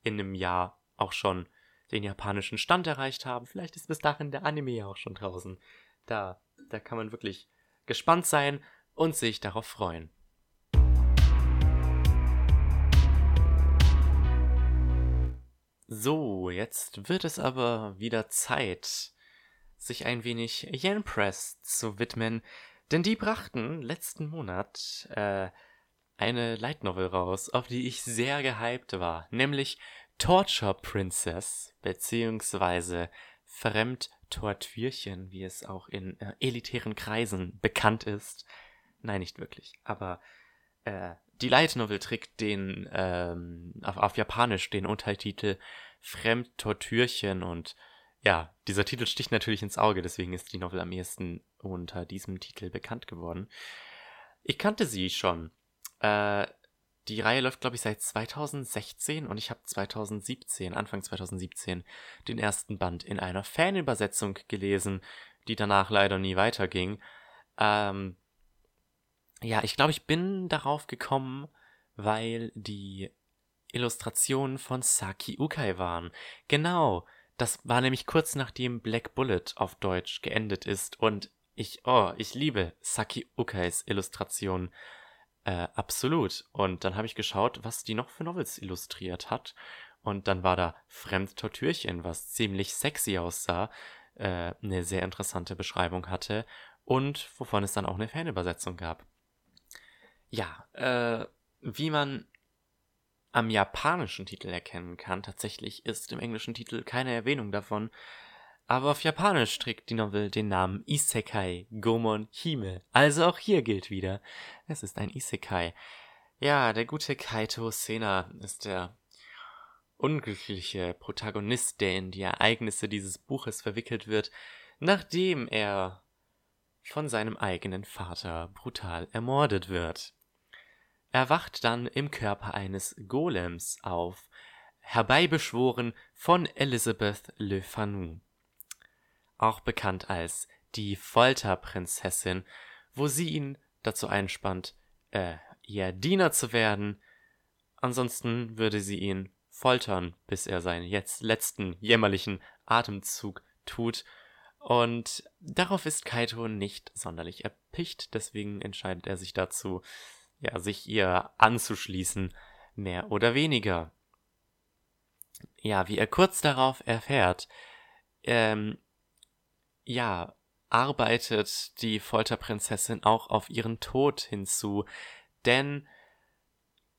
in einem Jahr auch schon den japanischen Stand erreicht haben. Vielleicht ist bis dahin der Anime ja auch schon draußen. Da, da kann man wirklich gespannt sein und sich darauf freuen. So, jetzt wird es aber wieder Zeit, sich ein wenig Yen Press zu widmen, denn die brachten letzten Monat äh, eine Light Novel raus, auf die ich sehr gehypt war, nämlich Torture Princess, beziehungsweise Fremdtortürchen, wie es auch in äh, elitären Kreisen bekannt ist. Nein, nicht wirklich, aber äh, die Light Novel trägt den ähm, auf, auf Japanisch den Untertitel Fremdtortürchen und ja, dieser Titel sticht natürlich ins Auge, deswegen ist die Novel am ehesten unter diesem Titel bekannt geworden. Ich kannte sie schon. Äh, die Reihe läuft, glaube ich, seit 2016 und ich habe 2017, Anfang 2017, den ersten Band in einer Fanübersetzung gelesen, die danach leider nie weiterging. Ähm, ja, ich glaube, ich bin darauf gekommen, weil die Illustrationen von Saki Ukai waren. Genau, das war nämlich kurz nachdem Black Bullet auf Deutsch geendet ist und ich, oh, ich liebe Saki Ukais Illustration. Äh, absolut. Und dann habe ich geschaut, was die noch für Novels illustriert hat. Und dann war da Fremdtortürchen, was ziemlich sexy aussah, äh, eine sehr interessante Beschreibung hatte und wovon es dann auch eine Fanübersetzung gab. Ja, äh, wie man am japanischen Titel erkennen kann. Tatsächlich ist im englischen Titel keine Erwähnung davon. Aber auf Japanisch trägt die Novel den Namen Isekai Gomon Hime. Also auch hier gilt wieder, es ist ein Isekai. Ja, der gute Kaito Sena ist der unglückliche Protagonist, der in die Ereignisse dieses Buches verwickelt wird, nachdem er von seinem eigenen Vater brutal ermordet wird. Er wacht dann im Körper eines Golems auf, herbeibeschworen von Elizabeth Le Fanu, auch bekannt als die Folterprinzessin, wo sie ihn dazu einspannt, äh, ihr Diener zu werden, ansonsten würde sie ihn foltern, bis er seinen jetzt letzten jämmerlichen Atemzug tut, und darauf ist Kaito nicht sonderlich erpicht, deswegen entscheidet er sich dazu, ja, sich ihr anzuschließen, mehr oder weniger. Ja, wie er kurz darauf erfährt, ähm, ja, arbeitet die Folterprinzessin auch auf ihren Tod hinzu, denn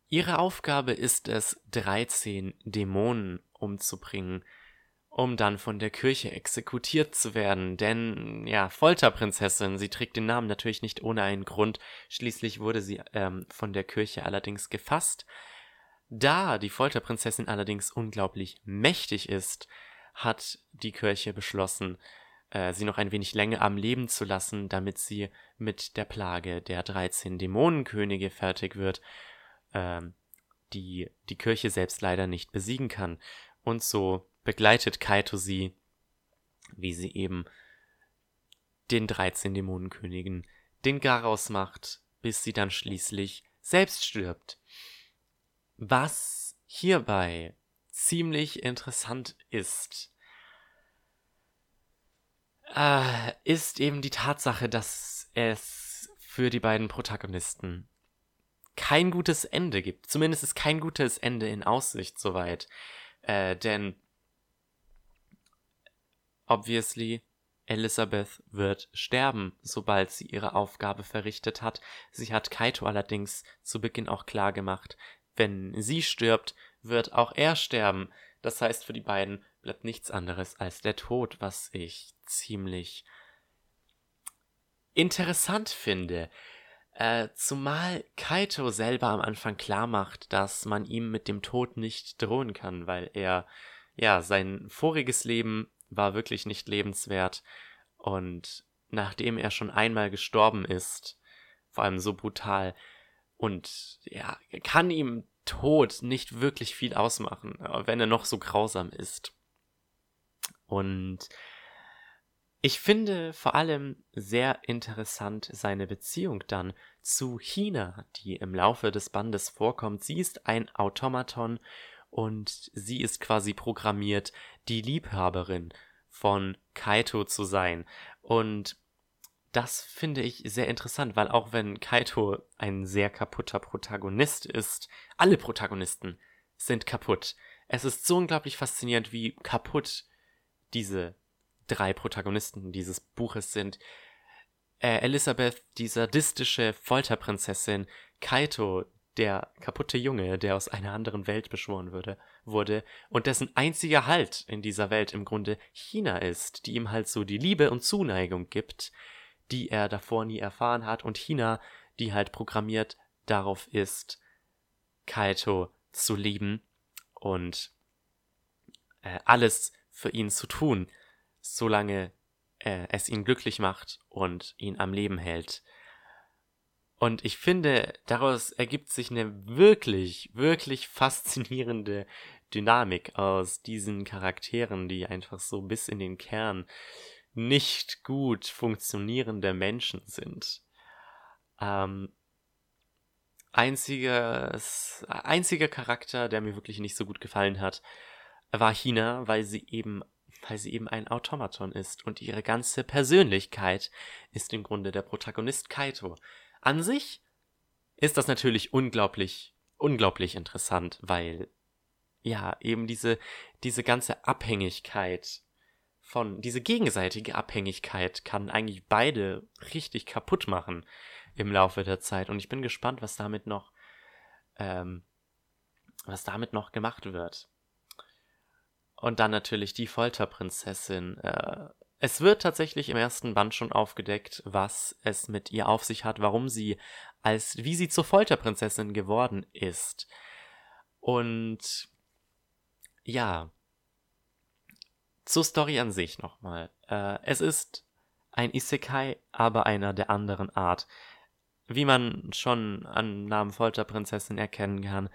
ihre Aufgabe ist es, 13 Dämonen umzubringen, um dann von der Kirche exekutiert zu werden. Denn, ja, Folterprinzessin, sie trägt den Namen natürlich nicht ohne einen Grund. Schließlich wurde sie ähm, von der Kirche allerdings gefasst. Da die Folterprinzessin allerdings unglaublich mächtig ist, hat die Kirche beschlossen, äh, sie noch ein wenig länger am Leben zu lassen, damit sie mit der Plage der 13 Dämonenkönige fertig wird, ähm, die die Kirche selbst leider nicht besiegen kann. Und so begleitet Kaito sie, wie sie eben den 13 Dämonenkönigen den Garaus macht, bis sie dann schließlich selbst stirbt. Was hierbei ziemlich interessant ist, äh, ist eben die Tatsache, dass es für die beiden Protagonisten kein gutes Ende gibt. Zumindest ist kein gutes Ende in Aussicht soweit. Äh, denn Obviously, Elizabeth wird sterben, sobald sie ihre Aufgabe verrichtet hat. Sie hat Kaito allerdings zu Beginn auch klar gemacht, wenn sie stirbt, wird auch er sterben. Das heißt, für die beiden bleibt nichts anderes als der Tod, was ich ziemlich interessant finde. Äh, zumal Kaito selber am Anfang klar macht, dass man ihm mit dem Tod nicht drohen kann, weil er, ja, sein voriges Leben war wirklich nicht lebenswert und nachdem er schon einmal gestorben ist, vor allem so brutal, und ja, kann ihm Tod nicht wirklich viel ausmachen, wenn er noch so grausam ist. Und ich finde vor allem sehr interessant seine Beziehung dann zu China, die im Laufe des Bandes vorkommt. Sie ist ein Automaton und sie ist quasi programmiert, die Liebhaberin von Kaito zu sein. Und das finde ich sehr interessant, weil auch wenn Kaito ein sehr kaputter Protagonist ist, alle Protagonisten sind kaputt. Es ist so unglaublich faszinierend, wie kaputt diese drei Protagonisten dieses Buches sind. Äh, Elisabeth, die sadistische Folterprinzessin, Kaito, der kaputte Junge, der aus einer anderen Welt beschworen würde, wurde und dessen einziger Halt in dieser Welt im Grunde China ist, die ihm halt so die Liebe und Zuneigung gibt, die er davor nie erfahren hat und China, die halt programmiert darauf ist, Kaito zu lieben und äh, alles für ihn zu tun, solange äh, es ihn glücklich macht und ihn am Leben hält. Und ich finde, daraus ergibt sich eine wirklich, wirklich faszinierende Dynamik aus diesen Charakteren, die einfach so bis in den Kern nicht gut funktionierende Menschen sind. Ähm, einziges, einziger Charakter, der mir wirklich nicht so gut gefallen hat, war China, weil sie eben weil sie eben ein Automaton ist und ihre ganze Persönlichkeit ist im Grunde der Protagonist Kaito. An sich ist das natürlich unglaublich, unglaublich interessant, weil ja, eben diese, diese ganze Abhängigkeit von, diese gegenseitige Abhängigkeit kann eigentlich beide richtig kaputt machen im Laufe der Zeit. Und ich bin gespannt, was damit noch, ähm, was damit noch gemacht wird. Und dann natürlich die Folterprinzessin. Äh, es wird tatsächlich im ersten Band schon aufgedeckt, was es mit ihr auf sich hat, warum sie als, wie sie zur Folterprinzessin geworden ist. Und ja, zur Story an sich nochmal. Äh, es ist ein Isekai, aber einer der anderen Art. Wie man schon an Namen Folterprinzessin erkennen kann,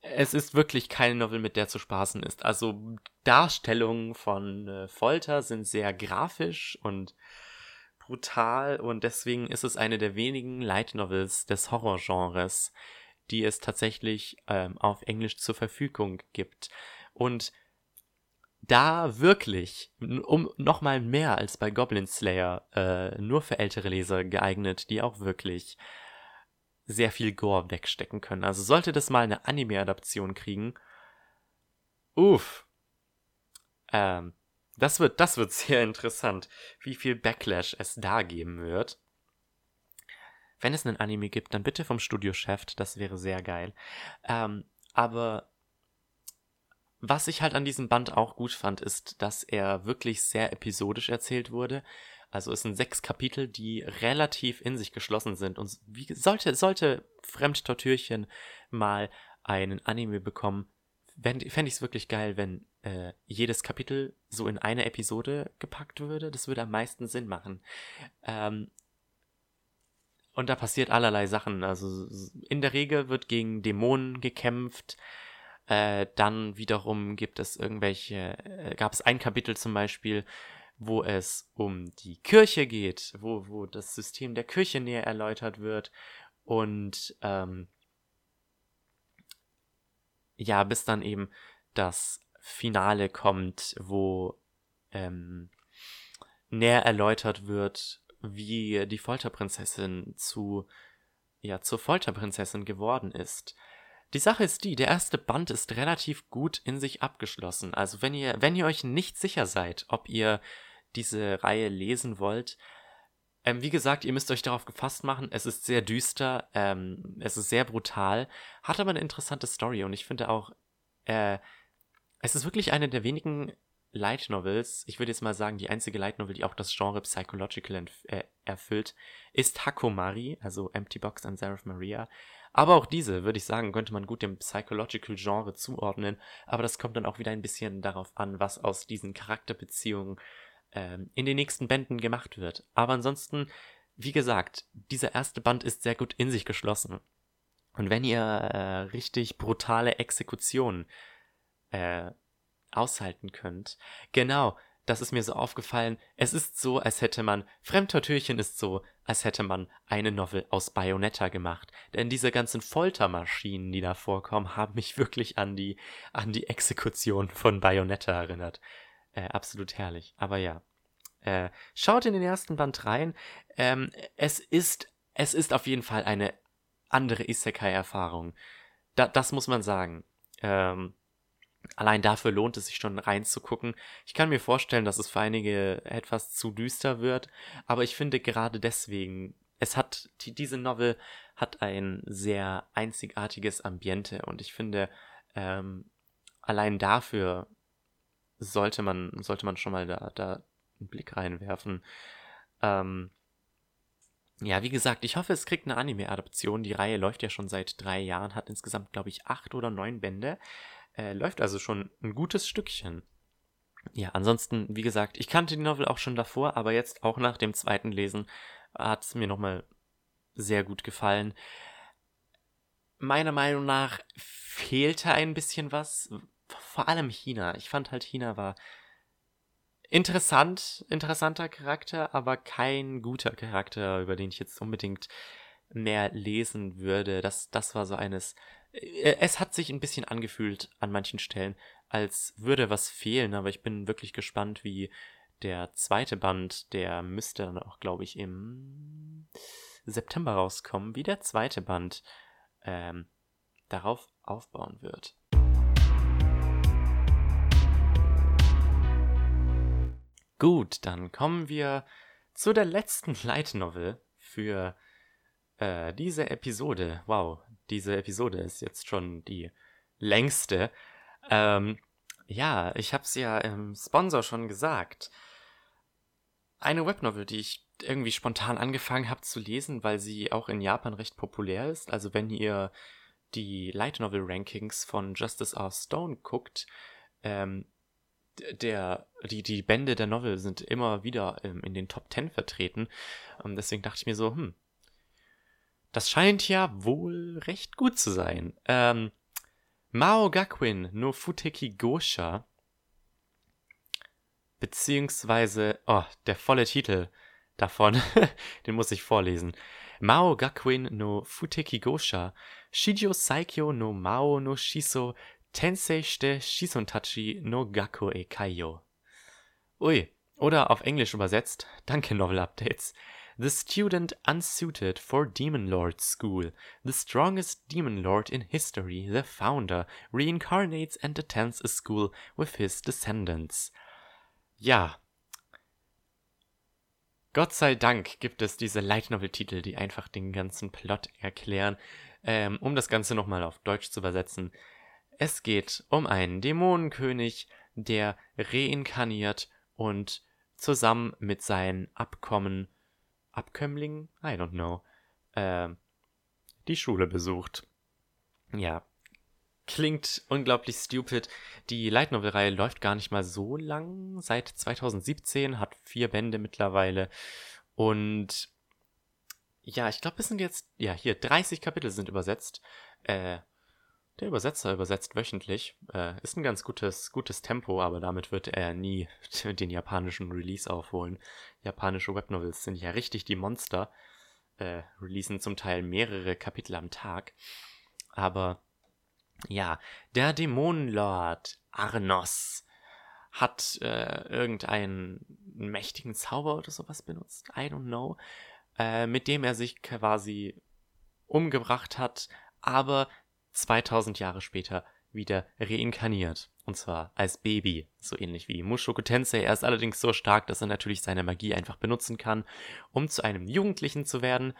es ist wirklich keine Novel, mit der zu spaßen ist. Also Darstellungen von äh, Folter sind sehr grafisch und brutal und deswegen ist es eine der wenigen Light Novels des Horrorgenres, die es tatsächlich ähm, auf Englisch zur Verfügung gibt. Und da wirklich, um nochmal mehr als bei Goblin Slayer, äh, nur für ältere Leser geeignet, die auch wirklich sehr viel Gore wegstecken können. Also sollte das mal eine Anime-Adaption kriegen, uff, ähm, das wird, das wird sehr interessant, wie viel Backlash es da geben wird. Wenn es einen Anime gibt, dann bitte vom Studio Chef, das wäre sehr geil. Ähm, aber was ich halt an diesem Band auch gut fand, ist, dass er wirklich sehr episodisch erzählt wurde. Also es sind sechs Kapitel, die relativ in sich geschlossen sind. Und wie sollte, sollte Fremdtortürchen mal einen Anime bekommen, fände ich es wirklich geil, wenn äh, jedes Kapitel so in eine Episode gepackt würde. Das würde am meisten Sinn machen. Ähm, und da passiert allerlei Sachen. Also in der Regel wird gegen Dämonen gekämpft. Äh, dann wiederum gibt es irgendwelche, äh, gab es ein Kapitel zum Beispiel, wo es um die Kirche geht, wo, wo das System der Kirche näher erläutert wird und ähm, ja, bis dann eben das Finale kommt, wo ähm, näher erläutert wird, wie die Folterprinzessin zu ja zur Folterprinzessin geworden ist. Die Sache ist die, der erste Band ist relativ gut in sich abgeschlossen. Also wenn ihr, wenn ihr euch nicht sicher seid, ob ihr diese Reihe lesen wollt, ähm, wie gesagt, ihr müsst euch darauf gefasst machen. Es ist sehr düster, ähm, es ist sehr brutal, hat aber eine interessante Story und ich finde auch, äh, es ist wirklich eine der wenigen Light Novels, ich würde jetzt mal sagen, die einzige Light Novel, die auch das Genre Psychological äh, erfüllt, ist Hakomari, also Empty Box and Seraph Maria. Aber auch diese, würde ich sagen, könnte man gut dem Psychological Genre zuordnen. Aber das kommt dann auch wieder ein bisschen darauf an, was aus diesen Charakterbeziehungen ähm, in den nächsten Bänden gemacht wird. Aber ansonsten, wie gesagt, dieser erste Band ist sehr gut in sich geschlossen. Und wenn ihr äh, richtig brutale Exekutionen äh, aushalten könnt. Genau, das ist mir so aufgefallen. Es ist so, als hätte man, Fremdtortürchen ist so, als hätte man eine Novel aus Bayonetta gemacht. Denn diese ganzen Foltermaschinen, die da vorkommen, haben mich wirklich an die, an die Exekution von Bayonetta erinnert. Äh, absolut herrlich. Aber ja. Äh, schaut in den ersten Band rein. Ähm, es ist, es ist auf jeden Fall eine andere Isekai-Erfahrung. Da, das muss man sagen. Ähm, Allein dafür lohnt es sich schon reinzugucken. Ich kann mir vorstellen, dass es für einige etwas zu düster wird, aber ich finde gerade deswegen, es hat, die, diese Novel hat ein sehr einzigartiges Ambiente und ich finde, ähm, allein dafür sollte man, sollte man schon mal da, da einen Blick reinwerfen. Ähm, ja, wie gesagt, ich hoffe, es kriegt eine Anime-Adaption. Die Reihe läuft ja schon seit drei Jahren, hat insgesamt, glaube ich, acht oder neun Bände. Äh, läuft also schon ein gutes Stückchen. Ja, ansonsten, wie gesagt, ich kannte die Novel auch schon davor, aber jetzt auch nach dem zweiten Lesen hat es mir nochmal sehr gut gefallen. Meiner Meinung nach fehlte ein bisschen was, vor allem China. Ich fand halt, China war interessant, interessanter Charakter, aber kein guter Charakter, über den ich jetzt unbedingt mehr lesen würde. Das, das war so eines äh, es hat sich ein bisschen angefühlt an manchen Stellen, als würde was fehlen, aber ich bin wirklich gespannt, wie der zweite Band, der müsste dann auch, glaube ich, im September rauskommen, wie der zweite Band ähm, darauf aufbauen wird. Gut, dann kommen wir zu der letzten Light Novel für äh, diese Episode. Wow, diese Episode ist jetzt schon die längste. Ähm, ja, ich habe es ja im Sponsor schon gesagt. Eine Webnovel, die ich irgendwie spontan angefangen habe zu lesen, weil sie auch in Japan recht populär ist. Also wenn ihr die Light Novel Rankings von Justice R. Stone guckt, ähm, der, die, die Bände der Novel sind immer wieder ähm, in den Top 10 vertreten. Und deswegen dachte ich mir so, hm, das scheint ja wohl recht gut zu sein. Ähm, Mao Gakuin no Futeki Gosha, beziehungsweise, oh, der volle Titel davon, den muss ich vorlesen. Mao Gakuin no Futeki Gosha, Shijo Saikyo no Mao no Shiso, Tensei shite Shisontachi no Gaku e Kaiyo. Ui, oder auf Englisch übersetzt, danke Novel Updates. The student unsuited for Demon Lord School. The strongest Demon Lord in history, the founder, reincarnates and attends a school with his descendants. Ja. Gott sei Dank gibt es diese Light Novel Titel, die einfach den ganzen Plot erklären. Ähm, um das Ganze nochmal auf Deutsch zu übersetzen. Es geht um einen Dämonenkönig, der reinkarniert und zusammen mit seinen Abkommen Abkömmling, I don't know, äh, die Schule besucht. Ja, klingt unglaublich stupid. Die Light Novel Reihe läuft gar nicht mal so lang, seit 2017, hat vier Bände mittlerweile und ja, ich glaube, es sind jetzt, ja, hier 30 Kapitel sind übersetzt. Äh, der Übersetzer übersetzt wöchentlich. Äh, ist ein ganz gutes, gutes Tempo, aber damit wird er nie den japanischen Release aufholen. Japanische Webnovels sind ja richtig die Monster. Äh, releasen zum Teil mehrere Kapitel am Tag. Aber ja, der Dämonenlord Arnos hat äh, irgendeinen mächtigen Zauber oder sowas benutzt. I don't know. Äh, mit dem er sich quasi umgebracht hat, aber 2000 Jahre später wieder reinkarniert. Und zwar als Baby, so ähnlich wie Mushoku Tensei. Er ist allerdings so stark, dass er natürlich seine Magie einfach benutzen kann, um zu einem Jugendlichen zu werden.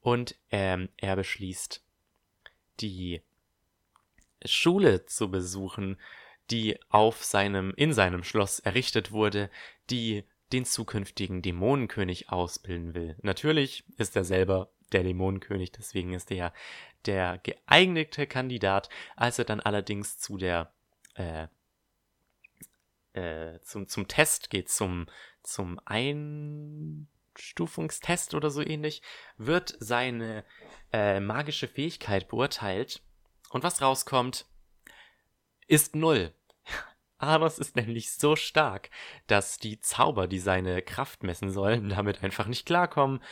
Und ähm, er beschließt, die Schule zu besuchen, die auf seinem, in seinem Schloss errichtet wurde, die den zukünftigen Dämonenkönig ausbilden will. Natürlich ist er selber der Dämonenkönig, deswegen ist er der geeignete Kandidat. Als er dann allerdings zu der äh, äh, zum, zum Test geht, zum, zum Einstufungstest oder so ähnlich, wird seine äh, magische Fähigkeit beurteilt. Und was rauskommt, ist null. Anos ist nämlich so stark, dass die Zauber, die seine Kraft messen sollen, damit einfach nicht klarkommen.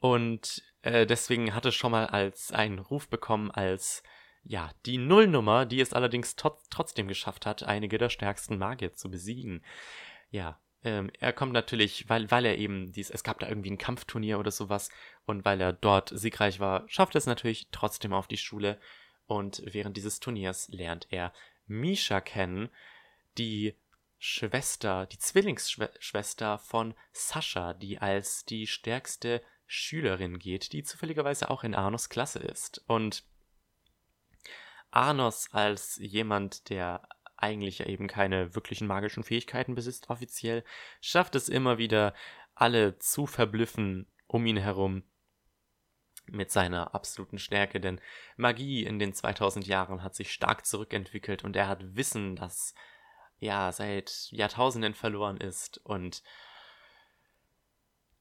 Und äh, deswegen hat es schon mal als einen Ruf bekommen als ja, die Nullnummer, die es allerdings trotzdem geschafft hat, einige der stärksten Magier zu besiegen. Ja, ähm, er kommt natürlich, weil, weil er eben dies, es gab da irgendwie ein Kampfturnier oder sowas und weil er dort siegreich war, schafft es natürlich trotzdem auf die Schule und während dieses Turniers lernt er Misha kennen, die Schwester, die Zwillingsschwester von Sascha, die als die stärkste Schülerin geht, die zufälligerweise auch in Arnos Klasse ist. Und Arnos als jemand, der eigentlich ja eben keine wirklichen magischen Fähigkeiten besitzt, offiziell, schafft es immer wieder, alle zu verblüffen um ihn herum mit seiner absoluten Stärke, denn Magie in den 2000 Jahren hat sich stark zurückentwickelt und er hat Wissen, das ja seit Jahrtausenden verloren ist und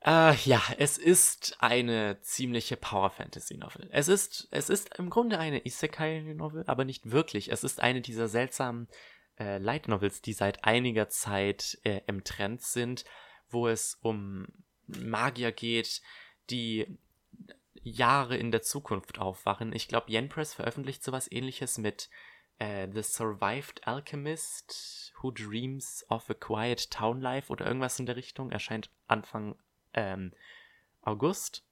äh, ja, es ist eine ziemliche Power Fantasy Novel. Es ist, es ist im Grunde eine Isekai Novel, aber nicht wirklich. Es ist eine dieser seltsamen äh, Light Novels, die seit einiger Zeit äh, im Trend sind, wo es um Magier geht, die Jahre in der Zukunft aufwachen. Ich glaube, Yen Press veröffentlicht sowas ähnliches mit äh, The Survived Alchemist Who Dreams of a Quiet Town Life oder irgendwas in der Richtung. Erscheint Anfang ähm, August.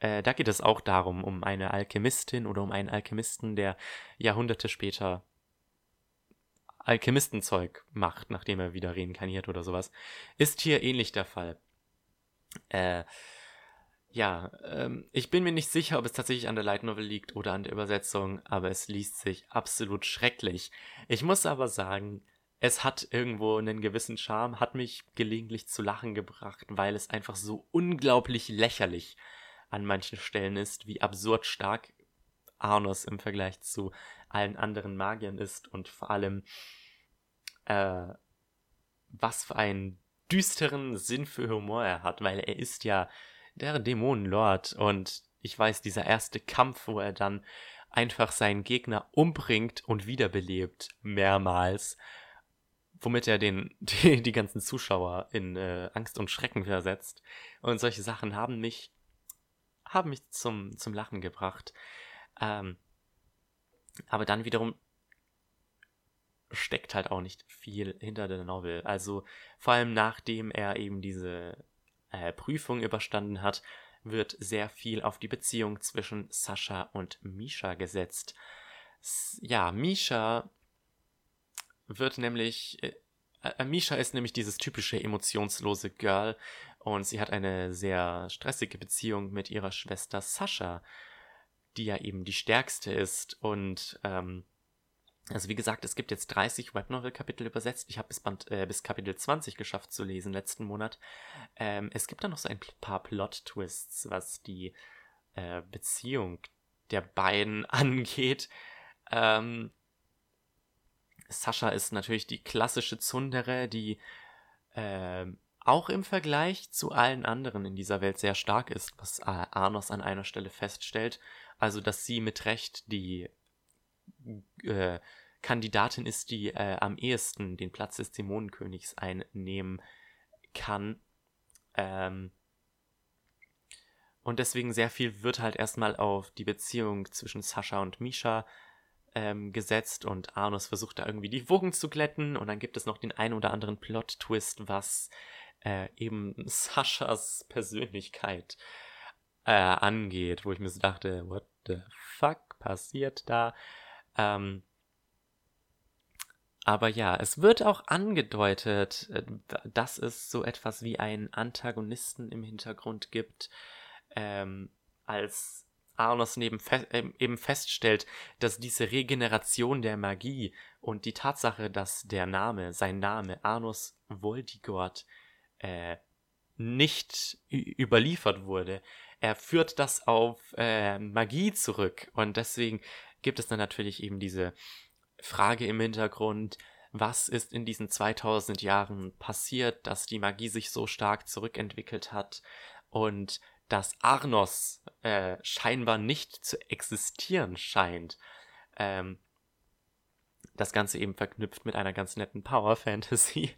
Äh, da geht es auch darum, um eine Alchemistin oder um einen Alchemisten, der Jahrhunderte später Alchemistenzeug macht, nachdem er wieder reinkarniert oder sowas. Ist hier ähnlich der Fall. Äh, ja, ähm, ich bin mir nicht sicher, ob es tatsächlich an der Light Novel liegt oder an der Übersetzung, aber es liest sich absolut schrecklich. Ich muss aber sagen, es hat irgendwo einen gewissen Charme, hat mich gelegentlich zu lachen gebracht, weil es einfach so unglaublich lächerlich an manchen Stellen ist, wie absurd stark Arnos im Vergleich zu allen anderen Magiern ist und vor allem, äh, was für einen düsteren Sinn für Humor er hat, weil er ist ja der Dämonenlord und ich weiß, dieser erste Kampf, wo er dann einfach seinen Gegner umbringt und wiederbelebt, mehrmals, womit er den, die, die ganzen Zuschauer in äh, Angst und Schrecken versetzt. Und solche Sachen haben mich, haben mich zum, zum Lachen gebracht. Ähm, aber dann wiederum steckt halt auch nicht viel hinter der Novel. Also vor allem nachdem er eben diese äh, Prüfung überstanden hat, wird sehr viel auf die Beziehung zwischen Sascha und Misha gesetzt. S ja, Misha wird nämlich. Äh, äh, Misha ist nämlich dieses typische emotionslose Girl und sie hat eine sehr stressige Beziehung mit ihrer Schwester Sascha, die ja eben die stärkste ist und ähm, also wie gesagt, es gibt jetzt 30 Webnovel-Kapitel übersetzt. Ich habe bis, äh, bis Kapitel 20 geschafft zu lesen letzten Monat. Ähm, es gibt da noch so ein paar Plot-Twists, was die äh, Beziehung der beiden angeht. Ähm, Sascha ist natürlich die klassische Zundere, die äh, auch im Vergleich zu allen anderen in dieser Welt sehr stark ist, was Arnos an einer Stelle feststellt. Also, dass sie mit Recht die äh, Kandidatin ist, die äh, am ehesten den Platz des Dämonenkönigs einnehmen kann. Ähm, und deswegen sehr viel wird halt erstmal auf die Beziehung zwischen Sascha und Misha ähm, gesetzt und Arnus versucht da irgendwie die Wogen zu glätten und dann gibt es noch den ein oder anderen Plot-Twist, was äh, eben Saschas Persönlichkeit äh, angeht, wo ich mir so dachte, what the fuck passiert da? Ähm, aber ja, es wird auch angedeutet, äh, dass es so etwas wie einen Antagonisten im Hintergrund gibt, ähm, als Arnos neben fe äh, eben feststellt, dass diese Regeneration der Magie und die Tatsache, dass der Name, sein Name, Arnos Voldigord, äh, nicht überliefert wurde, er führt das auf äh, Magie zurück. Und deswegen gibt es dann natürlich eben diese Frage im Hintergrund, was ist in diesen 2000 Jahren passiert, dass die Magie sich so stark zurückentwickelt hat und dass Arnos äh, scheinbar nicht zu existieren scheint. Ähm, das Ganze eben verknüpft mit einer ganz netten Power Fantasy.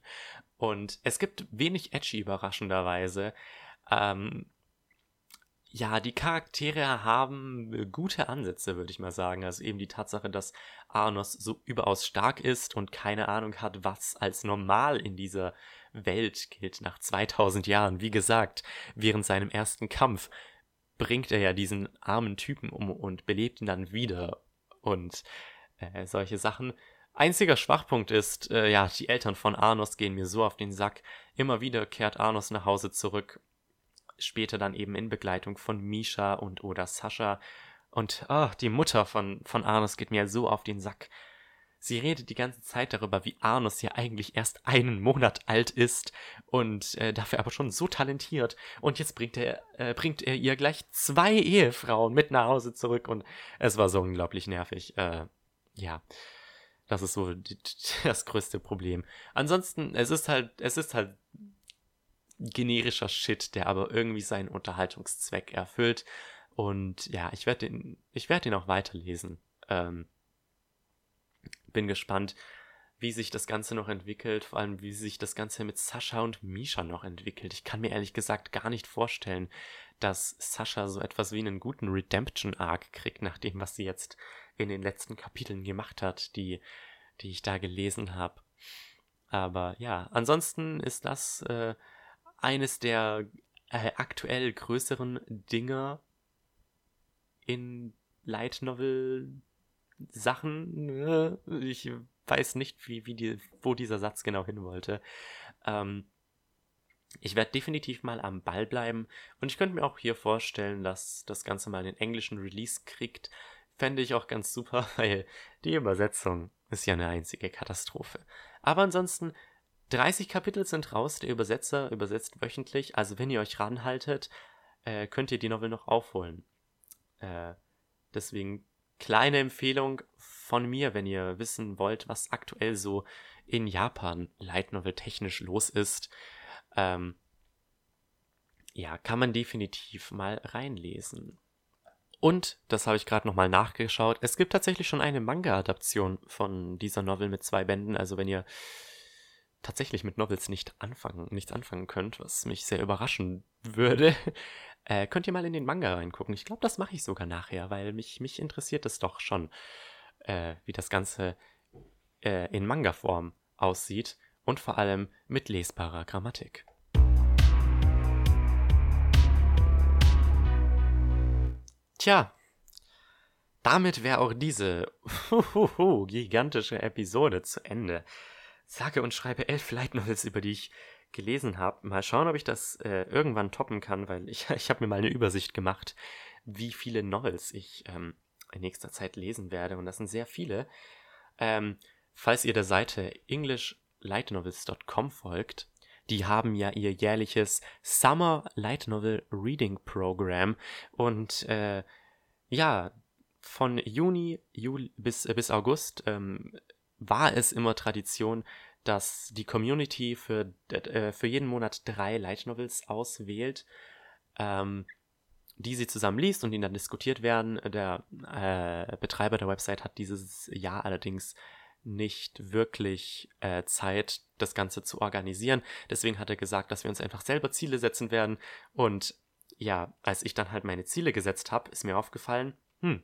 Und es gibt wenig Edgy überraschenderweise. Ähm, ja, die Charaktere haben gute Ansätze, würde ich mal sagen. Also eben die Tatsache, dass Arnos so überaus stark ist und keine Ahnung hat, was als normal in dieser Welt gilt nach 2000 Jahren. Wie gesagt, während seinem ersten Kampf bringt er ja diesen armen Typen um und belebt ihn dann wieder. Und äh, solche Sachen. Einziger Schwachpunkt ist, äh, ja, die Eltern von Arnos gehen mir so auf den Sack. Immer wieder kehrt Arnos nach Hause zurück. Später dann eben in Begleitung von Misha und oder Sascha. Und oh, die Mutter von, von Arnos geht mir so auf den Sack. Sie redet die ganze Zeit darüber, wie Arnus ja eigentlich erst einen Monat alt ist und äh, dafür aber schon so talentiert. Und jetzt bringt er, äh, bringt er ihr gleich zwei Ehefrauen mit nach Hause zurück und es war so unglaublich nervig. Äh, ja, das ist so das größte Problem. Ansonsten, es ist halt, es ist halt generischer Shit, der aber irgendwie seinen Unterhaltungszweck erfüllt. Und ja, ich werde den, ich auch weiterlesen. Ähm, bin gespannt, wie sich das Ganze noch entwickelt, vor allem wie sich das Ganze mit Sascha und Misha noch entwickelt. Ich kann mir ehrlich gesagt gar nicht vorstellen, dass Sascha so etwas wie einen guten Redemption-Arc kriegt, nach dem, was sie jetzt in den letzten Kapiteln gemacht hat, die, die ich da gelesen habe. Aber ja, ansonsten ist das äh, eines der äh, aktuell größeren Dinge in Light Novel Sachen. Äh, ich weiß nicht, wie, wie die, wo dieser Satz genau hin wollte. Ähm, ich werde definitiv mal am Ball bleiben und ich könnte mir auch hier vorstellen, dass das Ganze mal einen englischen Release kriegt. Fände ich auch ganz super, weil die Übersetzung ist ja eine einzige Katastrophe. Aber ansonsten, 30 Kapitel sind raus, der Übersetzer übersetzt wöchentlich, also wenn ihr euch ranhaltet, äh, könnt ihr die Novel noch aufholen. Äh, deswegen kleine Empfehlung von mir, wenn ihr wissen wollt, was aktuell so in Japan Light Novel technisch los ist. Ähm, ja, kann man definitiv mal reinlesen. Und, das habe ich gerade nochmal nachgeschaut, es gibt tatsächlich schon eine Manga-Adaption von dieser Novel mit zwei Bänden. Also wenn ihr tatsächlich mit Novels nicht anfangen, nichts anfangen könnt, was mich sehr überraschen würde, äh, könnt ihr mal in den Manga reingucken. Ich glaube, das mache ich sogar nachher, weil mich, mich interessiert es doch schon, äh, wie das Ganze äh, in Manga-Form aussieht und vor allem mit lesbarer Grammatik. Tja, damit wäre auch diese gigantische Episode zu Ende. Sage und schreibe elf Light Novels, über die ich gelesen habe. Mal schauen, ob ich das äh, irgendwann toppen kann, weil ich, ich habe mir mal eine Übersicht gemacht, wie viele Novels ich ähm, in nächster Zeit lesen werde. Und das sind sehr viele. Ähm, falls ihr der Seite englishlightnovels.com folgt, die haben ja ihr jährliches Summer Light Novel Reading Program. Und äh, ja, von Juni Juli bis, äh, bis August ähm, war es immer Tradition, dass die Community für, äh, für jeden Monat drei Light Novels auswählt, ähm, die sie zusammen liest und die dann diskutiert werden. Der äh, Betreiber der Website hat dieses Jahr allerdings nicht wirklich äh, Zeit, das Ganze zu organisieren. Deswegen hat er gesagt, dass wir uns einfach selber Ziele setzen werden. Und ja, als ich dann halt meine Ziele gesetzt habe, ist mir aufgefallen, hm,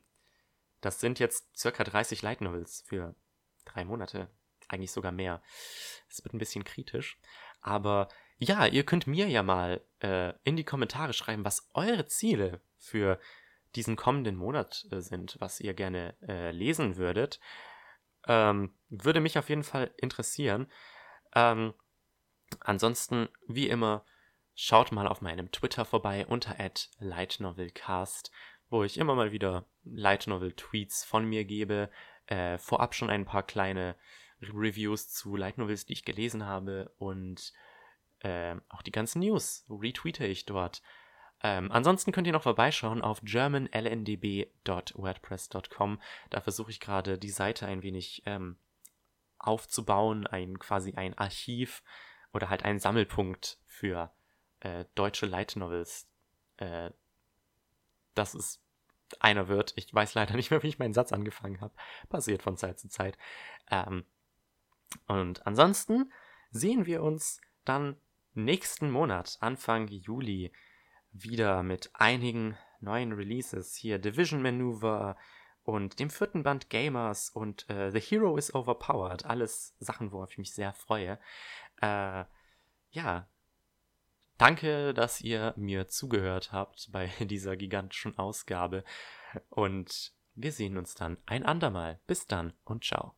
das sind jetzt circa 30 Light Novels für drei Monate eigentlich sogar mehr. Es wird ein bisschen kritisch. Aber ja, ihr könnt mir ja mal äh, in die Kommentare schreiben, was eure Ziele für diesen kommenden Monat äh, sind, was ihr gerne äh, lesen würdet. Ähm, würde mich auf jeden Fall interessieren. Ähm, ansonsten, wie immer, schaut mal auf meinem Twitter vorbei unter @lightnovelcast, wo ich immer mal wieder Light Novel Tweets von mir gebe. Äh, vorab schon ein paar kleine Reviews zu Light Novels, die ich gelesen habe und äh, auch die ganzen News retweete ich dort. Ähm, ansonsten könnt ihr noch vorbeischauen auf germanlndb.wordpress.com. Da versuche ich gerade die Seite ein wenig ähm, aufzubauen, ein quasi ein Archiv oder halt ein Sammelpunkt für äh, deutsche Light Novels. Äh, das ist einer wird. Ich weiß leider nicht mehr, wie ich meinen Satz angefangen habe. Passiert von Zeit zu Zeit. Ähm, und ansonsten sehen wir uns dann nächsten Monat, Anfang Juli, wieder mit einigen neuen Releases. Hier Division Maneuver und dem vierten Band Gamers und äh, The Hero is Overpowered. Alles Sachen, worauf ich mich sehr freue. Äh, ja, danke, dass ihr mir zugehört habt bei dieser gigantischen Ausgabe. Und wir sehen uns dann ein andermal. Bis dann und ciao.